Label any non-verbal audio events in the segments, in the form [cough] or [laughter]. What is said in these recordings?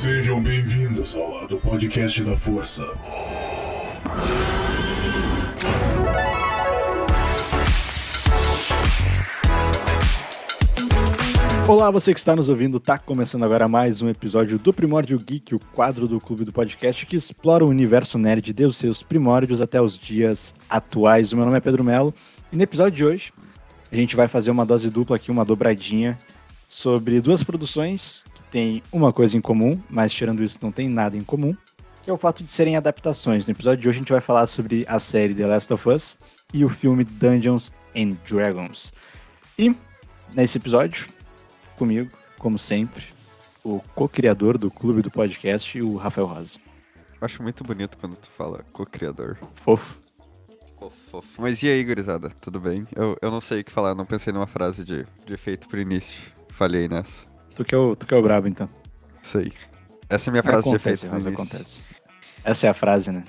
Sejam bem-vindos ao lado podcast da Força. Olá, você que está nos ouvindo, tá começando agora mais um episódio do Primórdio Geek, o quadro do clube do podcast que explora o universo nerd desde os seus primórdios até os dias atuais. O meu nome é Pedro Melo e no episódio de hoje a gente vai fazer uma dose dupla aqui, uma dobradinha sobre duas produções têm uma coisa em comum, mas tirando isso não tem nada em comum, que é o fato de serem adaptações. No episódio de hoje a gente vai falar sobre a série The Last of Us e o filme Dungeons and Dragons. E nesse episódio comigo, como sempre, o co-criador do clube do podcast, o Rafael Rosa. Acho muito bonito quando tu fala co-criador. Fofo. Fofo, fofo. Mas e aí, gurizada? Tudo bem? Eu, eu não sei o que falar, não pensei numa frase de, de efeito pro início. Falhei nessa. Tu que é o, tu que é o brabo, então. Sei. Essa é a minha frase acontece, de efeito início. acontece. Essa é a frase, né?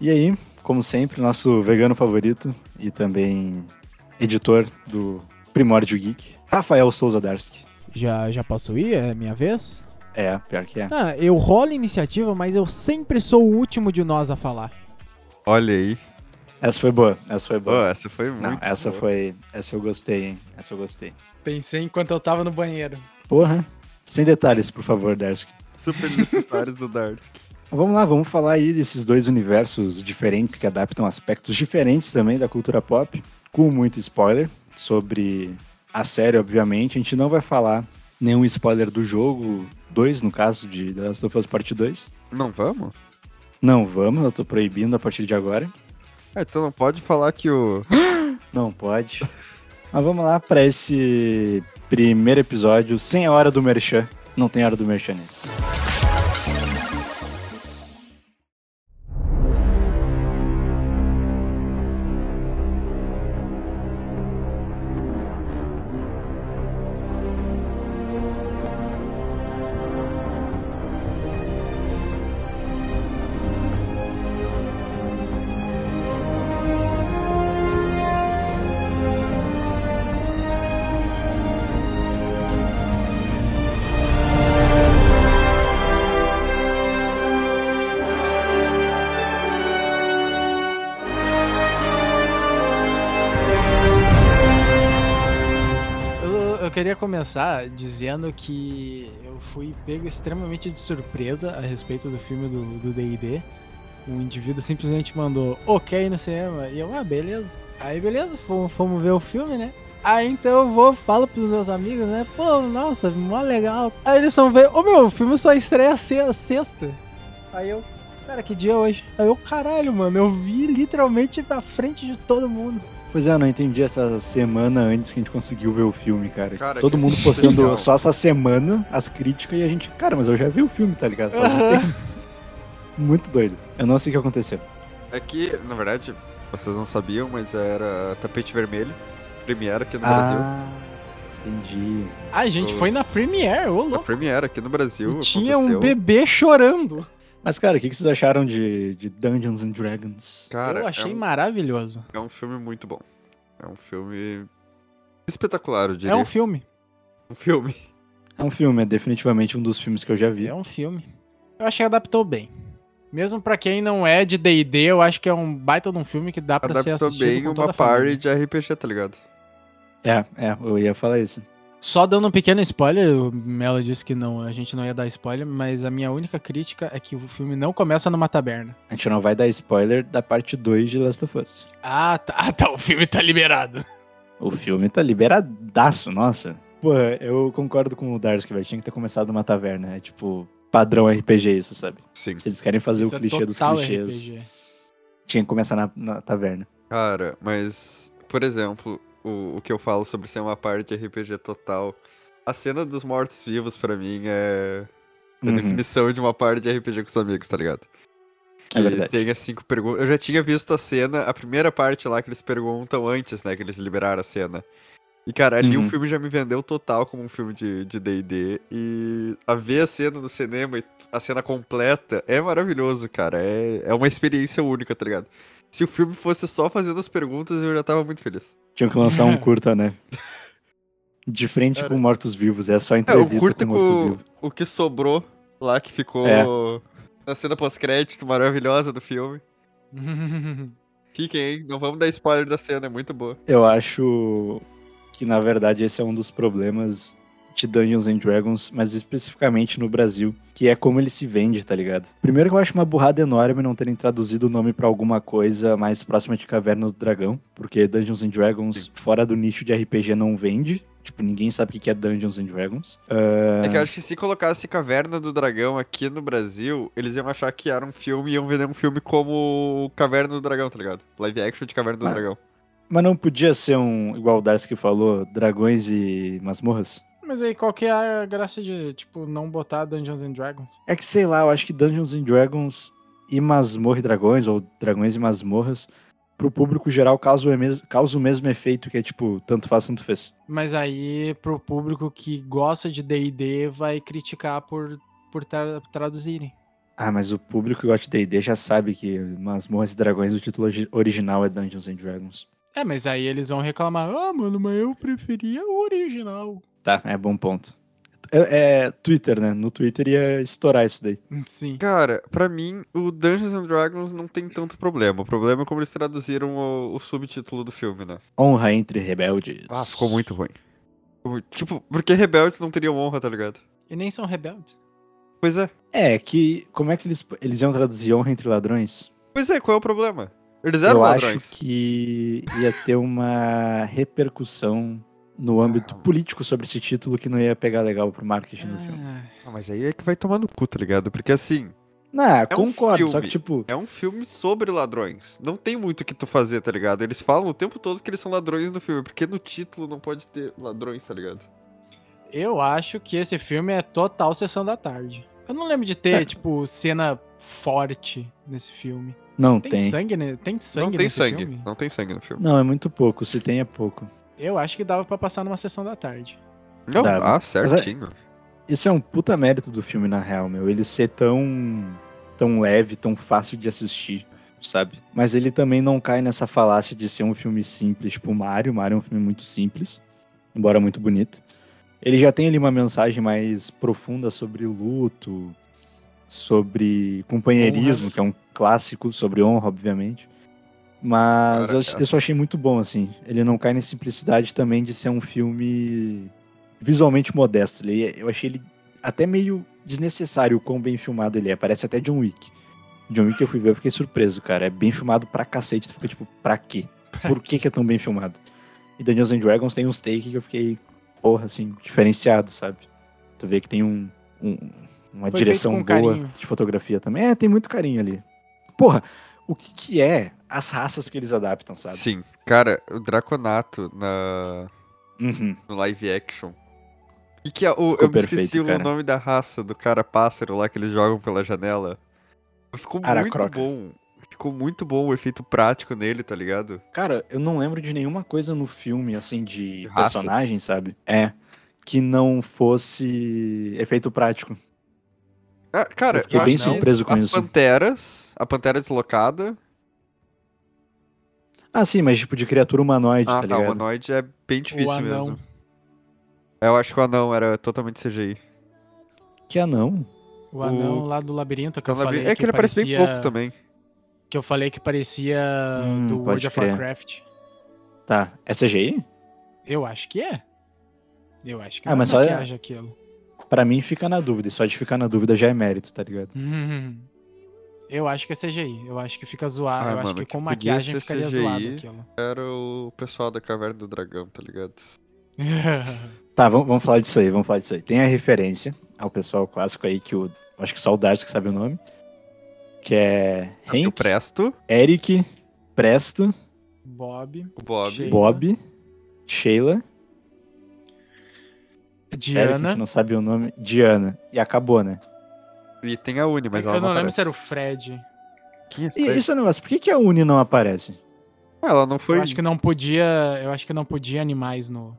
E aí, como sempre, nosso vegano favorito e também editor do Primórdio Geek, Rafael Souza Darski. Já, já posso ir? É minha vez? É, pior que é. Ah, eu rolo a iniciativa, mas eu sempre sou o último de nós a falar. Olha aí. Essa foi boa, essa foi boa. essa foi muito Não, essa boa. foi. Essa eu gostei, hein? Essa eu gostei. Pensei enquanto eu tava no banheiro. Porra. Sem detalhes, por favor, Darski. Super necessários do Darsk. [laughs] Vamos lá, vamos falar aí desses dois universos diferentes que adaptam aspectos diferentes também da cultura pop, com muito spoiler sobre a série, obviamente. A gente não vai falar nenhum spoiler do jogo 2, no caso de The Last of Us Part 2. Não vamos? Não vamos, eu tô proibindo a partir de agora. Ah, então não pode falar que o. [gasps] Não pode. Mas vamos lá para esse primeiro episódio, sem a hora do Merchan. Não tem hora do Merchan nesse. Começar dizendo que eu fui pego extremamente de surpresa a respeito do filme do D&D. Um indivíduo simplesmente mandou, ok no cinema. E eu, ah, beleza. Aí, beleza, fomos, fomos ver o filme, né? Aí, então eu vou, falo pros meus amigos, né? Pô, nossa, mó legal. Aí eles vão ver, ô meu, o filme só estreia se- sexta. Aí eu, cara, que dia é hoje? Aí eu, caralho, mano, eu vi literalmente à frente de todo mundo. Pois é, eu não entendi essa semana antes que a gente conseguiu ver o filme, cara. Cara, Todo mundo postando legal. só essa semana as críticas e a gente, cara, mas eu já vi o filme, tá ligado? Um tempo. Muito doido. Eu não sei o que aconteceu. É que, na verdade, vocês não sabiam, mas era tapete vermelho. Premiere aqui no Ah. Brasil. entendi. A gente foi na Premiere, ô A louco. Premiere aqui no Brasil. E tinha um aconteceu. bebê chorando. Mas, cara, o que que vocês acharam de, de Dungeons and Dragons? Cara, eu achei é um, maravilhoso. é um filme muito bom. É um filme espetacular, eu diria. É um filme. um filme. É um filme, é definitivamente um dos filmes que eu já vi. É um filme. Eu achei que adaptou bem. Mesmo pra quem não é de D&D, eu acho que é um baita de um filme que dá pra ser Adaptou assistido bem com uma toda a party de RPG, tá ligado? É, é, eu ia falar isso. Só dando um pequeno spoiler, o Melo disse que não, a gente não ia dar spoiler, mas a minha única crítica é que o filme não começa numa taberna. A gente não vai dar spoiler da parte 2 de Last of Us. Ah, tá, ah, tá o filme tá liberado. O filme tá liberadaço, nossa. Pô, eu concordo com o Darcy, velho. Tinha que ter começado numa taverna. É tipo, padrão RPG isso, sabe? Sim. Se eles querem fazer Isso o é clichê dos clichês, RPG. tinha que começar na, na taverna. Cara, mas, por exemplo, o, o que eu falo sobre ser uma parte de RPG total. A cena dos mortos-vivos, pra mim, é a Uhum. definição de uma parte de RPG com os amigos, tá ligado? Que É verdade. tem as cinco perguntas. Eu já tinha visto a cena, a primeira parte lá que eles perguntam antes, né? Que eles liberaram a cena. E, cara, ali Uhum. o filme já me vendeu total como um filme de de D&D. e a ver a cena no cinema, e a cena completa, é maravilhoso, cara. É, é uma experiência única, tá ligado? Se o filme fosse só fazendo as perguntas, eu já tava muito feliz. Tinha que lançar um [laughs] curta, né? De frente Cara. com mortos-vivos. É só É, o entrevista curto com com morto-vivo. o que sobrou lá que ficou É. na cena pós-crédito maravilhosa do filme. [laughs] Fiquem, hein? Não vamos dar spoiler da cena, é muito boa. Eu acho que, na verdade, esse é um dos problemas de Dungeons and Dragons, mas especificamente no Brasil, que é como ele se vende, tá ligado? Primeiro que eu acho uma burrada enorme não terem traduzido o nome pra alguma coisa mais próxima de Caverna do Dragão, porque Dungeons and Dragons, fora do nicho de RPG, não vende. Tipo, ninguém sabe o que é Dungeons and Dragons. Ah, É que eu acho que se colocasse Caverna do Dragão aqui no Brasil, eles iam achar que era um filme e iam vender um filme como Caverna do Dragão, tá ligado? Live action de Caverna do Ah. Dragão. Mas não podia ser um, igual o Darcy falou, dragões e masmorras? Mas aí, qual que é a graça de, tipo, não botar Dungeons and Dragons? É que sei lá, eu acho que Dungeons and Dragons e Masmorra e Dragões, ou Dragões e Masmorras, pro público geral causa o, mes- causa o mesmo efeito que é tipo, tanto faz, tanto fez. Mas aí, pro público que gosta de D&D, vai criticar por, por tra- traduzirem. Ah, mas o público que gosta de D&D já sabe que Masmorras e Dragões, o título origi- original é Dungeons and Dragons. É, mas aí eles vão reclamar, ah, mano, mas eu preferia o original. Tá, é bom ponto. É, é Twitter, né? No Twitter ia estourar isso daí. Sim. Cara, pra mim, o Dungeons and Dragons não tem tanto problema. O problema é como eles traduziram o, o subtítulo do filme, né? Honra entre rebeldes. Ah, ficou muito ruim. Tipo, porque rebeldes não teriam honra, tá ligado? E nem são rebeldes. Pois é. É, que como é que eles, eles iam traduzir honra entre ladrões? Pois é, qual é o problema? Eles eram Eu ladrões. acho que ia ter uma repercussão no âmbito Ah. político sobre esse título que não ia pegar legal pro marketing do filme. Ah, Ah, mas aí é que vai tomar no cu, tá ligado? Porque assim, Não, um concordo, só filme. que tipo, é um filme sobre ladrões. Não tem muito o que tu fazer, tá ligado? Eles falam o tempo todo que eles são ladrões no filme, porque no título não pode ter ladrões, tá ligado? eu acho que esse filme é total sessão da tarde. Eu não lembro de ter, É. tipo, cena forte nesse filme. não Tem, tem. sangue, né? Tem sangue não tem nesse sangue. filme? Não tem sangue no filme. Não, é muito pouco, se tem é pouco. Eu acho que dava pra passar numa sessão da tarde. Não, Dá. ah, certinho. Isso é um puta mérito do filme, na real, meu. Ele ser tão, tão leve, tão fácil de assistir, sabe? Mas ele também não cai nessa falácia de ser um filme simples, tipo Mario. Mario é um filme muito simples, embora muito bonito. Ele já tem ali uma mensagem mais profunda sobre luto, sobre companheirismo, Honra. que é um clássico, sobre honra, obviamente. Mas eu, eu só achei muito bom, assim. Ele não cai na simplicidade também de ser um filme visualmente modesto. Ele, eu achei ele até meio desnecessário o quão bem filmado ele é. Parece até John Wick. John Wick eu fui ver, eu fiquei surpreso, cara. É bem filmado pra cacete. Tu fica tipo, pra quê? Por que, que é tão bem filmado? E Dungeons and Dragons tem uns take que eu fiquei, porra, assim, diferenciado, sabe? Tu vê que tem um, um- uma Foi direção boa carinho. de fotografia também. É, tem muito carinho ali. Porra, o que que é as raças que eles adaptam, sabe? Sim. Cara, o Draconato na, Uhum. no live action. E que é o, Ficou eu me esqueci perfeito, o cara. nome da raça do cara pássaro lá que eles jogam pela janela. Ficou Aracroca. muito bom. Ficou muito bom o efeito prático nele, tá ligado? Cara, eu não lembro de nenhuma coisa no filme, assim, de personagem, sabe? É. Que não fosse efeito prático. Ah, cara, Eu fiquei eu bem surpreso com as isso. panteras, a pantera deslocada. Ah, sim, mas tipo de criatura humanoide, ah, tá tá, o ligado? humanoide é bem difícil o anão. mesmo. Eu acho que o anão era totalmente CGI. Que anão. O anão O- lá do labirinto que eu Então, falei é que ele aparece parecia... bem pouco também. Que eu falei que parecia Hum, do World of. Warcraft. Tá. É CGI? Eu acho que é. Eu acho que Ah, não mas é só é- aquilo. Pra mim fica na dúvida. E só de ficar na dúvida já é mérito, tá ligado? Hum. Eu acho que é CGI. Eu acho que fica zoado. Ah, eu acho mano, que que com maquiagem ficaria CGI. zoado aquilo. Era o pessoal da Caverna do Dragão, tá ligado? [laughs] Tá, vamos, vamos falar disso aí, vamos falar disso aí. Tem a referência ao pessoal clássico aí, que o. Acho que só o Darcy que sabe o nome. Que é Eu Hank, presto, Eric, Presto, Bob. Bob. Sheila. Bob, Sheila. Sério que a Diana. gente não sabe o nome? Diana. E acabou, né? E tem a Uni, mas É ela eu não, não lembro aparece. se era o Fred. Quem é E Fred? isso é um negócio. Por que, que a Uni não aparece? Ah, Ela não foi. Eu acho que não podia. Eu acho que não podia animais no.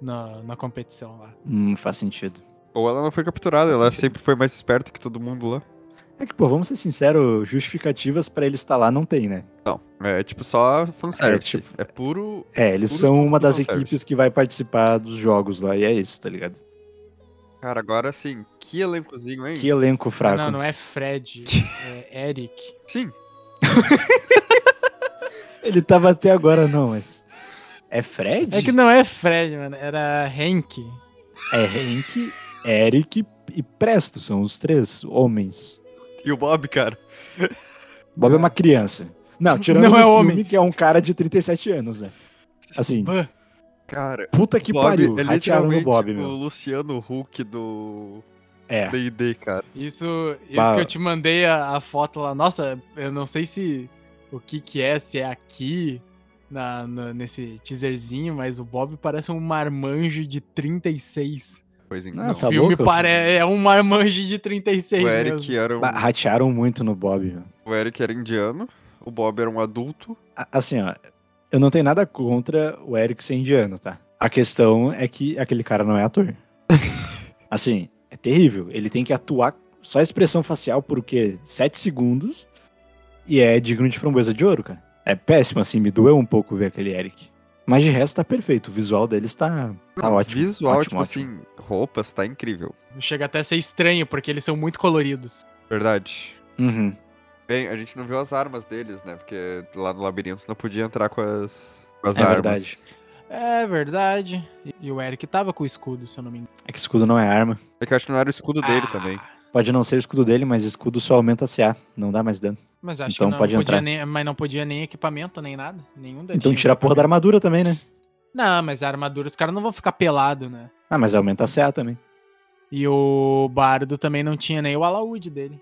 Na, na competição lá. Hum, faz sentido. Ou ela não foi capturada, Faz ela sentido. sempre foi mais esperta que todo mundo lá. É que, pô, vamos ser sinceros, justificativas pra ele estar lá não tem, né? Não, é tipo só fanservice. É, tipo- puro. É, eles Puro são uma das fanservice. equipes que vai participar dos jogos lá, e é isso, tá ligado? Cara, agora sim, que elencozinho, hein? Que elenco fraco. Não, não é Fred, [laughs] é Eric. Sim, [laughs] Ele tava até agora, não, mas. É Fred? É que não é Fred, mano, era Henk. É Henk, Eric e Presto, são os três homens. e o Bob, cara. Bob é uma criança. Não, tirando Não o é filme, homem. que é um cara de 37 anos, né? Assim, Bah, Cara, puta que Bob pariu, é ratearam no literalmente Bob, o. Luciano Huck do É, D&D, cara. Isso, isso Bah. que eu te mandei a, a foto lá. Nossa, eu não sei se o que que é, se é aqui na, na- nesse teaserzinho, mas o Bob parece um marmanjo de 36. Pois então. Ah, o tá filme louco, pare... é um marmanjo de 36 o Eric mesmo. era um, Bah, ratearam muito no Bob, meu. o Eric era indiano, o Bob era um adulto. A- Assim, ó, eu não tenho nada contra o Eric ser indiano, tá? A questão é que aquele cara não é ator. [laughs] assim, é terrível. Ele tem que atuar só a expressão facial por o quê? Sete segundos e é digno de framboesa de ouro, cara. É péssimo, assim, me doeu um pouco ver aquele Eric. Mas de resto tá perfeito, o visual deles tá, tá Não, ótimo. Visual, ótimo, tipo ótimo. assim, roupas, tá incrível. Chega até a ser estranho, porque eles são muito coloridos. Verdade. Uhum. Bem, a gente não viu as armas deles, né? Porque lá no labirinto não podia entrar com as, com as É armas. verdade. É verdade. E- o Eric tava com o escudo, se eu não me engano. É que escudo não é arma. É que eu acho que não era o escudo dele Ah, também. Pode não ser o escudo dele, mas escudo só aumenta CA, não dá mais dano. Mas acho Então que não pode podia entrar. nem, mas não podia nem equipamento, nem nada. Nenhum deles Então tira a porra da armadura também, né? Não, mas a armadura, os caras não vão ficar pelado, né? Ah, mas aumenta a CA também. E o Bardo também não tinha nem o alaúde dele.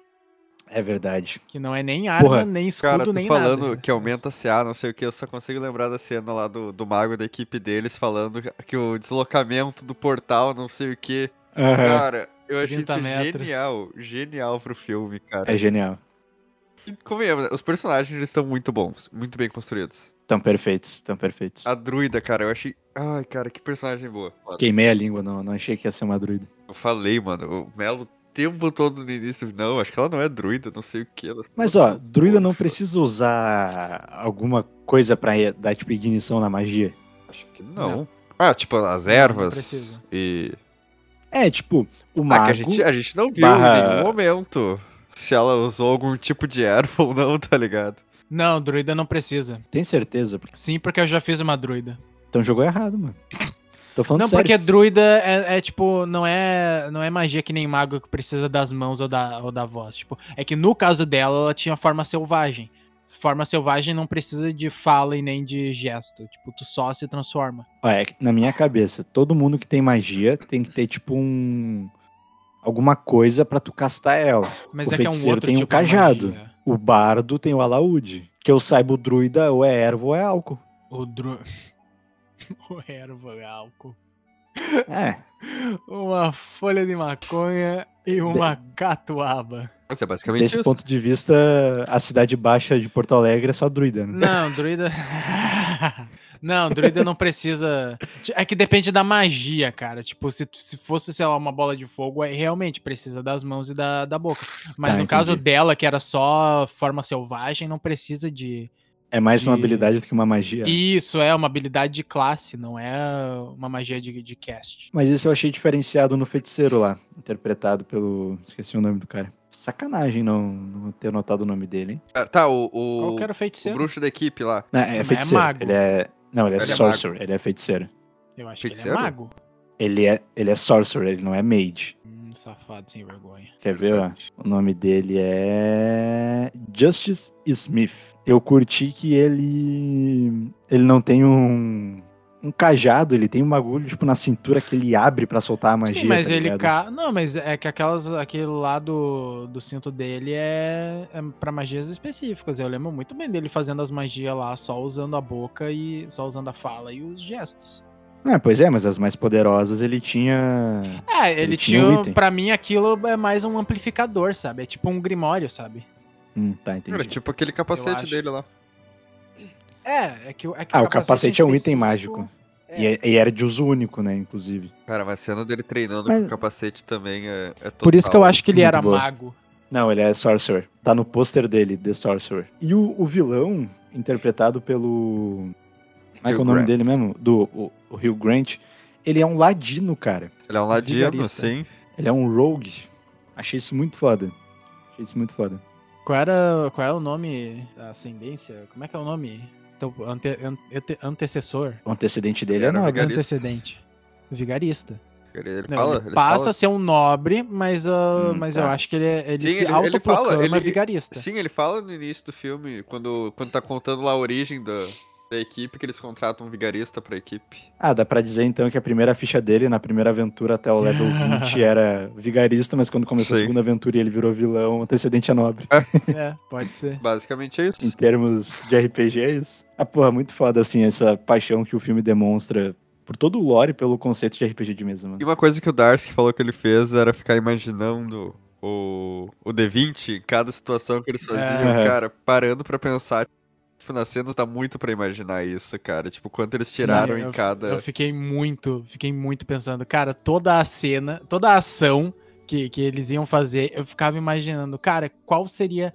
É verdade. Que não é nem arma, Porra, nem escudo, Cara, tu nem falando nada. que aumenta a CA, não sei o que, eu só consigo lembrar da cena lá do, do mago da equipe deles falando que o deslocamento do portal, não sei o que. Cara, eu achei 30 isso metros. genial, genial pro filme, cara. É genial. E convenhamos, né, os personagens eles estão muito bons, muito bem construídos. Estão perfeitos, estão perfeitos. A druida, cara, eu achei. Ai, cara, que personagem boa. Queimei a língua, não, não achei que ia ser uma druida. Eu falei, mano, o Melo tempo todo no início. Não, acho que ela não é druida, não sei o que. Ela... Mas ó, druida não precisa usar alguma coisa pra dar, tipo, ignição na magia. Acho que não. Ah, tipo, as ervas e. É, tipo, o Ah, mago... que a gente, a gente não viu barra- em nenhum momento se ela usou algum tipo de erva [laughs] ou não, tá ligado? Não, druida não precisa. Tem certeza? Sim, porque eu já fiz uma druida. Então jogou errado, mano. Tô falando Não, sério. porque druida é, é, tipo, não é, não é magia que nem mago que precisa das mãos ou da, ou da voz. Tipo, é que no caso dela, ela tinha forma selvagem. Forma selvagem não precisa de fala e nem de gesto. Tipo, tu só se transforma. É que na minha cabeça, todo mundo que tem magia tem que ter, tipo, um... Alguma coisa pra tu castar ela. Mas O é que é um feiticeiro outro tem um tipo de cajado. O bardo tem o alaúde. Que eu saiba, o druida ou é erva ou é álcool. O dru... o erva é álcool. É. Uma folha de maconha e uma catuaba. Isso é basicamente Desse isso. ponto de vista, a cidade baixa de Porto Alegre é só druida, né? Não, druida. [laughs] Não, druida não precisa. É que depende da magia, cara. Tipo, se, se fosse, sei lá, uma bola de fogo, aí realmente precisa das mãos e da, da boca. Mas Tá, no caso entendi. dela, que era só forma selvagem, não precisa de. É mais uma de- habilidade do que uma magia. Isso, é uma habilidade de classe, não é uma magia de, de cast. Mas isso eu achei diferenciado no feiticeiro lá, interpretado pelo. Esqueci o nome do cara. Sacanagem não, não ter notado o nome dele, hein? Ah, Tá, o, Qual o, que era o o feiticeiro? bruxo da equipe lá. Não, é é feiticeiro. mago. Ele é. Não, ele é Ele é sorcerer, ele é feiticeiro. Eu acho Feiticeiro? que ele é mago. Ele é, ele é sorcerer, ele não é mage. Hum, safado sem vergonha. Quer ver, ó? O nome dele é. Justice Smith. Eu curti que ele. Ele não tem um. Um cajado, ele tem um bagulho, tipo, na cintura que ele abre pra soltar a magia. Sim, mas tá ele ca... Não, mas é que aquelas, aquele lá do, cinto dele é, é pra magias específicas. Eu lembro muito bem dele fazendo as magias lá, só usando a boca e. só usando a fala e os gestos. Ah, pois é, mas as mais poderosas ele tinha. É, ele, Ele tinha tinha. um pra mim, aquilo é mais um amplificador, sabe? É tipo um grimório, sabe? Hum, tá, entendi. Era tipo aquele capacete dele lá. É, é que, o- é que Ah, o capacete é um item mágico. É. E, é- e era de uso único, né, inclusive. Cara, mas a cena dele treinando Mas- com o capacete também é, é Por isso que eu total- acho que ele era boa. mago. Não, ele é Sorcerer. Tá no pôster dele, The Sorcerer. E o, o vilão, interpretado pelo. Como é que é o nome Grant. dele mesmo? Do o, o Hugh Grant. Ele é um ladino, cara. Ele é um ladino, Vigarista. sim. Ele é um rogue. Achei isso muito foda. Achei isso muito foda. Qual era. Qual é o nome da ascendência? Como é que é o nome? Então, ante, ante, antecessor? O antecedente dele Era é nobre. vigarista. Antecedente. Vigarista. Ele Não, fala, ele ele passa fala- a ser um nobre, mas, ah, Hum, mas tá. eu acho que ele, é- ele Sim, se ele- ele fala, ele- vigarista. Sim, ele fala no início do filme, quando, quando tá contando lá a origem da, da equipe, que eles contratam um vigarista pra equipe. Ah, dá pra dizer então que a primeira ficha dele, na primeira aventura até o level [laughs] 20, era vigarista, mas quando começou a Sim. segunda aventura e ele virou vilão, o antecedente é nobre. [laughs] É, pode ser. Basicamente é Em isso. termos de RPG, é isso. Ah, porra, muito foda, assim, essa paixão que o filme demonstra por todo o lore e pelo conceito de RPG de mesa, E mano. uma coisa que o Darcy falou que ele fez era ficar imaginando o, o D20 em cada situação que eles faziam, É. cara, parando pra pensar. Tipo, na cena tá muito pra imaginar isso, cara. Tipo, quanto eles tiraram Sim, em eu, cada. Eu fiquei muito, fiquei muito pensando, cara, toda a cena, toda a ação que, que eles iam fazer, eu ficava imaginando, cara, qual seria.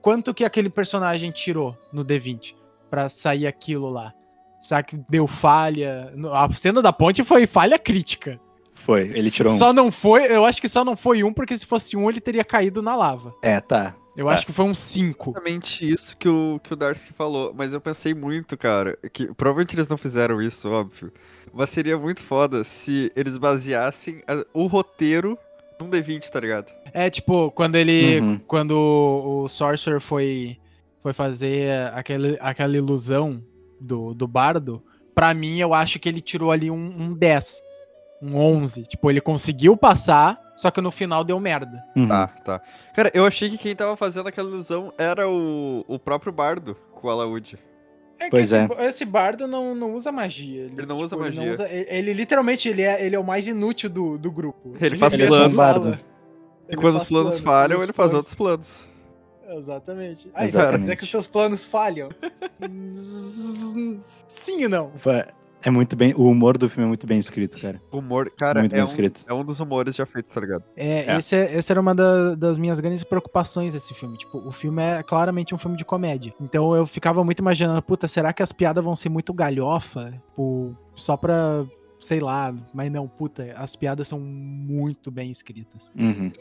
Quanto que aquele personagem tirou no D20 pra sair aquilo lá? Será que deu falha? No- A cena da ponte foi falha crítica. Foi, ele tirou um. Só não foi, eu acho que só não foi um, porque se fosse um, ele teria caído na lava. É, tá. Eu Tá. acho que foi um 5. Exatamente isso que o, que o Darcy falou, mas eu pensei muito, cara, que provavelmente eles não fizeram isso, óbvio, mas seria muito foda se eles baseassem a- o roteiro num D20, tá ligado? É tipo, quando ele. Uhum. Quando o Sorcerer foi, foi fazer aquele, aquela ilusão do, do bardo, pra mim eu acho que ele tirou ali um, um 10. Um 11. Tipo, ele conseguiu passar, só que no final deu merda. Uhum. Tá, tá. Cara, eu achei que quem tava fazendo aquela ilusão era o, o próprio bardo com o alaúde. É que Pois esse, é. esse bardo não, não usa magia. Ele não usa Ele, magia. usa- ele- ele literalmente ele é, ele é o mais inútil do, do grupo. Ele faz Ele é só um planos. bardo. E Ele quando os faz planos planos, falham, ele faz planos- outros planos. Exatamente. Aí, Exatamente. quer dizer que os seus planos falham? [laughs] Sim e não. É muito bem. O humor do filme é muito bem escrito, cara. Humor, cara, Muito é bem um, escrito. é um dos humores já feitos, tá ligado? É, É. Esse, é- essa era uma da- das minhas grandes preocupações desse filme. Tipo, o filme é claramente um filme de comédia. Então eu ficava muito imaginando, puta, será que as piadas vão ser muito galhofa? Tipo, só pra. Sei lá, mas não, puta, as piadas são muito bem escritas. Uhum.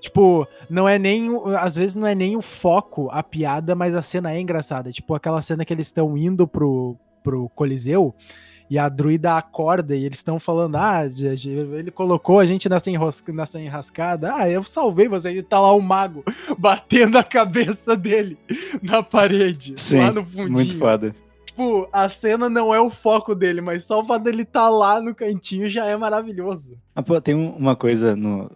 Tipo, não é nem. o- Às vezes não é nem o foco, a piada, mas a cena é engraçada. Tipo, aquela cena que eles estão indo pro, pro Coliseu e a druida acorda e eles estão falando: Ah, ele colocou a gente nessa, enrosca, nessa enrascada. Ah, eu salvei você. E tá lá o mago [laughs] batendo a cabeça dele na parede, Sim, lá no fundinho. Muito foda. Tipo, a cena não é o foco dele, mas só o fato dele tá lá no cantinho já é maravilhoso. Ah, pô, tem um- uma coisa no,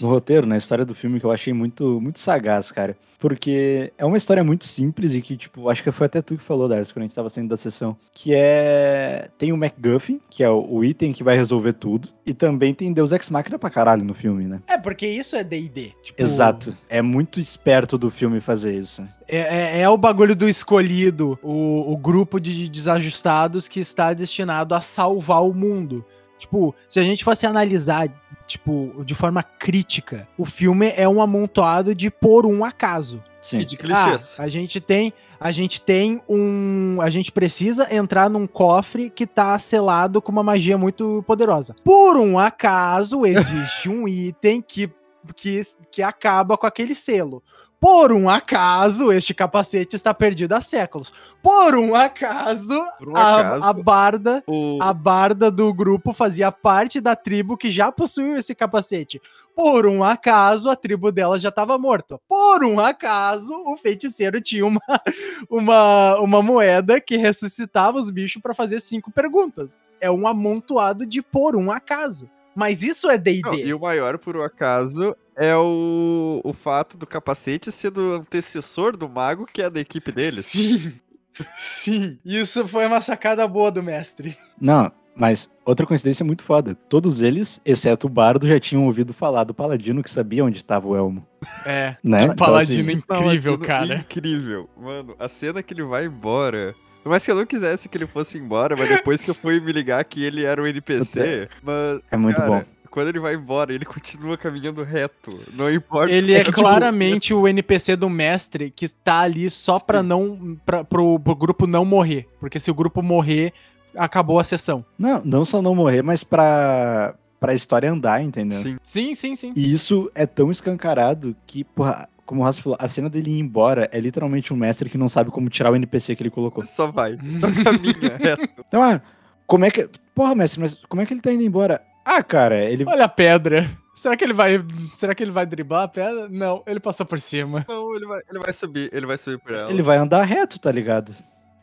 no roteiro, na história do filme, que eu achei muito, muito sagaz, cara. Porque é uma história muito simples e que, tipo, acho que foi até tu que falou, Darcy, quando a gente tava saindo da sessão. Que é. Tem o MacGuffin, que é o, o item que vai resolver tudo. E também tem Deus Ex Machina pra caralho no filme, né? É, porque isso é D&D. Tipo, Exato. É muito esperto do filme fazer isso. É, é- é o bagulho do escolhido, o, o grupo de desajustados que está destinado a salvar o mundo. Tipo, se a gente fosse analisar, tipo, de forma crítica, o filme é um amontoado de por um acaso. Sim. E de clichês. Ah, a gente tem, a gente tem um, a gente precisa entrar num cofre que tá selado com uma magia muito poderosa. Por um acaso existe [laughs] um item que que, que acaba com aquele selo. Por um acaso, este capacete está perdido há séculos. Por um acaso, Por um a, acaso, a barda o... a barda do grupo fazia parte da tribo que já possuiu esse capacete. Por um acaso, a tribo dela já estava morta. Por um acaso, o feiticeiro tinha uma, [laughs] uma, uma moeda que ressuscitava os bichos para fazer cinco perguntas. É um amontoado de por um acaso. Mas isso é D&D. e o maior, por um acaso, é o, o fato do capacete ser do antecessor do mago, que é da equipe deles. Sim. [laughs] Sim. Isso foi uma sacada boa do mestre. Não, mas outra coincidência muito foda. Todos eles, exceto o Bardo, já tinham ouvido falar do Paladino que sabia onde estava o Elmo. É. Né? Que [laughs] paladino assim, incrível, Paladino cara. Incrível. Mano, a cena que ele vai embora. Por mais que eu não quisesse que ele fosse embora, mas depois que eu fui me ligar que ele era um NPC, mas. é muito cara, bom. Quando ele vai embora, ele continua caminhando reto. Não importa. Ele é [laughs] tipo, claramente o NPC do mestre que tá ali só pra Sim. não. Pra, pro, pro grupo não morrer. Porque se o grupo morrer, acabou a sessão. Não, não só não morrer, mas pra, pra história andar, entendeu? Sim. Sim, sim, sim. E isso é tão escancarado que, porra, como o Rafa falou, a cena dele ir embora é literalmente um mestre que não sabe como tirar o NPC que ele colocou. Só vai, só [laughs] caminha reto. Então, ah, como é que. Porra, mestre, mas como é que ele tá indo embora? Ah, cara, ele. Olha a pedra. Será que ele vai. Será que ele vai driblar a pedra? Não, ele passou por cima. Não, ele vai, ele vai subir, ele vai subir por ela. Ele vai andar reto, tá ligado?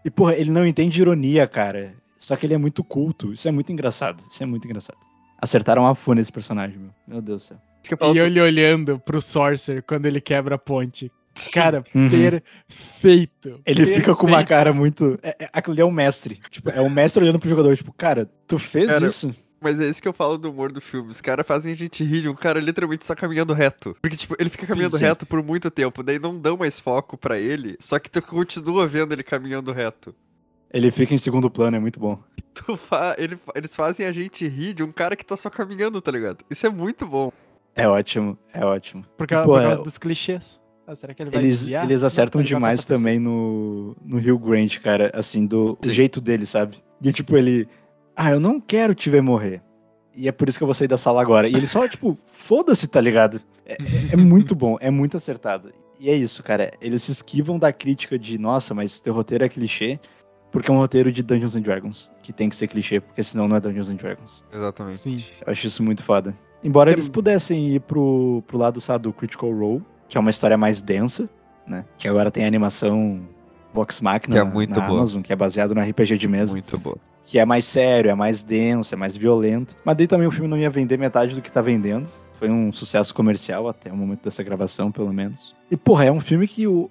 E, porra, ele não entende ironia, cara. Só que ele é muito culto. Isso é muito engraçado. Isso é muito engraçado. Acertaram a full nesse personagem, meu. Meu Deus do céu. Que eu E ele olhando pro Sorcerer quando ele quebra a ponte. Cara, Uhum. perfeito. Ele fica com uma Perfeito. cara muito. É, é, aquilo é o mestre. Tipo, é o mestre olhando pro jogador. Tipo, cara, tu fez Cara, isso? Mas é isso que eu falo do humor do filme. Os caras fazem a gente rir de um cara literalmente só caminhando reto. Porque, tipo, ele fica Sim, caminhando sim. reto por muito tempo, daí não dão mais foco pra ele, só que tu continua vendo ele caminhando reto. Ele fica em segundo plano, é muito bom. [laughs] Tu fa... ele... Eles fazem a gente rir de um cara que tá só caminhando, tá ligado? Isso é muito bom. É ótimo, é ótimo. Por causa, Pô, por é- causa dos clichês. Ah, será que ele vai Eles, desviar? eles Não, acertam vai demais também no, no Rio Grande, cara, assim, do Sim. jeito dele, sabe? E tipo, ele. Ah, eu não quero te ver morrer. E é por isso que eu vou sair da sala agora. E ele só, tipo, [laughs] foda-se, tá ligado? É, é- é muito bom, é muito acertado. E é isso, cara. Eles se esquivam da crítica de, nossa, mas teu roteiro é clichê, porque é um roteiro de Dungeons and Dragons, que tem que ser clichê, porque senão não é Dungeons and Dragons. Exatamente. Sim. Eu acho isso muito foda. Embora É- eles pudessem ir pro, pro lado, sabe, do Critical Role, que é uma história mais densa, né? Que agora tem a animação Vox Machina Que é muito na boa. Amazon, que é baseado no RPG de mesa, Muito boa. que é mais sério, é mais denso, é mais violento. Mas daí também o filme não ia vender metade do que tá vendendo. Foi um sucesso comercial até o momento dessa gravação, pelo menos. E, porra, é um filme que o,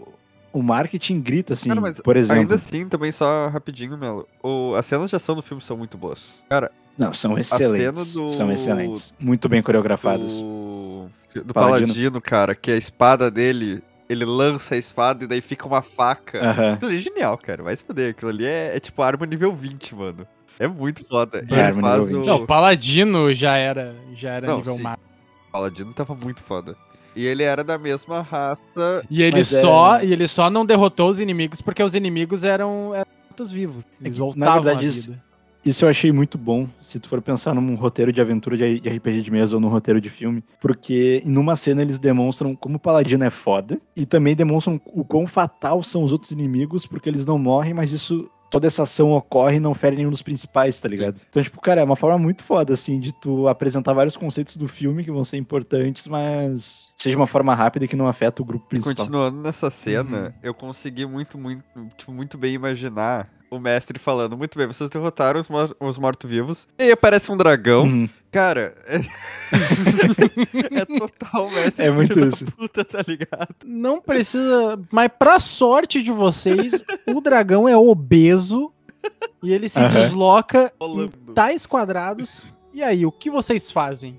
o marketing grita, assim, Cara, por exemplo. Ainda assim, também só rapidinho, Melo. O... As cenas de ação do filme são muito boas. Cara, Não, são excelentes. do- São excelentes. Muito bem coreografadas. do... do Paladino. Paladino. cara, que a espada dele, ele lança a espada e daí fica uma faca. Aham. Aquilo ali é genial, cara. Vai se fuder. Aquilo ali é, é tipo arma nível 20, mano. É muito foda. E É, ele faz o... 20. Não, o Paladino já era, já era Não, nível sim. máximo. O Paladino tava muito foda. E ele era da mesma raça. E ele é- só, e ele só não derrotou os inimigos porque os inimigos eram, eram mortos vivos. Eles É que, na voltavam verdade, à isso-. Isso eu achei muito bom, se tu for pensar num roteiro de aventura de RPG de mesa ou num roteiro de filme, porque numa cena eles demonstram como o Paladino é foda e também demonstram o quão fatal são os outros inimigos, porque eles não morrem, mas isso toda essa ação ocorre e não fere nenhum dos principais, tá ligado? Então, tipo, cara, é uma forma muito foda, assim, de tu apresentar vários conceitos do filme que vão ser importantes, mas seja uma forma rápida e que não afeta o grupo E principal. continuando nessa cena, Uhum. eu consegui muito, muito, tipo, muito bem imaginar o mestre falando, muito bem, vocês derrotaram os, mor- os mortos-vivos. E aí aparece um dragão. Uhum. Cara, é... [laughs] é total mestre. É muito isso. Puta, tá ligado? Não precisa, mas pra sorte de vocês, o dragão é obeso e ele se Aham. desloca em tais quadrados. E aí, o que vocês fazem?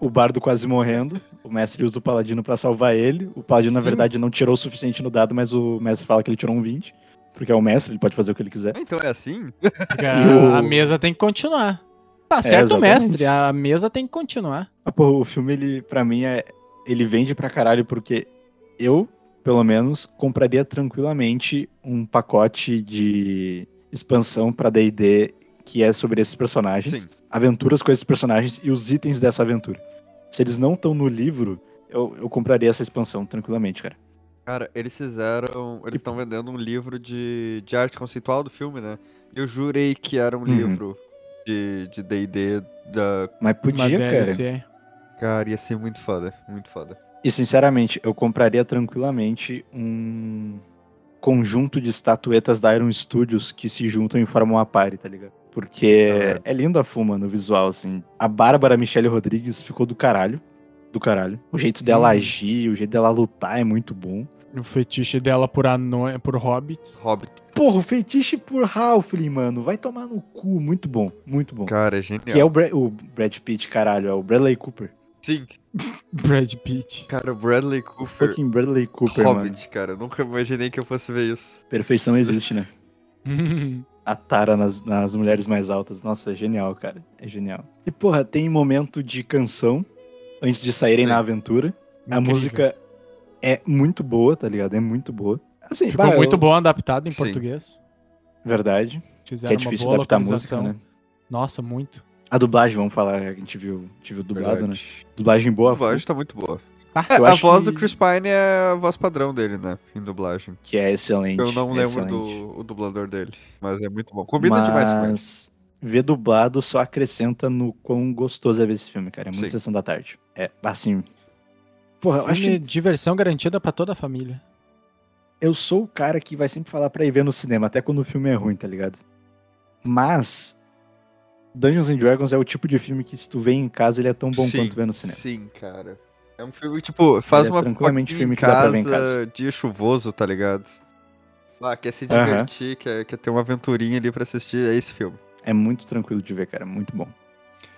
o bardo quase morrendo. O mestre usa o paladino pra salvar ele. O paladino, na Sim. verdade, não tirou o suficiente no dado, mas o mestre fala que ele tirou um 20. Porque é o mestre, ele pode fazer o que ele quiser. Ah, Então é assim? A, [laughs] o- a mesa tem que continuar. Tá certo, o exatamente. mestre. A mesa tem que continuar. Ah, pô, o filme, ele, pra mim, é. Ele vende pra caralho, porque eu, pelo menos, compraria tranquilamente um pacote de expansão pra DD que é sobre esses personagens. Sim. Aventuras com esses personagens e os itens dessa aventura. Se eles não estão no livro, eu, eu compraria essa expansão tranquilamente, cara. Cara, eles fizeram. Eles estão vendendo um livro de, de arte conceitual do filme, né? Eu jurei que era um Uhum. livro de de DD da. Mas podia, Uma cara. DLC. Cara, ia ser muito foda. Muito foda. E sinceramente, eu compraria tranquilamente um conjunto de estatuetas da Iron Studios que se juntam e formam uma party, tá ligado? Porque Ah. é lindo a fuma no visual, assim. A Bárbara Michelle Rodrigues ficou do caralho. Do caralho. O jeito dela Hum. agir, o jeito dela lutar é muito bom. O fetiche dela por, ano... por hobbits. Hobbit. Porra, o feitiço por Halfling, mano. Vai tomar no cu. Muito bom, muito bom. Cara, é genial. Que é o, Bra- o Brad Pitt, caralho. É o Bradley Cooper. Sim. [laughs] Brad Pitt. Cara, o Bradley Cooper. Fucking Bradley Cooper, mano. Hobbit, cara. Eu nunca imaginei que eu fosse ver isso. Perfeição existe, né? [laughs] a tara nas, nas mulheres mais altas. Nossa, é genial, cara. É genial. E, porra, tem momento de canção antes de saírem Sim. na aventura. A Incrível. música é muito boa, tá ligado? É muito boa. Assim, Ficou bah, muito eu- bom adaptado em Sim. português. Verdade. Fizeram Que é uma difícil boa adaptar a música, né? Nossa, muito. A dublagem, vamos falar, a gente viu, a gente viu dublado, né? Verdade. Dublagem A boa, dublagem tá muito boa. Ah, É, a voz que- do Chris Pine é a voz padrão dele, né? Em dublagem. que é excelente. Eu não é lembro excelente. do o dublador dele, mas é muito bom. Combina demais com ele. Mas ver dublado só acrescenta no quão gostoso é ver esse filme, cara. É muito Sim. sessão da tarde. É, assim. Porra, eu acho que diversão garantida pra toda a família. eu sou o cara que vai sempre falar pra ir ver no cinema, até quando o filme é ruim, tá ligado? Mas. Dungeons and Dragons é o tipo de filme que se tu vê em casa ele é tão bom Sim, quanto ver no cinema. Sim, cara. É um filme, tipo, faz é uma tranquilamente filme em que dá pra ver em casa, dia chuvoso, tá ligado? Ah, quer se divertir, quer, quer ter uma aventurinha ali pra assistir, é esse filme. É muito tranquilo de ver, cara. Muito bom.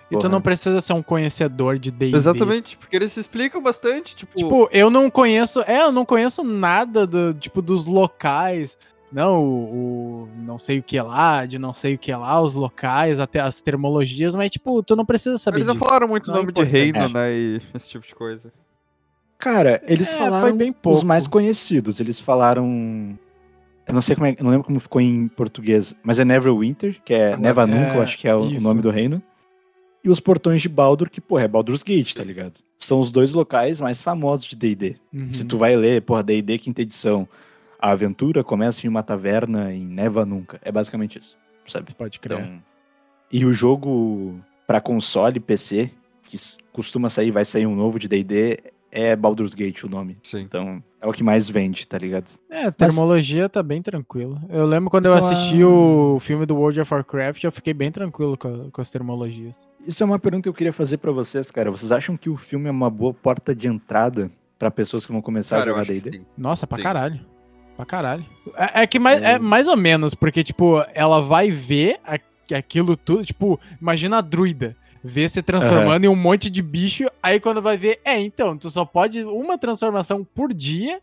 E tu não precisa ser um conhecedor de D&D. Exatamente, porque eles explicam bastante, tipo... Tipo, eu não conheço, é, eu não conheço nada do, tipo, dos locais. Não, o, o não sei o que lá, de não sei o que lá, os locais, até as termologias, mas tipo, tu não precisa saber eles não disso. falaram muito o Não é nome de reino, né, e esse tipo de coisa. Cara, eles É, falaram os mais conhecidos. Eles falaram. Eu não sei como é, eu não lembro como ficou em português, mas é Neverwinter, que é Neva Nunca, eu acho que é o, o isso. nome do reino. E os portões de Baldur, que, porra, é Baldur's Gate, tá ligado? São os dois locais mais famosos de D&D. Uhum. Se tu vai ler, porra, D&D quinta edição, a aventura começa em uma taverna em Neva Nunca. É basicamente isso, sabe? Pode crer. Então, e o jogo pra console e PC, que costuma sair, vai sair um novo de D&D, é Baldur's Gate o nome. Sim. Então, é o que mais vende, tá ligado? É, a termologia tá bem tranquila. Eu lembro quando eu Só assisti a- o filme do World of Warcraft, eu fiquei bem tranquilo com, a- com as termologias. Isso é uma pergunta que eu queria fazer pra vocês, cara. Vocês acham que o filme é uma boa porta de entrada pra pessoas que vão começar Cara, a jogar D&D? Nossa, pra Sim. caralho. Pra caralho. É, é que mais, é É. mais ou menos, porque, tipo, ela vai ver a- aquilo tudo. Tipo, imagina a druida. Ver se transformando em um monte de bicho. Aí quando vai ver, é, então, tu só pode uma transformação por dia.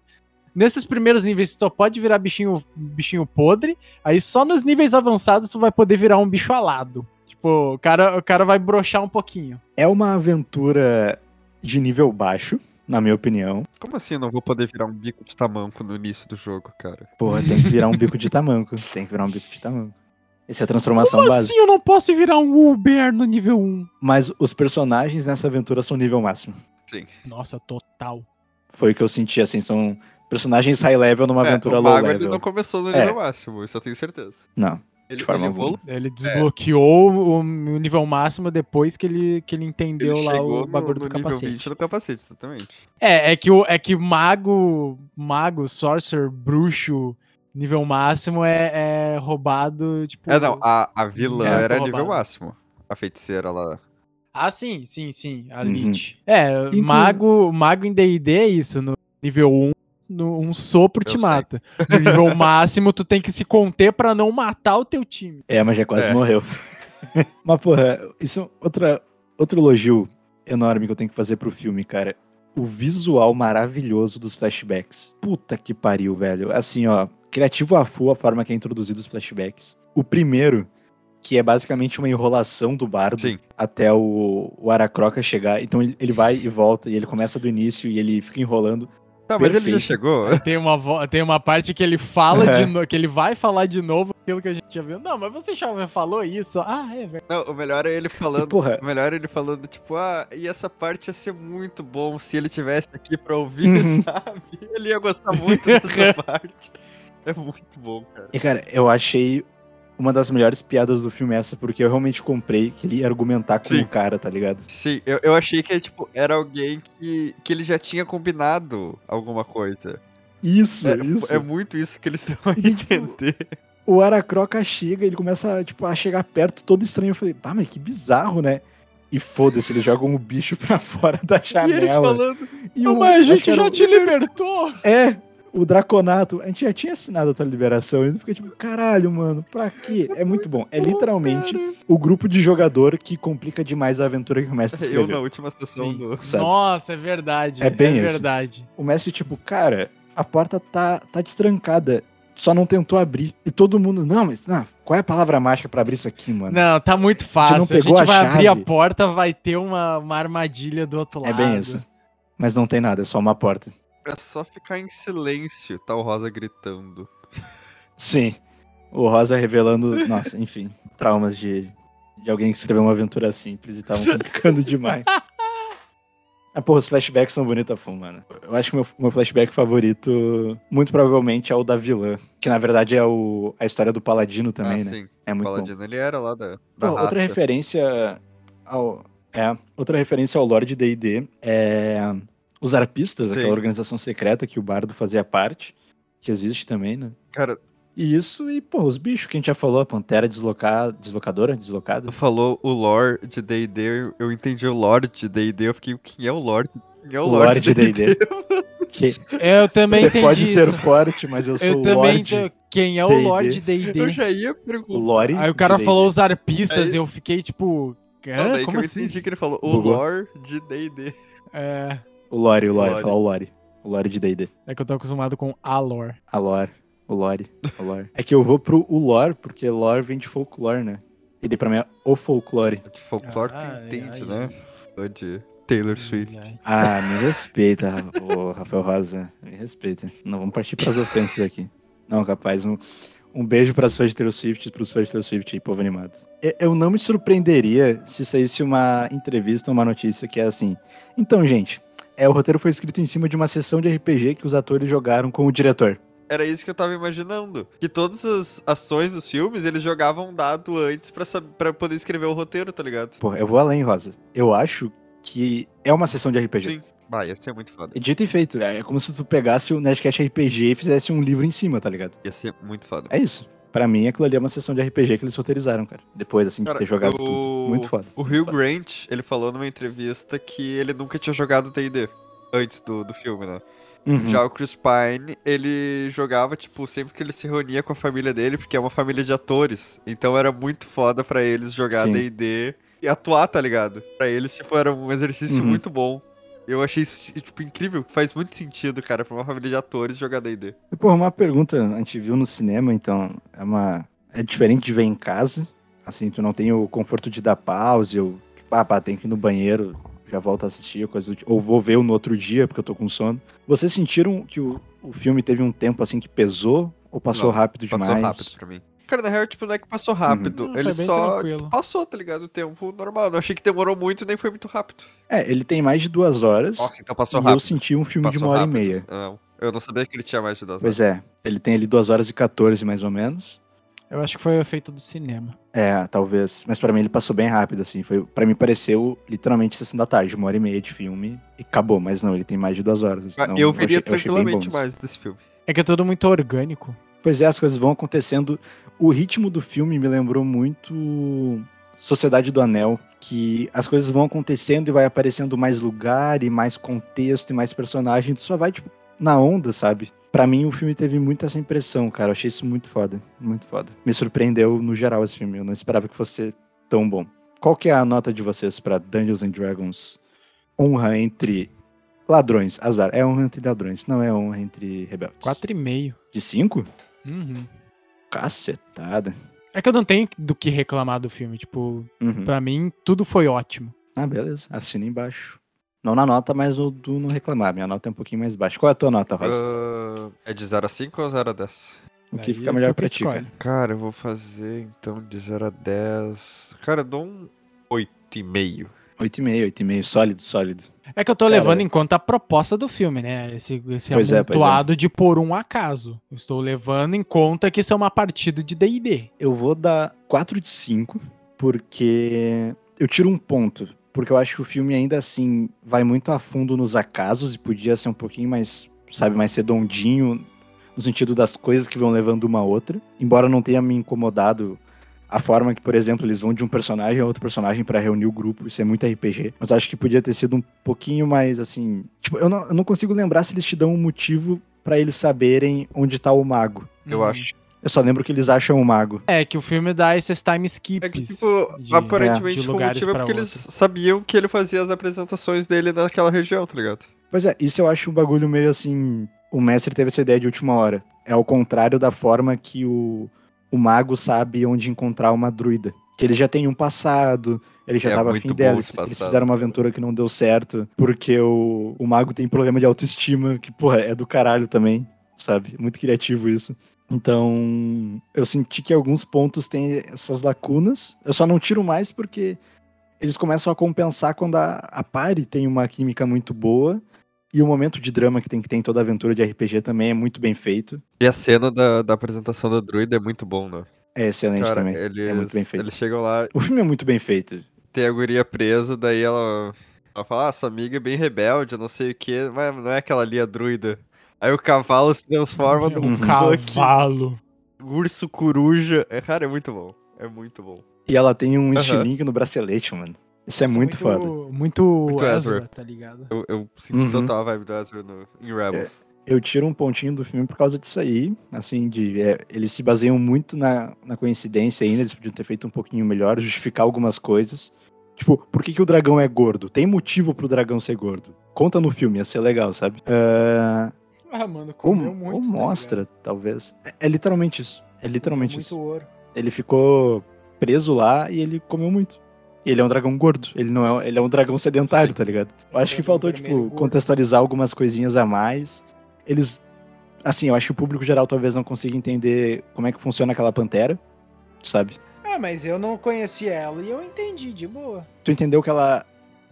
Nesses primeiros níveis, tu só pode virar bichinho, bichinho podre. Aí só nos níveis avançados tu vai poder virar um bicho alado. Tipo, o cara, o cara vai brochar um pouquinho. É uma aventura de nível baixo, na minha opinião. Como assim eu não vou poder virar um bico de tamanco no início do jogo, cara? Porra, tem que virar um bico de tamanco. Tem que virar um bico de tamanco. Essa é a transformação Como básica. assim eu não posso virar um Uber no nível 1? Mas os personagens nessa aventura são nível máximo. Sim. Nossa, total. Foi o que eu senti, assim, são personagens high level numa É, aventura o low mago ele level. não começou no É. nível máximo, isso eu tenho certeza. Não. Ele, forma ele Ele desbloqueou o, o nível máximo depois que ele, que ele ele entendeu lá chegou o bagulho no, do no nível capacete. 20 no capacete, exatamente. É, é que, o, é que mago, mago, sorcerer, bruxo, nível máximo é, é roubado, tipo... É, não, a, a vilã É, era nível máximo. A feiticeira lá. Ah, sim, sim, sim, a Uhum. Lich. É, Inclu- mago, mago em D&D é isso, no nível 1, no, um sopro Eu te sei. mata. [laughs] No nível máximo, tu tem que se conter pra não matar o teu time. É, mas já quase É. morreu. [laughs] mas, porra, isso é outra, outro elogio enorme que eu tenho que fazer pro filme, cara. O visual maravilhoso dos flashbacks. Puta que pariu, velho. Assim, ó, criativo a full a forma que é introduzido os flashbacks. O primeiro, que é basicamente uma enrolação do bardo Sim. até o, o Aracroca chegar. Então ele, ele vai e volta, e ele começa do início e ele fica enrolando. Tá, mas ele já Perfeito. chegou. [laughs] Tem uma, vo- tem uma parte que ele fala É. de novo, que ele vai falar de novo aquilo que a gente já viu. Não, mas você já falou isso. Ah, é verdade. Não, o melhor é ele falando. porra, O melhor é ele falando, tipo, ah, e essa parte ia ser muito bom se ele tivesse aqui pra ouvir, Uhum. [laughs] sabe? Ele ia gostar muito dessa [laughs] parte. [laughs] É muito bom, cara. E, cara, eu achei uma das melhores piadas do filme essa, porque eu realmente comprei que ele ia argumentar com Sim. o cara, tá ligado? Sim, eu, eu achei que tipo, era alguém que, que ele já tinha combinado alguma coisa. Isso, É, isso. é muito isso que eles [laughs] estão a tipo, entender. O Aracroca chega, ele começa, tipo, a chegar perto, todo estranho. Eu falei, pá, mas que bizarro, né? E foda-se, eles jogam o bicho pra [laughs] fora da E eles janela. falando, E Não, o- mas a gente já o- te libertou. É, o Draconato. A gente já tinha assinado a tua liberação. E fica tipo, caralho, mano, pra quê? É muito bom. É literalmente o grupo de jogador que complica demais a aventura que o mestre eu escreveu. na última sessão Sim. do. Sabe? Nossa, é verdade. É bem isso. verdade. O mestre, tipo, cara, a porta tá, tá destrancada. Só não tentou abrir. E todo mundo, não, mas não, qual é a palavra mágica pra abrir isso aqui, mano? Não, tá muito fácil. não A pegou gente a vai abrir a chave. porta, vai ter uma, uma armadilha do outro lado. é bem isso. Mas não tem nada, é só uma porta. É só ficar em silêncio, tá o Rosa gritando. Sim. O Rosa revelando, [laughs] nossa, enfim, traumas de, de alguém que escreveu uma aventura simples e estavam complicando [laughs] demais. Ah, porra, os flashbacks são bonitos a fundo, mano. Eu acho que o meu, meu flashback favorito, muito provavelmente, é o da vilã. Que na verdade é o, a história do Paladino também, ah, né? sim. É O muito bom. Paladino, ele era lá da, Pô, da outra raça. referência ao. É, outra referência ao Lorde D&D é os arpistas, Sim. aquela organização secreta que o Bardo fazia parte, que existe também, né? Cara, E isso, e, pô, os bichos que a gente já falou, a Pantera desloca... deslocadora, deslocada. tu falou o lore de D&D, eu entendi o lore de D&D, eu fiquei, quem é o lore? Quem é o O lore, Lorde de D&D. [laughs] Que Eu também você entendi pode ser isso. forte, mas eu sou Eu o também Lorde. ento- Quem é o D&D. Lorde Eu D&D? já ia O perguntar. Lore Aí o cara falou os arpistas Aí- e eu fiquei tipo... Não, Hã? daí Como que eu assim? entendi que ele falou o Bugou. lore de D&D. É, O Lore, o Lore, Lore. falar o Lore. O Lore de D&D. é que eu tô acostumado com a lore. A lore. O lore. O lore. É que eu vou pro o lore, porque lore vem de folclore, né? E daí pra mim é o folclore. De folclore Ah, tu entende, ai, né? Fã de Taylor Swift. Ah, me [laughs] respeita, ô Rafael Rosa. Me respeita. Não, vamos partir pras ofensas aqui. Não, capaz. Um, um beijo pras fãs de Taylor Swift, pros fãs de Taylor Swift e povo animado. Eu não me surpreenderia se saísse uma entrevista ou uma notícia que é assim. Então, gente, é, o roteiro foi escrito em cima de uma sessão de RPG que os atores jogaram com o diretor. Era isso que eu tava imaginando. Que todas as ações dos filmes, eles jogavam um dado antes pra poder escrever o roteiro, tá ligado? Pô, eu vou além, Rosa. Eu acho que é uma sessão de RPG. Sim. Vai, ia ser muito foda. Dito e feito, é como se tu pegasse o Nerdcast RPG e fizesse um livro em cima, tá ligado? Ia ser muito foda. É isso. Pra mim, aquilo ali é uma sessão de RPG que eles roteirizaram, cara. Depois, assim, de Cara, ter jogado o- tudo. Muito foda. O Hugh Grant, ele falou numa entrevista que ele nunca tinha jogado D&D antes do, do filme, né? Uhum. Já o Chris Pine, ele jogava, tipo, sempre que ele se reunia com a família dele, porque é uma família de atores. Então era muito foda pra eles jogar. D&D e atuar, tá ligado? Pra eles, tipo, era um exercício Uhum. muito bom. Eu achei isso, tipo, incrível. Faz muito sentido, cara, pra uma família de atores jogar D&D. Pô, uma pergunta, a gente viu no cinema, então, é uma... É diferente de ver em casa. Assim, tu não tem o conforto de dar pause, ou, tipo, ah, pá, tem que ir no banheiro, já volto a assistir, coisa. Ou vou ver no outro dia, porque eu tô com sono. Vocês sentiram que o, o filme teve um tempo, assim, que pesou? Ou passou Não, rápido Passou demais? rápido pra mim. Cara, na real, tipo, não é que passou rápido. Não, foi ele só tranquilo. tipo, passou, tá ligado? O tempo normal. Não achei que demorou muito, nem foi muito rápido. É, ele tem mais de duas horas. Nossa, então passou e eu rápido. senti um filme de Passou uma hora rápido. e meia. Não, eu não sabia que ele tinha mais de duas Pois é, ele tem ali 2 horas e 14 mais ou menos. Eu acho que foi o efeito do cinema. É, talvez. Mas pra mim ele passou bem rápido, assim. Foi, para mim pareceu literalmente sessão da tarde, uma hora e meia de filme e acabou. Mas não, ele tem mais de duas horas. Então, eu veria eu achei tranquilamente bom. mais desse filme. É que é tudo muito orgânico. Pois é, as coisas vão acontecendo. O ritmo do filme me lembrou muito Sociedade do Anel, que as coisas vão acontecendo e vai aparecendo mais lugar e mais contexto e mais personagem. Tu só vai, tipo, na onda, sabe? Pra mim, o filme teve muito essa impressão, cara. Eu achei isso muito foda. Muito foda. Me surpreendeu no geral esse filme. Eu não esperava que fosse tão bom. Qual que é a nota de vocês pra Dungeons and Dragons? Honra entre ladrões. Azar. É honra entre ladrões, não é honra entre rebeldes. 4,5. De 5? Uhum. Cacetada. É que eu não tenho do que reclamar do filme. Tipo, Uhum. pra mim, tudo foi ótimo. Ah, beleza. Assina embaixo. Não na nota, mas no do não reclamar. Minha nota é um pouquinho mais baixa. Qual é a tua nota, Rosa? Ah, é de 0 a 5 ou 0 a 10? o que Aí fica é melhor pra ti, cara? Cara, eu vou fazer então de 0 a 10. Cara, eu dou um 8,5. 8,5, 8,5. Sólido, sólido. É que eu tô Cara, levando em conta a proposta do filme, né? Esse, esse Pois é, pois é. amontoado de por um acaso. Eu estou levando em conta que isso é uma partida de D&D. Eu vou dar 4 de 5, porque eu tiro um ponto. Porque eu acho que o filme ainda assim vai muito a fundo nos acasos e podia ser um pouquinho mais, sabe, mais redondinho no sentido das coisas que vão levando uma a outra. Embora não tenha me incomodado a forma que, por exemplo, eles vão de um personagem a outro personagem pra reunir o grupo, isso é muito RPG. Mas acho que podia ter sido um pouquinho mais assim. Tipo, eu não, eu não consigo lembrar se eles te dão um motivo pra eles saberem onde tá o mago. Eu Hum. acho. Eu só lembro que eles acham o mago. É, que o filme dá esses time skips. É que, tipo, de- aparentemente de o motivo é porque eles sabiam que ele fazia as apresentações dele naquela região, tá ligado? Pois é, isso eu acho um bagulho meio assim. O mestre teve essa ideia de última hora. É ao contrário da forma que o, o mago sabe onde encontrar uma druida. Que ele já tem um passado, ele já É tava muito afim dela. Eles, eles fizeram uma aventura que não deu certo, porque o, o mago tem problema de autoestima, que, porra, é do caralho também. sabe? Muito criativo isso. Então, eu senti que alguns pontos têm essas lacunas. Eu só não tiro mais porque eles começam a compensar quando a, a pare tem uma química muito boa. E o momento de drama que tem que ter em toda aventura de RPG também é muito bem feito. E a cena da, da apresentação da druida é muito bom, né? É excelente Cara, também. eles, É muito bem feito. eles chegam lá, O filme é muito bem feito. tem a guria presa, daí ela, ela fala, ah, sua amiga é bem rebelde, não sei o que, mas não é aquela ali a druida. Aí o cavalo se transforma É num um fucking cavalo. urso coruja. É, cara, é muito bom. É muito bom. E ela tem um Aham. estilingue no bracelete, mano. Isso é muito, foda. Muito, Muito Ezra, Ezra. tá ligado? Eu, eu senti Uhum. total a vibe do Ezra no, em Rebels. Eu tiro um pontinho do filme por causa disso aí. Assim, de. é, eles se baseiam muito na, na coincidência ainda. Eles podiam ter feito um pouquinho melhor, justificar algumas coisas. Tipo, por que, que o dragão é gordo? Tem motivo pro dragão ser gordo. Conta no filme, ia ser legal, sabe? Ah, Ah, mano, ou, comeu muito. ou tá mostra, talvez. É, é literalmente isso. É literalmente muito isso. ouro. Ele ficou preso lá e ele comeu muito. E ele é um dragão gordo. Ele não é, ele é um dragão sedentário, tá ligado? [laughs] Eu acho que Dragão faltou, tipo, gordo. contextualizar algumas coisinhas a mais. Eles. Assim, eu acho que o público geral talvez não consiga entender como é que funciona aquela pantera, sabe? Ah, mas eu não conhecia ela e eu entendi, de boa. Tu entendeu que ela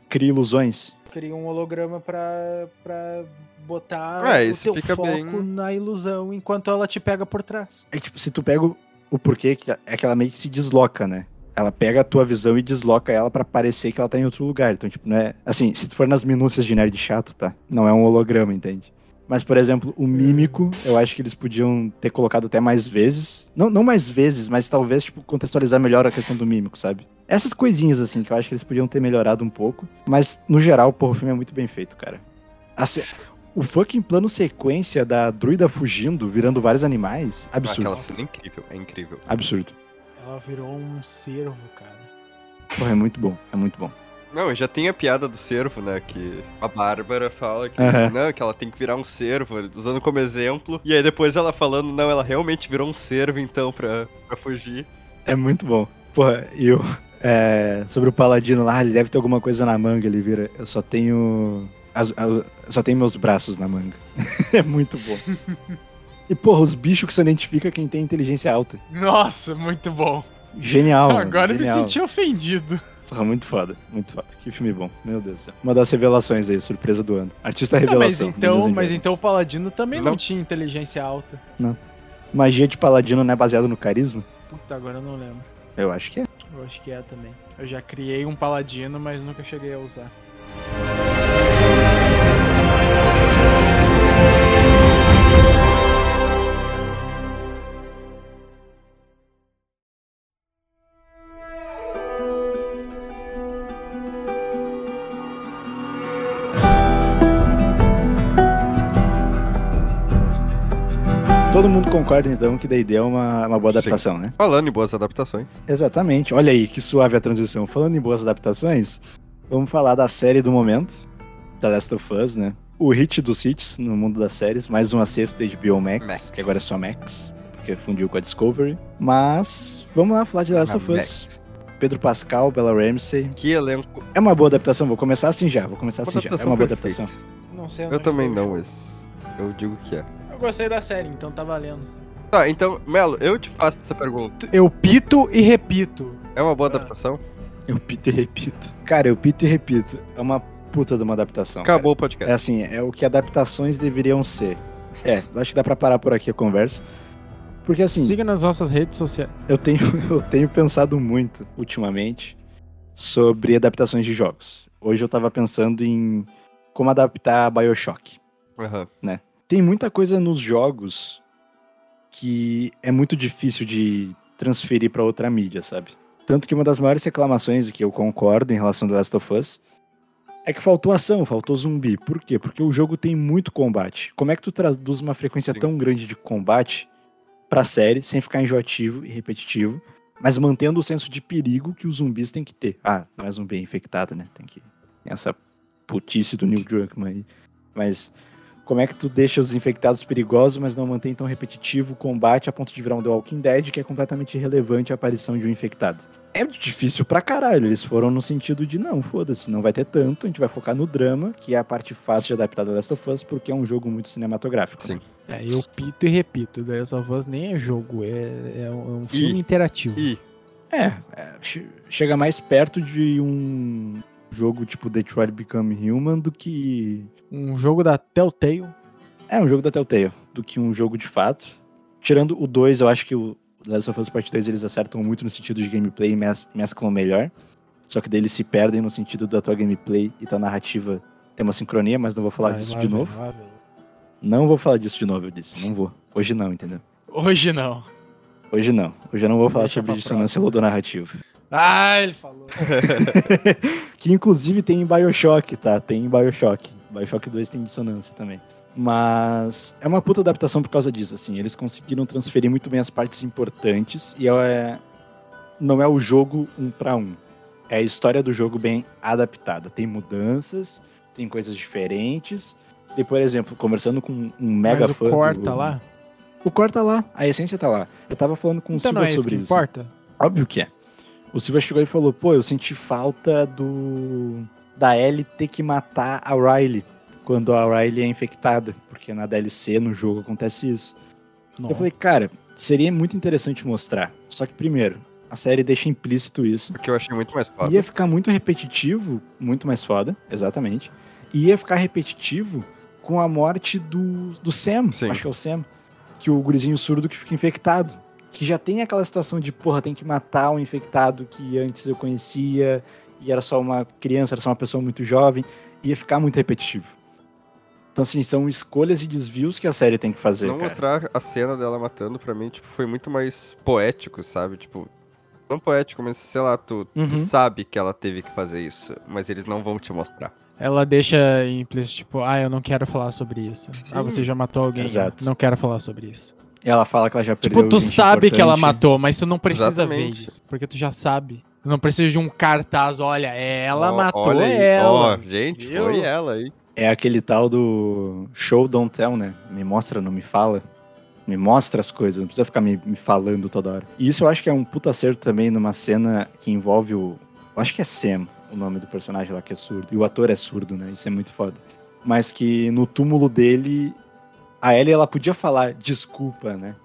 cria ilusões? Cria um holograma pra, pra botar É, o teu fica foco bem- na ilusão enquanto ela te pega por trás. É tipo, se tu pega o, o porquê, que- é que ela meio que se desloca, né? Ela pega a tua visão e desloca ela pra parecer que ela tá em outro lugar. Então, tipo, não é. Assim, se tu for nas minúcias de nerd chato, tá? Não é um holograma, entende? Mas, por exemplo, o mímico, eu acho que eles podiam ter colocado até mais vezes. Não, não mais vezes, mas talvez, tipo, contextualizar melhor a questão do mímico, sabe? Essas coisinhas, assim, que eu acho que eles podiam ter melhorado um pouco. Mas, no geral, porra, o filme é muito bem feito, cara. A se- O fucking plano sequência da druida fugindo, virando vários animais, absurdo. Aquela cena é incrível, é incrível. Absurdo. Ela virou um cervo, cara. Porra, é muito bom, é muito bom. Não, e já tem a piada do cervo, né? Que a Bárbara fala que, Aham. não, que ela tem que virar um cervo, usando como exemplo. E aí depois ela falando, não, ela realmente virou um cervo então pra, pra fugir. É muito bom. Porra, e eu. é, sobre o Paladino lá, ele deve ter alguma coisa na manga, ele vira. Eu só tenho. as- a- eu só tenho meus braços na manga. [laughs] é muito bom. [laughs] E, porra, os bichos que você identifica quem tem inteligência alta. Nossa, muito bom. Genial. Agora eu me genial. senti ofendido. Porra, muito foda, muito foda. Que filme bom, meu Deus do céu. Uma das revelações aí, surpresa do ano. Artista Não, mas revelação. então, mas então o Paladino também não. Não. tinha inteligência alta. Magia de Paladino não é baseado no carisma? Puta, agora eu não lembro. Eu acho que é. Eu acho que é também. Eu já criei um Paladino, mas nunca cheguei a usar. Todo mundo concorda então que D&D é uma, uma boa Sim. adaptação, né? Falando em boas adaptações. Exatamente. Olha aí, que suave a transição. Falando em boas adaptações, vamos falar da série do momento, da Last of Us, né? O hit dos hits no mundo das séries, mais um acerto da HBO Max, Max. que agora é só Max, porque fundiu com a Discovery. Mas, vamos lá falar de The Last of Us. Pedro Pascal, Bella Ramsey. Que elenco. É uma boa adaptação, vou começar assim já, vou começar assim já. É uma boa perfeita. adaptação. Não sei. Eu não também joguei o não, mas eu digo que é. Eu gostei da série, então tá valendo. Tá, então, Melo, eu te faço essa pergunta. Eu pito e repito. É uma boa Ah. adaptação? Eu pito e repito. Cara, eu pito e repito. É uma puta de uma adaptação. cara. Acabou o É podcast. assim, é o que adaptações deveriam ser. É, eu acho que dá pra parar por aqui a conversa. Porque assim, Siga nas nossas redes sociais. eu tenho, [laughs] eu tenho pensado muito ultimamente sobre adaptações de jogos. Hoje eu tava pensando em como adaptar Bioshock. Aham. Tem muita coisa nos jogos que é muito difícil de transferir pra outra mídia, sabe? Tanto que uma das maiores reclamações que eu concordo em relação a The Last of Us é que faltou ação, faltou zumbi. Por quê? Porque o jogo tem muito combate. Como é que tu traduz uma frequência Sim. tão grande de combate pra série sem ficar enjoativo e repetitivo, mas mantendo o senso de perigo que os zumbis têm que ter? Ah, não é zumbi é infectado, né? Tem que tem essa putice do Neil Druckmann aí. Mas como é que tu deixa os infectados perigosos, mas não mantém tão repetitivo o combate a ponto de virar um The Walking Dead, que é completamente irrelevante a aparição de um infectado. É difícil pra caralho. Eles foram no sentido de, não, foda-se, não vai ter tanto, a gente vai focar no drama, que é a parte fácil de adaptar da Last of Us, porque é um jogo muito cinematográfico. Sim. É, eu pito e repito, The Last of Us nem é jogo, é, é um, é filme interativo. E É, é, che- chega mais perto de um jogo tipo Detroit Become Human do que. Um jogo da Telltale. É, um jogo da Telltale, do que um jogo de fato. Tirando o 2, eu acho que o Last of Us Part 2 eles acertam muito no sentido de gameplay e mes- mesclam melhor. Só que daí eles se perdem no sentido da tua gameplay e tua narrativa tem uma sincronia, mas não vou falar Vai, disso vai, de vai, novo. vai, vai. Não vou falar disso de novo, eu disse. Não vou. Hoje não, entendeu? Hoje não. Hoje não. Hoje eu não vou falar Deixa sobre dissonância ludonarrativa. Ah, ele falou. [laughs] que inclusive tem em Bioshock, tá? Tem em Bioshock. Bioshock 2 tem dissonância também. Mas é uma puta adaptação por causa disso, assim. Eles conseguiram transferir muito bem as partes importantes e é... não é o jogo um pra um. É a história do jogo bem adaptada. Tem mudanças, tem coisas diferentes. E, por exemplo, conversando com um mega Mas o fã. core do- tá lá? O core tá lá, a essência tá lá. Eu tava falando com o Então Silva não é isso sobre que isso. importa? Óbvio que é. O Silva chegou e falou, pô, eu senti falta do. da Ellie ter que matar a Riley quando a Riley é infectada. Porque na DLC, no jogo, acontece isso. Não. Eu falei, cara, seria muito interessante mostrar. Só que primeiro, a série deixa implícito isso. porque eu achei muito mais foda. Ia ficar muito repetitivo, muito mais foda, exatamente. E ia ficar repetitivo com a morte do, do Sam, Sim. acho que é o Sam, que o gurizinho surdo que fica infectado. Que já tem aquela situação de, porra, tem que matar um infectado que antes eu conhecia e era só uma criança, era só uma pessoa muito jovem. Ia ficar muito repetitivo. Então, assim, são escolhas e desvios que a série tem que fazer. Não cara. mostrar a cena dela matando, pra mim, tipo, foi muito mais poético, sabe? Tipo, não poético, mas sei lá, tu, tu Uhum. sabe que ela teve que fazer isso, mas eles não vão te mostrar. Ela deixa implícito, tipo, ah, eu não quero falar sobre isso. Sim. Ah, você já matou alguém. Exato. Não quero falar sobre isso. Ela fala que ela já perdeu Tipo, tu gente sabe que ela importante. matou, mas tu não precisa Exatamente. ver isso. Porque tu já sabe. Tu não precisa de um cartaz, olha, ela Ó, matou olha aí, ela. Ó, gente, Viu? foi ela aí. É aquele tal do show don't tell, né? Me mostra, não me fala. Me mostra as coisas, não precisa ficar me, me falando toda hora. E isso eu acho que é um puta acerto também numa cena que envolve o. Eu acho que é Sam, o nome do personagem lá que é surdo. E o ator é surdo, né? Isso é muito foda. Mas que no túmulo dele, a Ellie ela podia falar desculpa, né?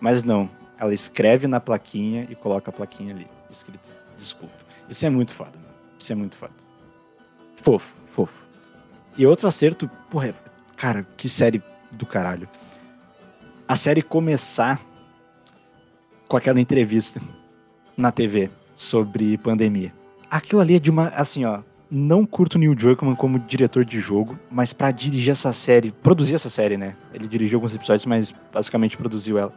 Mas não. Ela escreve na plaquinha e coloca a plaquinha ali, escrito desculpa. Isso é muito foda, mano. Isso é muito foda. Fofo, fofo. E outro acerto, porra, cara, que série do caralho. A série começar com aquela entrevista na TV sobre pandemia. Aquilo ali é de uma, assim, ó, não curto o Neil Druckmann como diretor de jogo, mas pra dirigir essa série, produzir essa série, né? Ele dirigiu alguns episódios, mas basicamente produziu ela.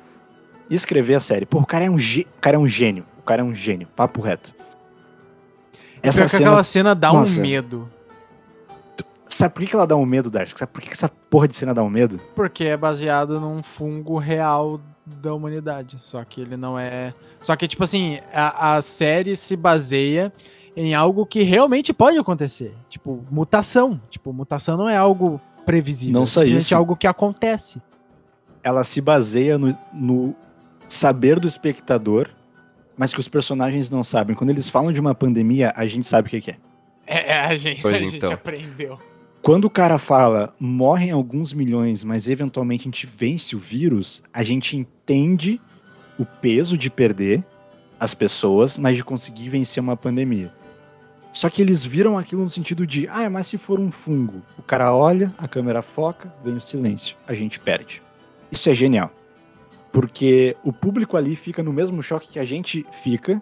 E escrever a série. Pô, o cara é um, gê- o cara é um gênio. O cara é um gênio, papo reto. Pior que aquela cena dá Nossa. um medo. Sabe por que ela dá um medo, Darcy? Sabe por que que essa porra de cena dá um medo? Porque é baseado num fungo real da humanidade. Só que ele não é. Só que, tipo assim, a, a série se baseia em algo que realmente pode acontecer. Tipo, mutação. Tipo, mutação não é algo previsível. Não só simplesmente isso. É algo que acontece. Ela se baseia no, no saber do espectador, mas que os personagens não sabem. Quando eles falam de uma pandemia, a gente sabe o que que é. É, é, a gente, Pois a gente então. aprendeu. Quando o cara fala morrem alguns milhões, mas eventualmente a gente vence o vírus, a gente entende o peso de perder as pessoas, mas de conseguir vencer uma pandemia. Só que eles viram aquilo no sentido de, ah, mas se for um fungo, o cara olha, a câmera foca, vem o silêncio, a gente perde. Isso é genial. Porque o público ali fica no mesmo choque que a gente fica,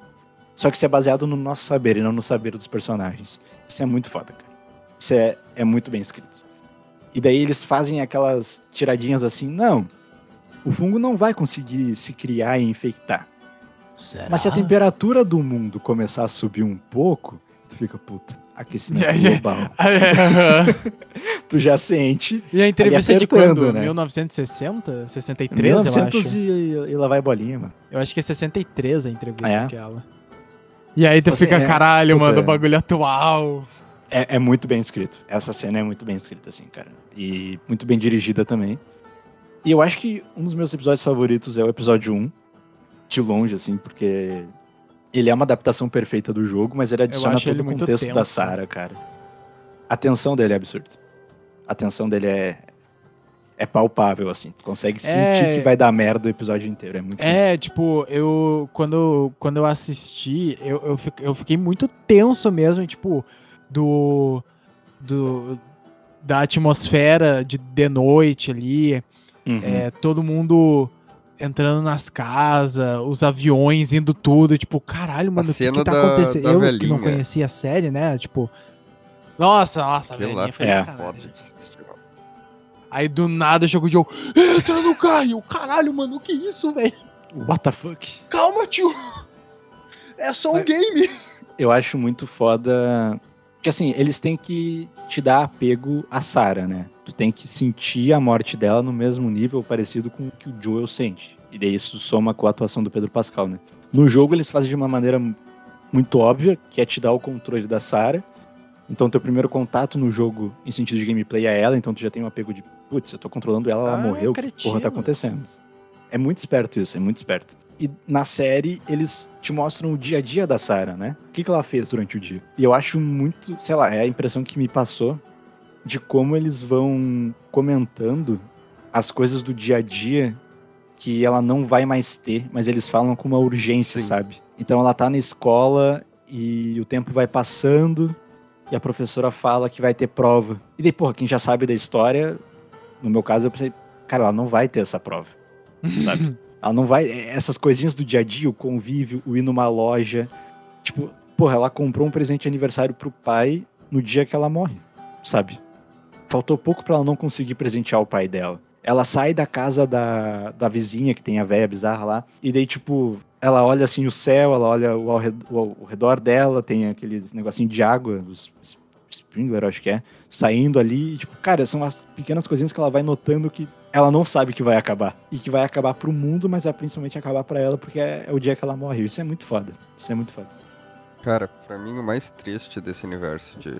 só que isso é baseado no nosso saber e não no saber dos personagens. Isso é muito foda, cara. Isso é, é muito bem escrito. E daí eles fazem aquelas tiradinhas assim, não, o fungo não vai conseguir se criar e infectar. Mas se a temperatura do mundo começar a subir um pouco, tu fica, puta, aquecimento global. [laughs] [laughs] tu já sente. e a entrevista Ali de quando? né? 1960? 63, eu 1900 acho. e, e lá vai bolinha, mano. Eu acho que é 63 a entrevista é? aquela. E aí tu Você- fica, é, caralho, puta, mano, é. o bagulho atual. É, é muito bem escrito. Essa cena é muito bem escrita, assim, cara. E muito bem dirigida também. E eu acho que um dos meus episódios favoritos é o episódio 1. De longe, assim, porque ele é uma adaptação perfeita do jogo, mas ele adiciona todo o contexto da tenso. Sarah, cara. A tensão dele é absurda. A tensão dele é. É palpável, assim. Tu consegue sentir É. que vai dar merda o episódio inteiro. É muito É, tipo, eu. Quando, quando eu assisti, eu, eu, eu fiquei muito tenso mesmo, tipo, do. do da atmosfera de de noite ali. Uhum. É, todo mundo entrando nas casas, os aviões indo tudo, tipo, caralho, mano, o que, que tá da- acontecendo? da Eu que não conhecia a série, né? Tipo. Nossa, nossa, velho. É. foda. Aí do nada chega o Joe, entra no carro, eu, caralho, mano, o que é isso, velho? What the fuck? Calma, tio. É só um Mas- game. eu acho muito foda. Que assim, eles têm que te dar apego a Sarah, né? Tu tem que sentir a morte dela no mesmo nível parecido com o que o Joel sente. E daí isso soma com a atuação do Pedro Pascal, né? No jogo eles fazem de uma maneira muito óbvia, que é te dar o controle da Sarah. Então teu primeiro contato no jogo em sentido de gameplay é ela, então tu já tem um apego de, putz, eu tô controlando ela, ela Ah, morreu, o que porra tá acontecendo? É muito esperto isso, é muito esperto. E na série, eles te mostram o dia a dia da Sarah, né? O que, que ela fez durante o dia. E eu acho muito, sei lá, é a impressão que me passou de como eles vão comentando as coisas do dia a dia que ela não vai mais ter, mas eles falam com uma urgência, Sim. sabe? Então ela tá na escola e o tempo vai passando e a professora fala que vai ter prova. E daí, porra, quem já sabe da história, no meu caso, eu pensei, cara, ela não vai ter essa prova, [laughs] sabe? Ela não vai. é, Essas coisinhas do dia a dia, o convívio, o ir numa loja. Tipo, porra, ela comprou um presente de aniversário pro pai no dia que ela morre, sabe? Faltou pouco pra ela não conseguir presentear o pai dela. Ela sai da casa da, da vizinha, que tem a véia bizarra lá, e daí, tipo, ela olha assim o céu, ela olha o ao, o redor dela, tem aqueles negocinho de água, os s- sprinkler, acho que é, saindo ali. tipo, cara, são as pequenas coisinhas que ela vai notando que ela não sabe que vai acabar. E que vai acabar pro mundo, mas vai principalmente acabar pra ela, porque é, é o dia que ela morre. Isso é muito foda. Isso é muito foda. Cara, pra mim o mais triste desse universo de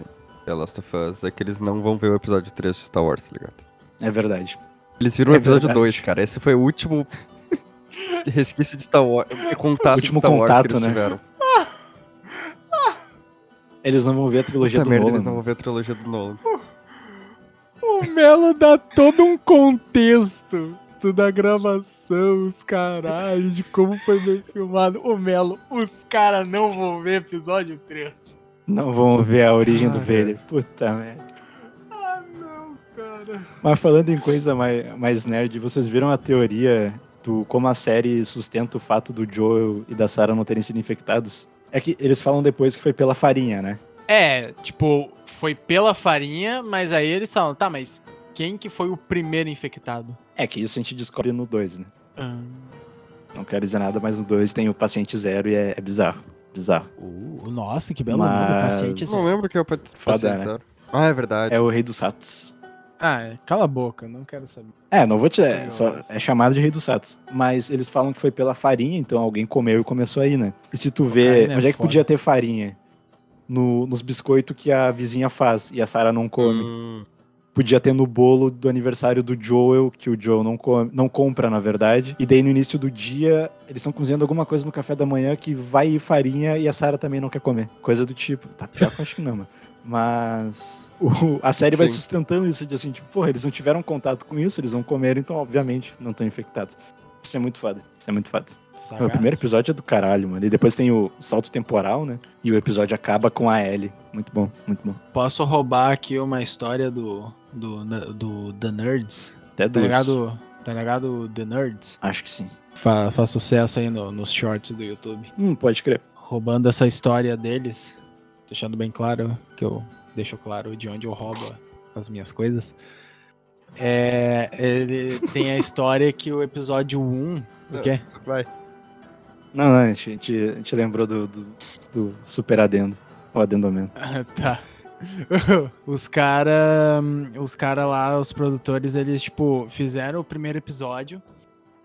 The Last of Us é que eles não vão ver o episódio 3 de Star Wars, tá ligado? É verdade. Eles viram o É episódio verdade. 2, cara. Esse foi o último [laughs] resquício de Star Wars. Contato Último de Star Wars contato, que eles né? tiveram. [laughs] Eles não vão ver a trilogia Puta do merda, Nolan. eles não vão ver a trilogia do Nolan. [laughs] O Melo dá todo um contexto da gravação, os caralho, de como foi bem filmado. O Melo, os caras não vão ver episódio 3. Não vão ver a origem do Cara. Vader. Puta merda. Ah, não, cara. Mas falando em coisa mais, mais nerd, vocês viram a teoria do como a série sustenta o fato do Joel e da Sarah não terem sido infectados? É que eles falam depois que foi pela farinha, né? É, tipo, foi pela farinha, mas aí eles falam, tá, mas quem que foi o primeiro infectado? É que isso a gente descobre no 2, né? Ah, Não quero dizer nada, mas no 2 tem o paciente zero e é, é bizarro. Bizarro. uh, nossa, que belo Mas- nome, pacientes. Não lembro que é o paciente né? zero. Ah, é verdade. É o rei dos ratos. Ah, é, cala a boca, não quero saber. É, não vou te. É, só- é chamado de rei dos ratos. Mas eles falam que foi pela farinha, então alguém comeu e começou aí, né? E se tu vê. É Onde é que foda. podia ter farinha? No- nos biscoitos que a vizinha faz e a Sarah não come. Hum, Podia ter no bolo do aniversário do Joel, que o Joel não, come, não compra, na verdade. E daí no início do dia, eles estão cozinhando alguma coisa no café da manhã que vai ir farinha e a Sarah também não quer comer. Coisa do tipo. Tá pior que eu acho que não, mano. Mas o- a série vai Sim. sustentando isso de assim, tipo, porra, eles não tiveram contato com isso, eles não comeram, então obviamente não estão infectados. Isso é muito foda. Isso é muito foda. Sagaz. O primeiro episódio é do caralho, mano. E depois tem o salto temporal, né? E o episódio acaba com a Ellie. Muito bom, muito bom. Posso roubar aqui uma história do, do, do The Nerds? Até Tá duas. ligado? Tá ligado The Nerds? Acho que sim. Fa- faz sucesso aí no- nos shorts do YouTube. Hum, pode crer. Roubando essa história deles, deixando bem claro que eu deixo claro de onde eu roubo as minhas coisas. É, ele tem a história que o episódio 1. O quê? vai. Não, não, a gente, a gente, a gente lembrou do, do, do super adendo. O adendomento. [laughs] tá. [laughs] Os cara, os cara lá, os produtores, eles, tipo, fizeram o primeiro episódio.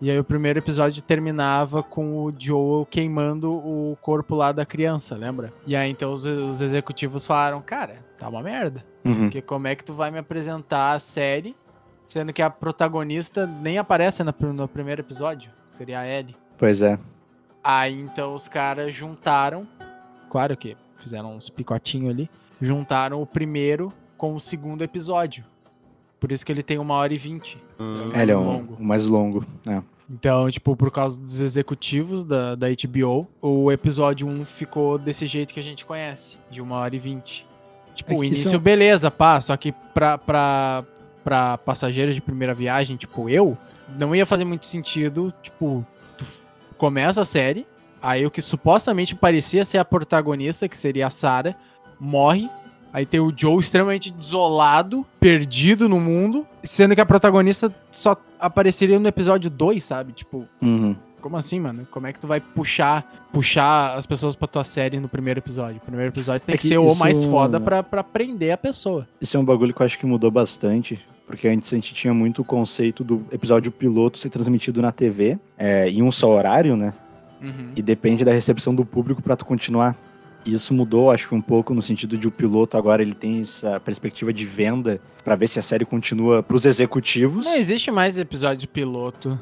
E aí o primeiro episódio terminava com o Joel queimando o corpo lá da criança, lembra? E aí então os, os executivos falaram, cara, tá uma merda. Uhum. Porque como é que tu vai me apresentar a série, sendo que a protagonista nem aparece na- no primeiro episódio? que Seria a Ellie. Pois é. Aí então os caras juntaram, claro que fizeram uns picotinhos ali, juntaram o primeiro com o segundo episódio. Por isso que ele tem uma hora e vinte. Hum, É, ele é mais um, longo. o mais longo. É. Então, tipo, por causa dos executivos da, da HBO, o episódio 1 ficou desse jeito que a gente conhece, de uma hora e vinte. Tipo, É o início, é beleza, pá, só que pra, pra, pra passageiros de primeira viagem, tipo eu, não ia fazer muito sentido, tipo, começa a série, aí o que supostamente parecia ser a protagonista, que seria a Sarah, morre, aí tem o Joe extremamente desolado, perdido no mundo, sendo que a protagonista só apareceria no episódio 2, sabe? Tipo, Uhum. como assim, mano? Como é que tu vai puxar puxar as pessoas pra tua série no primeiro episódio? O primeiro episódio tem É que, que ser o isso- mais foda pra, pra prender a pessoa. Isso é um bagulho que eu acho que mudou bastante. Porque antes a gente tinha muito o conceito do episódio piloto ser transmitido na TV, é, em um só horário, né? E depende da recepção do público pra tu continuar. E isso mudou, acho que um pouco no sentido de o piloto agora ele tem essa perspectiva de venda pra ver se a série continua pros executivos. Não existe mais episódio piloto.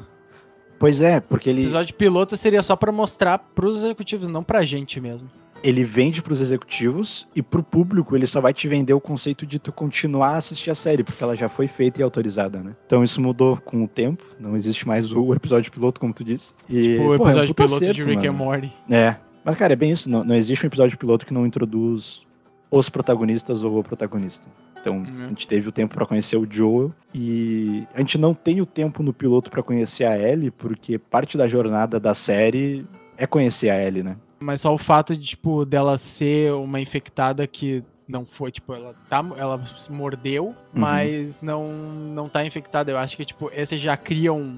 Pois é, porque ele, Episódio piloto seria só pra mostrar pros executivos, não pra gente mesmo. Ele vende pros executivos e pro público ele só vai te vender o conceito de tu continuar a assistir a série, porque ela já foi feita e autorizada, né? Então isso mudou com o tempo, não existe mais o episódio piloto, como tu disse. E, Tipo o pô, é um episódio piloto de acerto, Rick and mano. Morty. É. Mas, cara, é bem isso. Não, não existe um episódio piloto que não introduz os protagonistas ou o protagonista. Então, Uhum. a gente teve o tempo pra conhecer o Joel e a gente não tem o tempo no piloto pra conhecer a Ellie, porque parte da jornada da série é conhecer a Ellie, né? Mas só o fato de, tipo, dela ser uma infectada que não foi, tipo, ela tá. Ela se mordeu, Uhum. mas não, não tá infectada. Eu acho que, tipo, esse já cria um.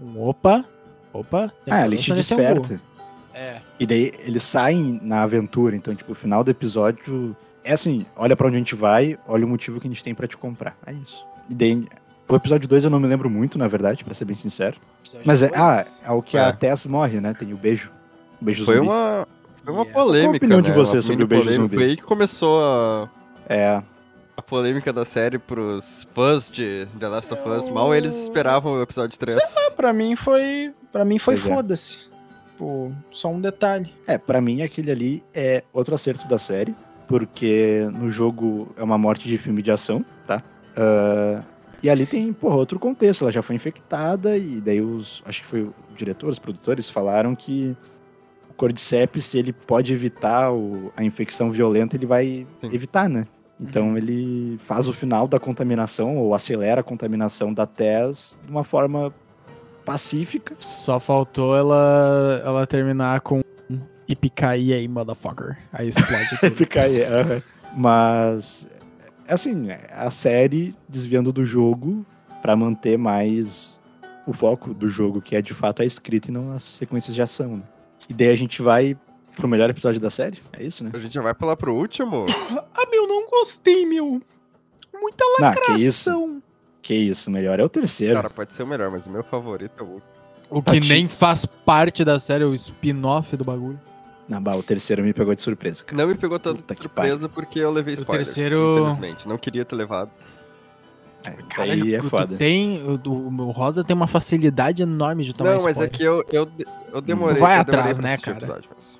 um opa. Opa. tem Ah, ele te desperta. É. E daí eles saem na aventura. Então, tipo, o final do episódio é assim: olha pra onde a gente vai, olha o motivo que a gente tem pra te comprar. É isso. E daí. O episódio 2 eu não me lembro muito, na verdade, pra ser bem sincero. Mas é, ah, é o que É. a Tess morre, né? Tem o beijo. Beijo Foi zumbi. uma, foi uma Yeah. polêmica, Qual a opinião de né? você Uma sobre o beijo polêmica. zumbi? Foi aí que começou a, É. a polêmica da série pros fãs de The Last of Us. Mal eles esperavam o episódio 3. Pra mim foi. Pra mim foi é. foda-se. Pô, só um detalhe. É, pra mim aquele ali é outro acerto da série, porque no jogo é uma morte de filme de ação, tá? Ah, e ali tem, porra, outro contexto. Ela já foi infectada e daí os, acho que foi o diretor, os produtores falaram que o Cordyceps, se ele pode evitar o- a infecção violenta, ele vai Sim. evitar, né? Então Uhum. ele faz o final da contaminação ou acelera a contaminação da Tess de uma forma pacífica. Só faltou ela, ela terminar com. E picaí aí, motherfucker. Aí explode [laughs] tudo. Fica aí. Mas, é assim, a série desviando do jogo pra manter mais o foco do jogo, que é de fato a escrita e não as sequências de ação. Né? E daí a gente vai pro melhor episódio da série? É isso, né? A gente já vai pular pro último? [coughs] ah, meu, não gostei, meu. Muita Não, que isso. lacração. Que isso, o melhor é o terceiro. Cara, pode ser o melhor, mas o meu favorito é o último. O que nem faz parte da série, o spin-off do bagulho. Não, bah, o terceiro me pegou de surpresa, cara. Não me pegou tanto que surpresa porque eu levei O spoiler. terceiro- Infelizmente. Não queria ter levado. É, Caralho, aí é tu foda. tem, o, o, Rosa tem uma facilidade enorme de tomar não, mas é spoiler. que eu, eu, eu demorei. Tu vai eu demorei atrás, pra né, cara? episódio, mas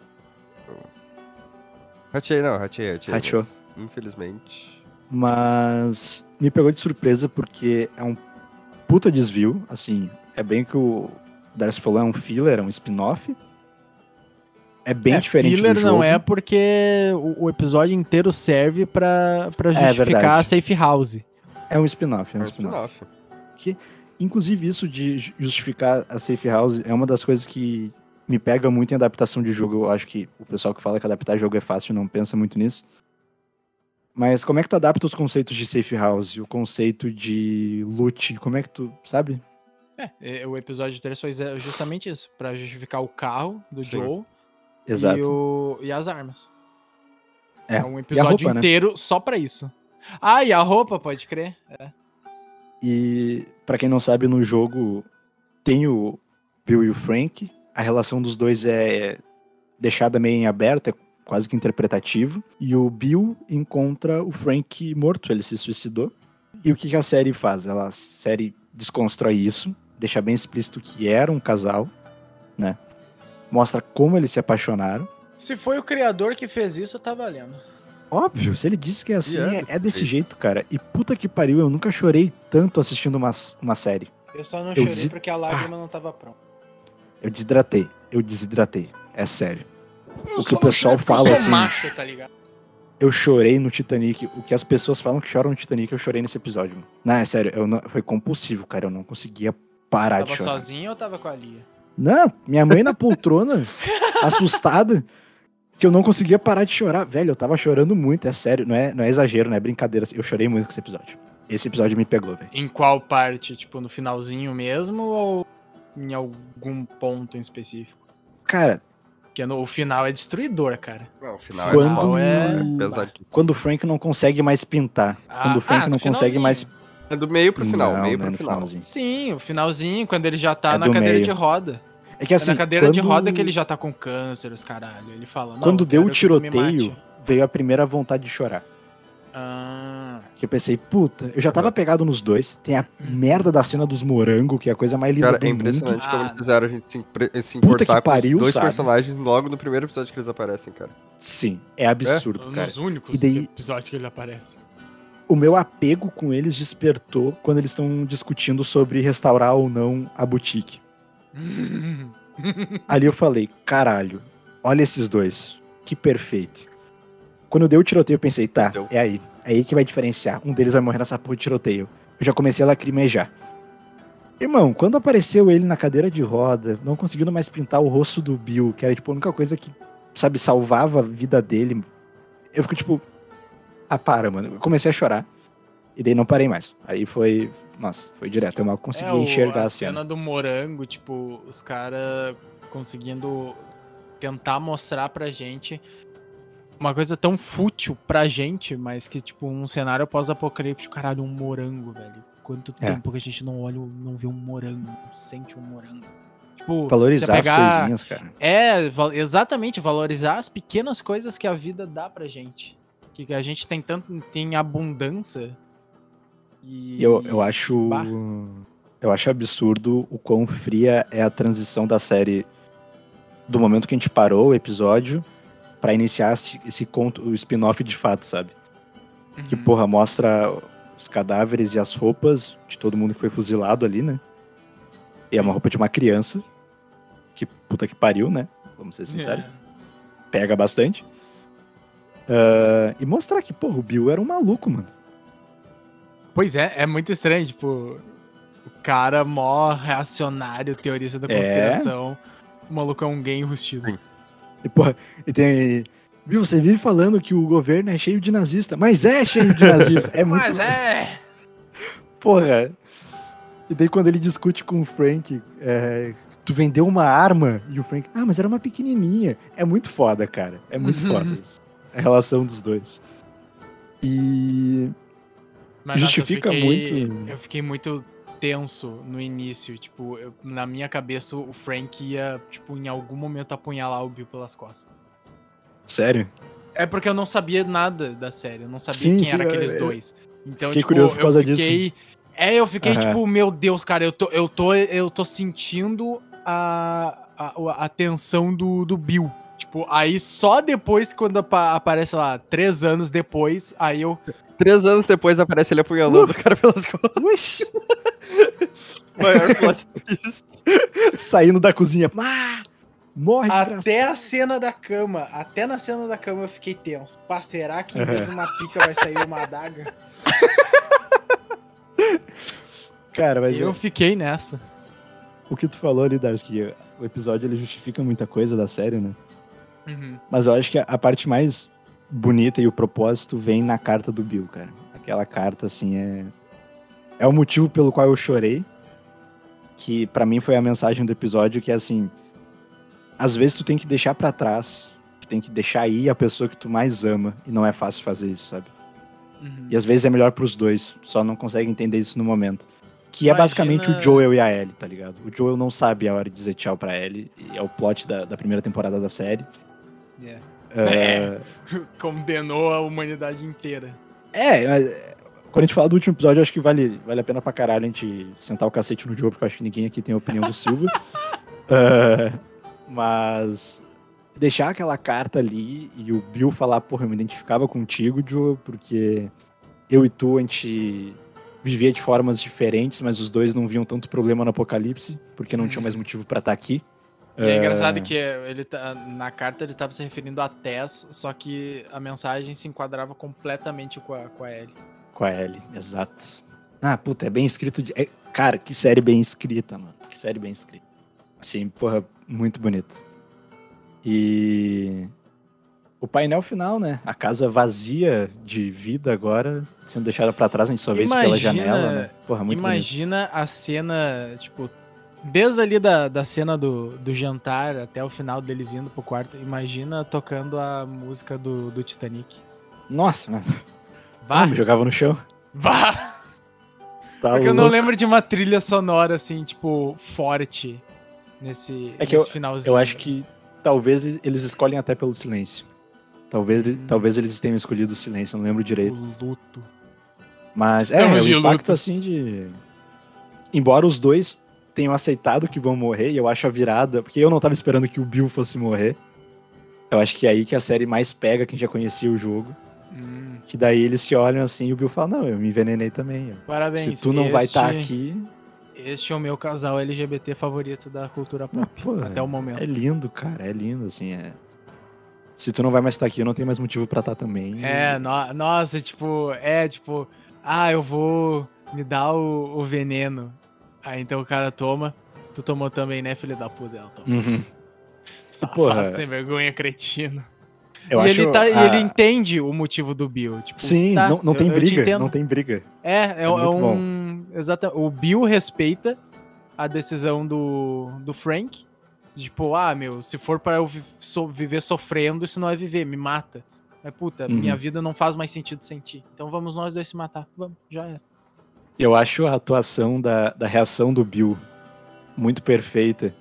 Ratei, não, ratei, ratei. Rateou. mas, Infelizmente. Mas me pegou de surpresa porque é um puta desvio, assim, é bem que o Darcy falou, é um filler, é um spin-off. É bem É, diferente filler do jogo. não é porque o, o episódio inteiro serve pra, pra justificar verdade. a safe house. É um spin-off, é É um um spin-off. spin-off. Inclusive isso de ju- justificar a safe house é uma das coisas que me pega muito em adaptação de jogo. Eu acho que o pessoal que fala que adaptar jogo é fácil não pensa muito nisso. Mas como é que tu adapta os conceitos de safe house, o conceito de loot, como é que tu, sabe? É, é, o episódio 3 foi justamente isso, pra justificar o carro do Sim. Joe Exato. E, o- e as armas. É, um e a episódio roupa, né? inteiro só pra isso. Ah, e a roupa, pode crer. É. E pra quem não sabe, no jogo tem o, Bill e o Frank. A relação dos dois é deixada meio em aberto, é quase que interpretativo. E o Bill encontra o Frank morto, ele se suicidou. E o que, que a série faz? Ela, a série desconstrói isso, deixa bem explícito que era um casal, né? Mostra como eles se apaixonaram. Se foi o criador que fez isso, tá valendo. Óbvio, se ele disse que é assim, é é, é desse jeito, cara. E puta que pariu, eu nunca chorei tanto assistindo uma, uma série. Eu só não Eu chorei desi- porque a lágrima não tava pronta. Eu desidratei, eu desidratei. É sério. Eu O que o pessoal fala assim- macho, tá ligado? Eu chorei no Titanic. O que as pessoas falam que choram no Titanic, eu chorei nesse episódio. Mano. Não, é sério, eu não- foi compulsivo, cara. Eu não conseguia parar de Tava chorar. sozinho ou tava com a Lia? Não, minha mãe na poltrona, [laughs] assustada, que eu não conseguia parar de chorar. Velho, eu tava chorando muito, é sério. Não é, não é exagero, não é brincadeira. Eu chorei muito com esse episódio. Esse episódio me pegou, velho. Em qual parte? Tipo, no finalzinho mesmo ou em algum ponto em específico? Cara, Porque no, o final é destruidor, cara. Não, o final Quando- é, é- quando o Frank não consegue mais pintar. Ah, quando o Frank ah, não consegue mais. É do meio pro final, Não, meio não é pro final. finalzinho. Sim, o finalzinho, quando ele já tá É na cadeira meio. de roda. É que é assim. na cadeira de quando- roda que ele já tá com câncer, os caralho. Ele fala, Quando eu deu o tiroteio, veio a primeira vontade de chorar. Ah, Que eu pensei, puta, eu já tava pegado nos dois. Tem a Hum. merda da cena dos morangos, que é a coisa mais linda Cara, do é mundo. impressionante como Ah. eles fizeram a gente se, impre- se Puta importar que pariu, com os dois sabe? personagens logo no primeiro episódio que eles aparecem, cara. Sim, é absurdo, cara. nos únicos E daí- episódios que ele aparece. O meu apego com eles despertou quando eles estão discutindo sobre restaurar ou não a boutique. [laughs] Ali eu falei, caralho, olha esses dois. Que perfeito. Quando eu dei o tiroteio, eu pensei, tá, Deu. é aí. É aí que vai diferenciar. Um deles vai morrer nessa porra de tiroteio. Eu já comecei a lacrimejar. Irmão, quando apareceu ele na cadeira de roda, não conseguindo mais pintar o rosto do Bill, que era tipo a única coisa que, sabe, salvava a vida dele, eu fico tipo, ah, para, mano. Eu comecei a chorar. E daí não parei mais. Aí foi, nossa, foi direto. Eu mal consegui É, enxergar a a cena. cena do morango, tipo, os caras conseguindo tentar mostrar pra gente uma coisa tão fútil pra gente, mas que, tipo, um cenário pós-apocalíptico, caralho, um morango, velho. Quanto É. tempo que a gente não olha, não vê um morango, não sente um morango. Tipo, Valorizar pegar- as coisinhas, cara. É, exatamente, valorizar as pequenas coisas que a vida dá pra gente. Que a gente tem tanto, tem abundância. E eu, eu acho. Bah. Eu acho absurdo o quão fria é a transição da série do momento que a gente parou o episódio pra iniciar esse, esse conto, o spin-off de fato, sabe? Que, Uhum. porra, mostra os cadáveres e as roupas de todo mundo que foi fuzilado ali, né? E é uma roupa de uma criança. Que puta que pariu, né? Vamos ser sinceros. É. Pega bastante. Ah, e mostrar que, porra, o Bill era um maluco, mano. Pois é, é muito estranho, tipo, o cara mó reacionário, teorista da É. conspiração. O maluco é um gay enrustido. E, porra, e tem. Viu, você vive falando que o governo é cheio de nazista, mas é cheio de nazista. É muito. Mas é! [laughs] Porra. E daí quando ele discute com o Frank, é, tu vendeu uma arma e o Frank, ah, mas era uma pequenininha. É muito foda, cara. É muito Uhum. foda isso. A relação dos dois. E. Mas, Justifica eu fiquei- muito. Eu fiquei muito tenso no início. Tipo, eu- na minha cabeça, o Frank ia, tipo, em algum momento apunhalar o Bill pelas costas. Sério? É porque eu não sabia nada da série, eu não sabia Sim, quem sim, era eu- aqueles eu dois. Então, fiquei tipo, curioso por causa eu fiquei... É, eu fiquei Aham. tipo, meu Deus, cara, eu tô, eu tô, eu tô sentindo a, a, a tensão do, do Bill. Tipo, aí só depois, quando apa- aparece lá, três anos depois, aí eu. Três anos depois aparece ele apunhalando o cara pelas costas. [laughs] Maior plot twist. Saindo da cozinha. Ah, morre, Até desgraçado. a cena da cama, até na cena da cama eu fiquei tenso. Pá, será que em vez de uma pica vai sair uma adaga? Cara, mas eu é- fiquei nessa. o que tu falou ali, que o episódio ele justifica muita coisa da série, né? Uhum. Mas eu acho que a, a parte mais bonita e o propósito vem na carta do Bill, cara. Aquela carta, assim, é. É o motivo pelo qual eu chorei. Que pra mim foi a mensagem do episódio, que é assim. Às vezes tu tem que deixar pra trás. Tu tem que deixar ir a pessoa que tu mais ama. E não é fácil fazer isso, sabe? Uhum. E às vezes é melhor pros dois. Só não consegue entender isso no momento. Que é basicamente o Imagina- Joel e a Ellie, tá ligado? O Joel não sabe a hora de dizer tchau pra Ellie. E é o plot da, da primeira temporada da série. É. É, [laughs] Condenou a humanidade inteira. é, mas, é, quando a gente fala do último episódio, eu acho que vale, vale a pena pra caralho a gente sentar o cacete no Joel, porque eu acho que ninguém aqui tem a opinião do Silva. [laughs] É, mas deixar aquela carta ali e o Bill falar, porra, eu me identificava contigo, Joe, porque eu e tu, a gente vivia de formas diferentes, mas os dois não viam tanto problema no apocalipse, porque não tinham mais motivo pra estar aqui. E é engraçado que ele tá, na carta ele tava se referindo a Tess, só que a mensagem se enquadrava completamente com a, com a Ellie. Com a Ellie, exato. Ah, puta, é bem escrito. De... é- Cara, que série bem escrita, mano. Que série bem escrita. Assim, porra, muito bonito. E. O painel final, né? A casa vazia de vida agora, sendo deixada pra trás, a gente só vê isso pela Imagina- janela, né? Porra, muito bonito. Imagina a cena, tipo, desde ali da, da cena do, do jantar até o final deles indo pro quarto, imagina tocando a música do, do Titanic. Nossa, mano. Vá! Ah, me jogava no chão. Vá! Tá Porque eu não louco. lembro de uma trilha sonora assim, tipo, forte nesse, É que nesse finalzinho. Eu acho que talvez eles escolhem até pelo silêncio. Talvez, Hum. talvez eles tenham escolhido o silêncio, não lembro direito. O luto. Mas é, Estamos o impacto luto. assim de. Embora os dois tenham aceitado que vão morrer, e eu acho a virada, porque eu não tava esperando que o Bill fosse morrer. Eu acho que é aí que a série mais pega quem já conhecia o jogo. Hum, Que daí eles se olham assim e o Bill fala: Não, eu me envenenei também. parabéns. Se tu não vai estar Este- aqui. Este é o meu casal LGBT favorito da cultura pop. Pô, até o momento. É lindo, cara. É lindo, assim. É... Se tu não vai mais estar aqui, eu não tenho mais motivo pra estar também. É, no- nossa, tipo, é tipo, ah, eu vou me dar o, o veneno. Aí então o cara toma. Tu tomou também, né, filho da puta? Ela toma. Uhum. [laughs] Safado, porra, sem vergonha, cretino. Eu e acho ele, tá, a- ele entende o motivo do Bill. Tipo, Sim, tá, não, não eu- tem eu briga. Não tem briga. É, é, É é um. Exata, o Bill respeita a decisão do, do Frank. Tipo, ah, meu, se for pra eu so- viver sofrendo, isso não é viver, me mata. Mas, puta, Uhum. minha vida não faz mais sentido sem ti. Então vamos nós dois se matar. Vamos, já era. Eu acho a atuação da, da reação do Bill muito perfeita.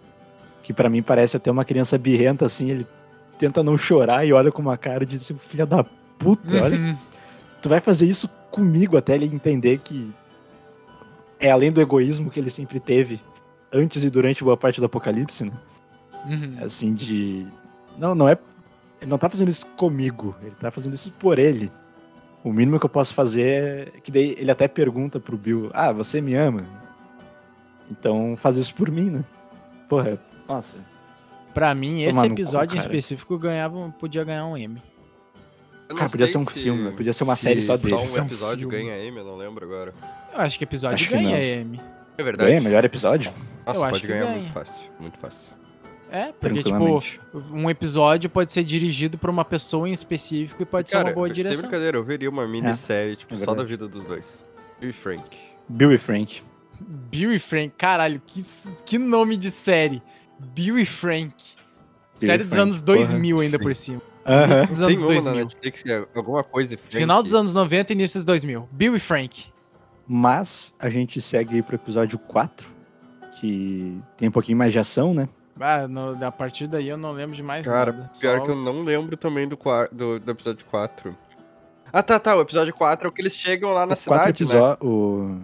Que pra mim parece até uma criança birrenta, assim. Ele tenta não chorar e olha com uma cara de filha da puta, olha. Uhum. Tu vai fazer isso comigo até ele entender que é além do egoísmo que ele sempre teve antes e durante boa parte do apocalipse, né? Uhum. Assim, de. Não, não é. Ele não tá fazendo isso comigo, ele tá fazendo isso por ele. O mínimo que eu posso fazer é que daí ele até pergunta pro Bill: Ah, você me ama? Então faz isso por mim, né? Porra, nossa. Pra mim, esse Tomar cu, episódio em cara. específico ganhava, podia ganhar um M. Cara, podia ser um se- filme, podia ser uma se série só Só deles. um um episódio filme. ganha M, eu não lembro agora. Eu acho que episódio Acho que ganha não. M. É verdade? É, melhor episódio? Nossa, Eu acho pode que ganhar ganha. muito fácil. Muito fácil. É, porque, tipo, um episódio pode ser dirigido por uma pessoa em específico e pode ser Cara, uma boa sem direção. brincadeira, eu veria uma minissérie, tipo, é só da vida dos dois. Bill e Frank. Bill e Frank. Bill e Frank, caralho, que, que nome de série. Bill e Frank. Bill série e dos Frank, anos 2000 porra, ainda sim. por cima. Aham. Início dos anos Tem uma na 2000. Netflix, que é alguma coisa Frank. Final dos anos 90 e início dos 2000. Bill e Frank. Mas a gente segue aí pro episódio 4, que tem um pouquinho mais de ação, né? Ah, no, a partir daí eu não lembro de mais Cara, nada. pior Só- que eu não lembro também do, do, do episódio 4. Ah, tá, tá. O episódio 4 é o que eles chegam lá na quatro cidade, né? episódios.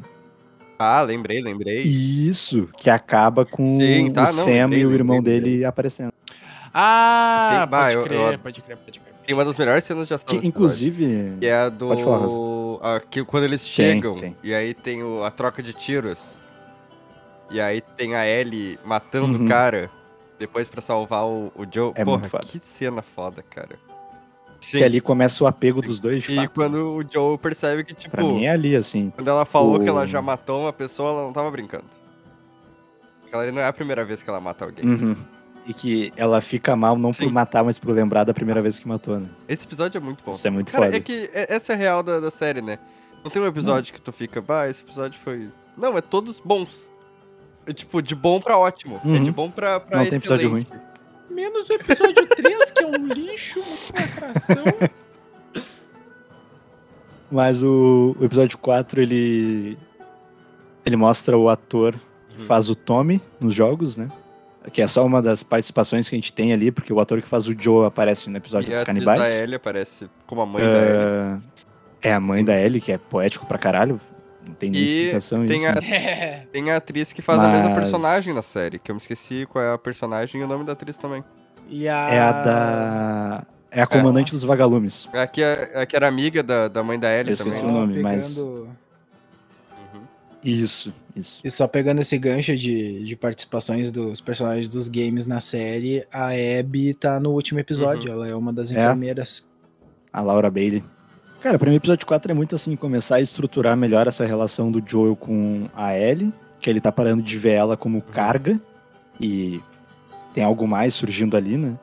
Ah, lembrei, lembrei. Isso, que acaba com Sim, tá, o não, Sam lembrei, e o irmão lembrei, dele aparecendo. Ah, Tem- bah, pode, eu- crer, eu- pode crer, pode crer, Tem uma das melhores cenas de ação. Que, inclusive. Que é a do. Pode falar, a- que quando eles Tem, chegam, tem. e aí tem o- a troca de tiros. E aí tem a Ellie matando Uhum. o cara. Depois pra salvar o, o Joe. É Porra, muito foda. que cena foda, cara. Que ali começa o apego dos dois, E fato. quando o Joe percebe que, tipo, Pra mim é ali, assim. quando ela falou o- que ela já matou uma pessoa, ela não tava brincando. Aquela ali não é a primeira vez que ela mata alguém. Uhum. E que ela fica mal não por Sim. matar, mas por lembrar da primeira vez que matou, né? Esse episódio é muito bom. Isso é muito Cara, foda. é que é- essa é a real da, da série, né? Não tem um episódio que tu fica, bah, esse episódio foi. Não, é todos bons. É tipo, de bom pra ótimo. É Uhum. de bom pra, pra Não tem excelente. episódio ruim. Menos o episódio 3, que é um lixo, uma lacração. Mas o, o episódio 4, ele. Ele mostra o ator que Uhum. faz o Tommy nos jogos, né? Que é só uma das participações que a gente tem ali, porque o ator que faz o Joe aparece no episódio E a dos atriz da canibais. Ellie aparece como a mãe da Ellie. Ah, é a mãe da Ellie, que é poético pra caralho. Não tem nem E explicação tem isso. a- né? É. [laughs] Tem a atriz que faz a mesma Mas- personagem na série, que eu me esqueci qual é a personagem e o nome da atriz também. E a... É a da. É a comandante dos vagalumes. É a que, é a que era amiga da, da mãe da Ellie Eu esqueci também. o nome, pegando... mas- Uhum. Isso, isso. E só pegando esse gancho de, de participações dos personagens dos games na série, a Abby tá no último episódio. Ela é uma das É. enfermeiras. A Laura Bailey. Cara, pra mim o episódio 4 é muito assim, começar a estruturar melhor essa relação do Joel com a Ellie, que ele tá parando de ver ela como carga, e tem algo mais surgindo ali, né?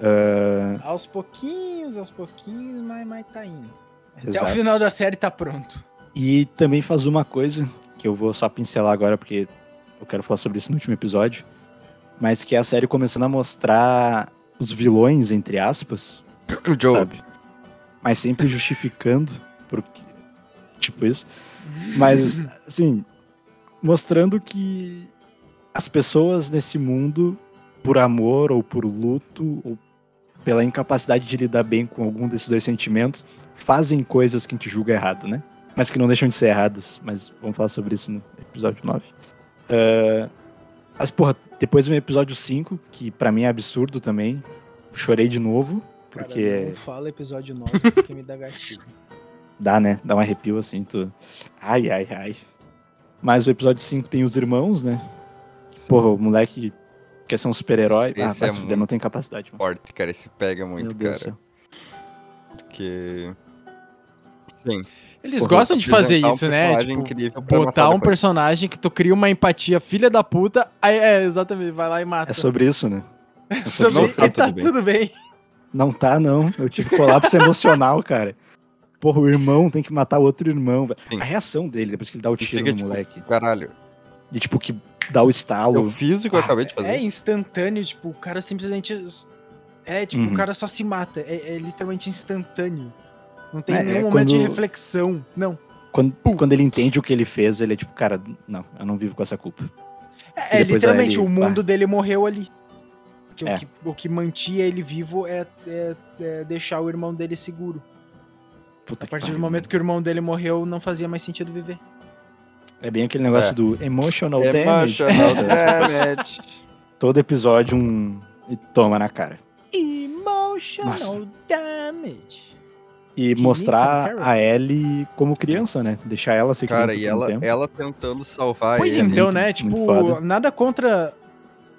Ah, Aos pouquinhos, aos pouquinhos, mas, mas tá indo. Até Exato. o final da série tá pronto. E também faz uma coisa, que eu vou só pincelar agora, porque eu quero falar sobre isso no último episódio, mas que é a série começando a mostrar os vilões, entre aspas, O Joe. sabe? Mas sempre justificando, porque, tipo isso. Mas, [laughs] assim, mostrando que as pessoas nesse mundo, por amor ou por luto, ou pela incapacidade de lidar bem com algum desses dois sentimentos, fazem coisas que a gente julga errado, né? Mas que não deixam de ser erradas. Mas vamos falar sobre isso no episódio 9. Ah, mas, porra, depois vem o episódio 5, que pra mim é absurdo também. Chorei de novo, Cara, porque não fala episódio 9 porque me dá gatilho. [laughs] dá, né? Dá um arrepio assim, tu. Ai, ai, ai. Mas o episódio 5 tem os irmãos, né? Porra, o moleque quer ser um super-herói. Ah, é vai se fuder, não tem capacidade, mano. Forte, cara. Esse pega muito, Meu Deus do cara. céu. Porque. Sim. Eles Porra, gostam de fazer um isso, né? Tipo, incrível pra matar botar um personagem que tu cria uma empatia, filha da puta, aí é, exatamente, vai lá e mata. É sobre isso, né? [laughs] Sobre... Não tá e tá tudo bem. tudo bem. Não tá, não. Eu tive colapso emocional, cara. Porra, o irmão tem que matar o outro irmão. velho. Sim. A reação dele, depois que ele dá o tiro fica, no tipo, moleque. Caralho. E tipo, que dá o Eu estalo. fiz o eu Ah, acabei de fazer. É instantâneo, tipo, o cara simplesmente. É, tipo, Uhum. o cara só se mata. É, é literalmente instantâneo. Não tem É, nenhum é momento de quando- reflexão. Não. Quando, quando ele entende o que ele fez, ele é tipo, cara, não, eu não vivo com essa culpa. É, é literalmente, ele- o mundo dele morreu ali. Porque É. o, que, o que mantia ele vivo é, é- é deixar o irmão dele seguro. Puta A partir do pariu, momento mano. que o irmão dele morreu, não fazia mais sentido viver. É bem aquele negócio É. do emotional damage. Emotional [laughs] Foda-se. damage. Todo episódio um. E toma na cara. Emotional Nossa. damage. E Que mostrar a Ellie como criança, né? Deixar ela ser criança Cara, e ela, tempo. ela tentando salvar Pois ele. então, muito- né? Tipo, nada contra.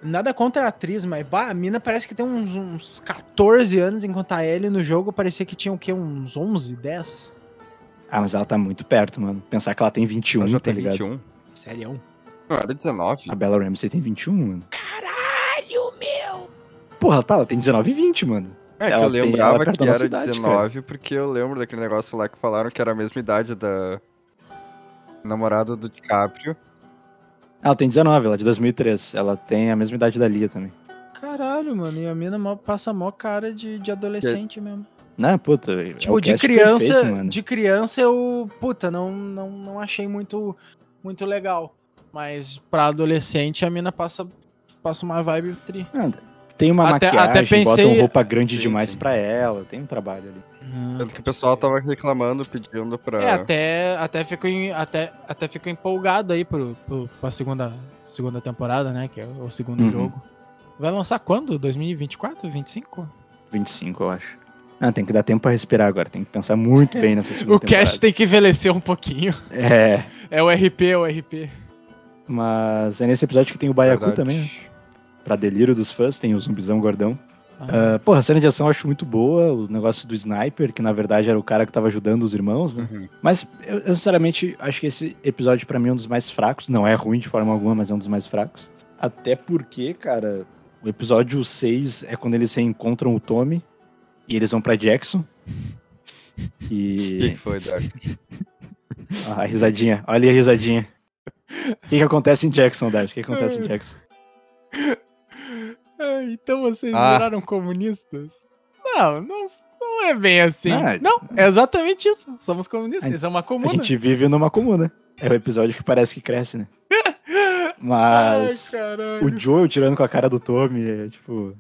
Nada contra a atriz, mas bah, a mina parece que tem uns, uns 14 anos, enquanto a Ellie no jogo parecia que tinha o quê? Uns 11, 10? Ah, mas ela tá muito perto, mano. Pensar que ela tem 21, Ela já tá tem ligado? 21. Sério? Não, era 19. A Bella Ramsey tem 21, mano. Caralho, meu! Porra, tá, ela tem 19 e 20, mano. É que Ela eu tem- lembrava é que era idade, 19, porque eu lembro daquele negócio lá que falaram que era a mesma idade da namorada do DiCaprio. Ela tem 19, ela é de 2003. Ela tem a mesma idade da Lia também. Caralho, mano, e a mina passa mó cara de, de adolescente mesmo. Não, puta. é Tipo, o de criança, perfeito, de criança eu, puta, não, não, não achei muito Muito legal. Mas pra adolescente a mina passa, passa uma vibe tri. Tem uma Até- maquiagem, até pensei- botam roupa grande Sim, demais sim. pra ela. Tem um trabalho ali. Tanto que o pessoal tava reclamando, pedindo pra. É, até, até, fico, em- até, até fico empolgado aí pro, pro, pra segunda, segunda temporada, né? Que é o segundo Uhum. jogo. Vai lançar quando? 2024? 25? 25, eu acho. Ah, tem que dar tempo pra respirar agora. Tem que pensar muito bem nessa segunda [laughs] O cast tem que envelhecer um pouquinho. temporada. É, É o RP, é o RP. mas é nesse episódio que tem o Baiacu Verdade. também, né? Pra delírio dos fãs, tem o zumbizão gordão. Ah, Ah, porra, a cena de ação eu acho muito boa. O negócio do sniper, que na verdade era o cara que tava ajudando os irmãos, né? Uhum. Mas eu, eu, sinceramente acho que esse episódio pra mim é um dos mais fracos. Não é ruim de forma alguma, mas é um dos mais fracos. Até porque, cara, o episódio 6 é quando eles reencontram o Tommy e eles vão pra Jackson. O [laughs] que, que E. foi, Dark? [laughs] Ah, a risadinha, olha aí a risadinha. O que, que acontece em Jackson, Darcy? O que, que acontece em Jackson? Ah, então vocês Ah. viraram comunistas? Não, não, não é bem assim. Ah, não, é exatamente isso. Somos comunistas. a- Isso é uma A comuna. gente vive numa comuna. É o episódio que parece que cresce, né? [laughs] Mas o Joel tirando com a cara do Tommy é tipo.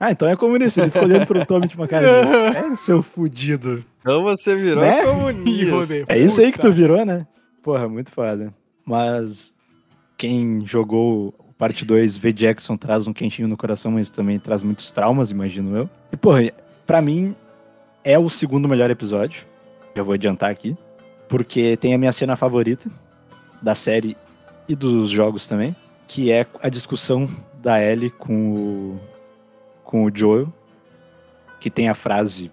Ah, então é comunista. Ele ficou olhando pro Tommy de uma cara. de, É, seu fudido. Então você virou Né? [laughs] comunista. É isso aí que tu virou, né? Porra, muito foda. Mas quem jogou parte 2, V Jackson traz um quentinho no coração, mas também traz muitos traumas, imagino eu. E, porra, pra mim é o segundo melhor episódio. Já vou adiantar aqui. Porque tem a minha cena favorita da série e dos jogos também, que é a discussão da Ellie com o, com o Joel, que tem a frase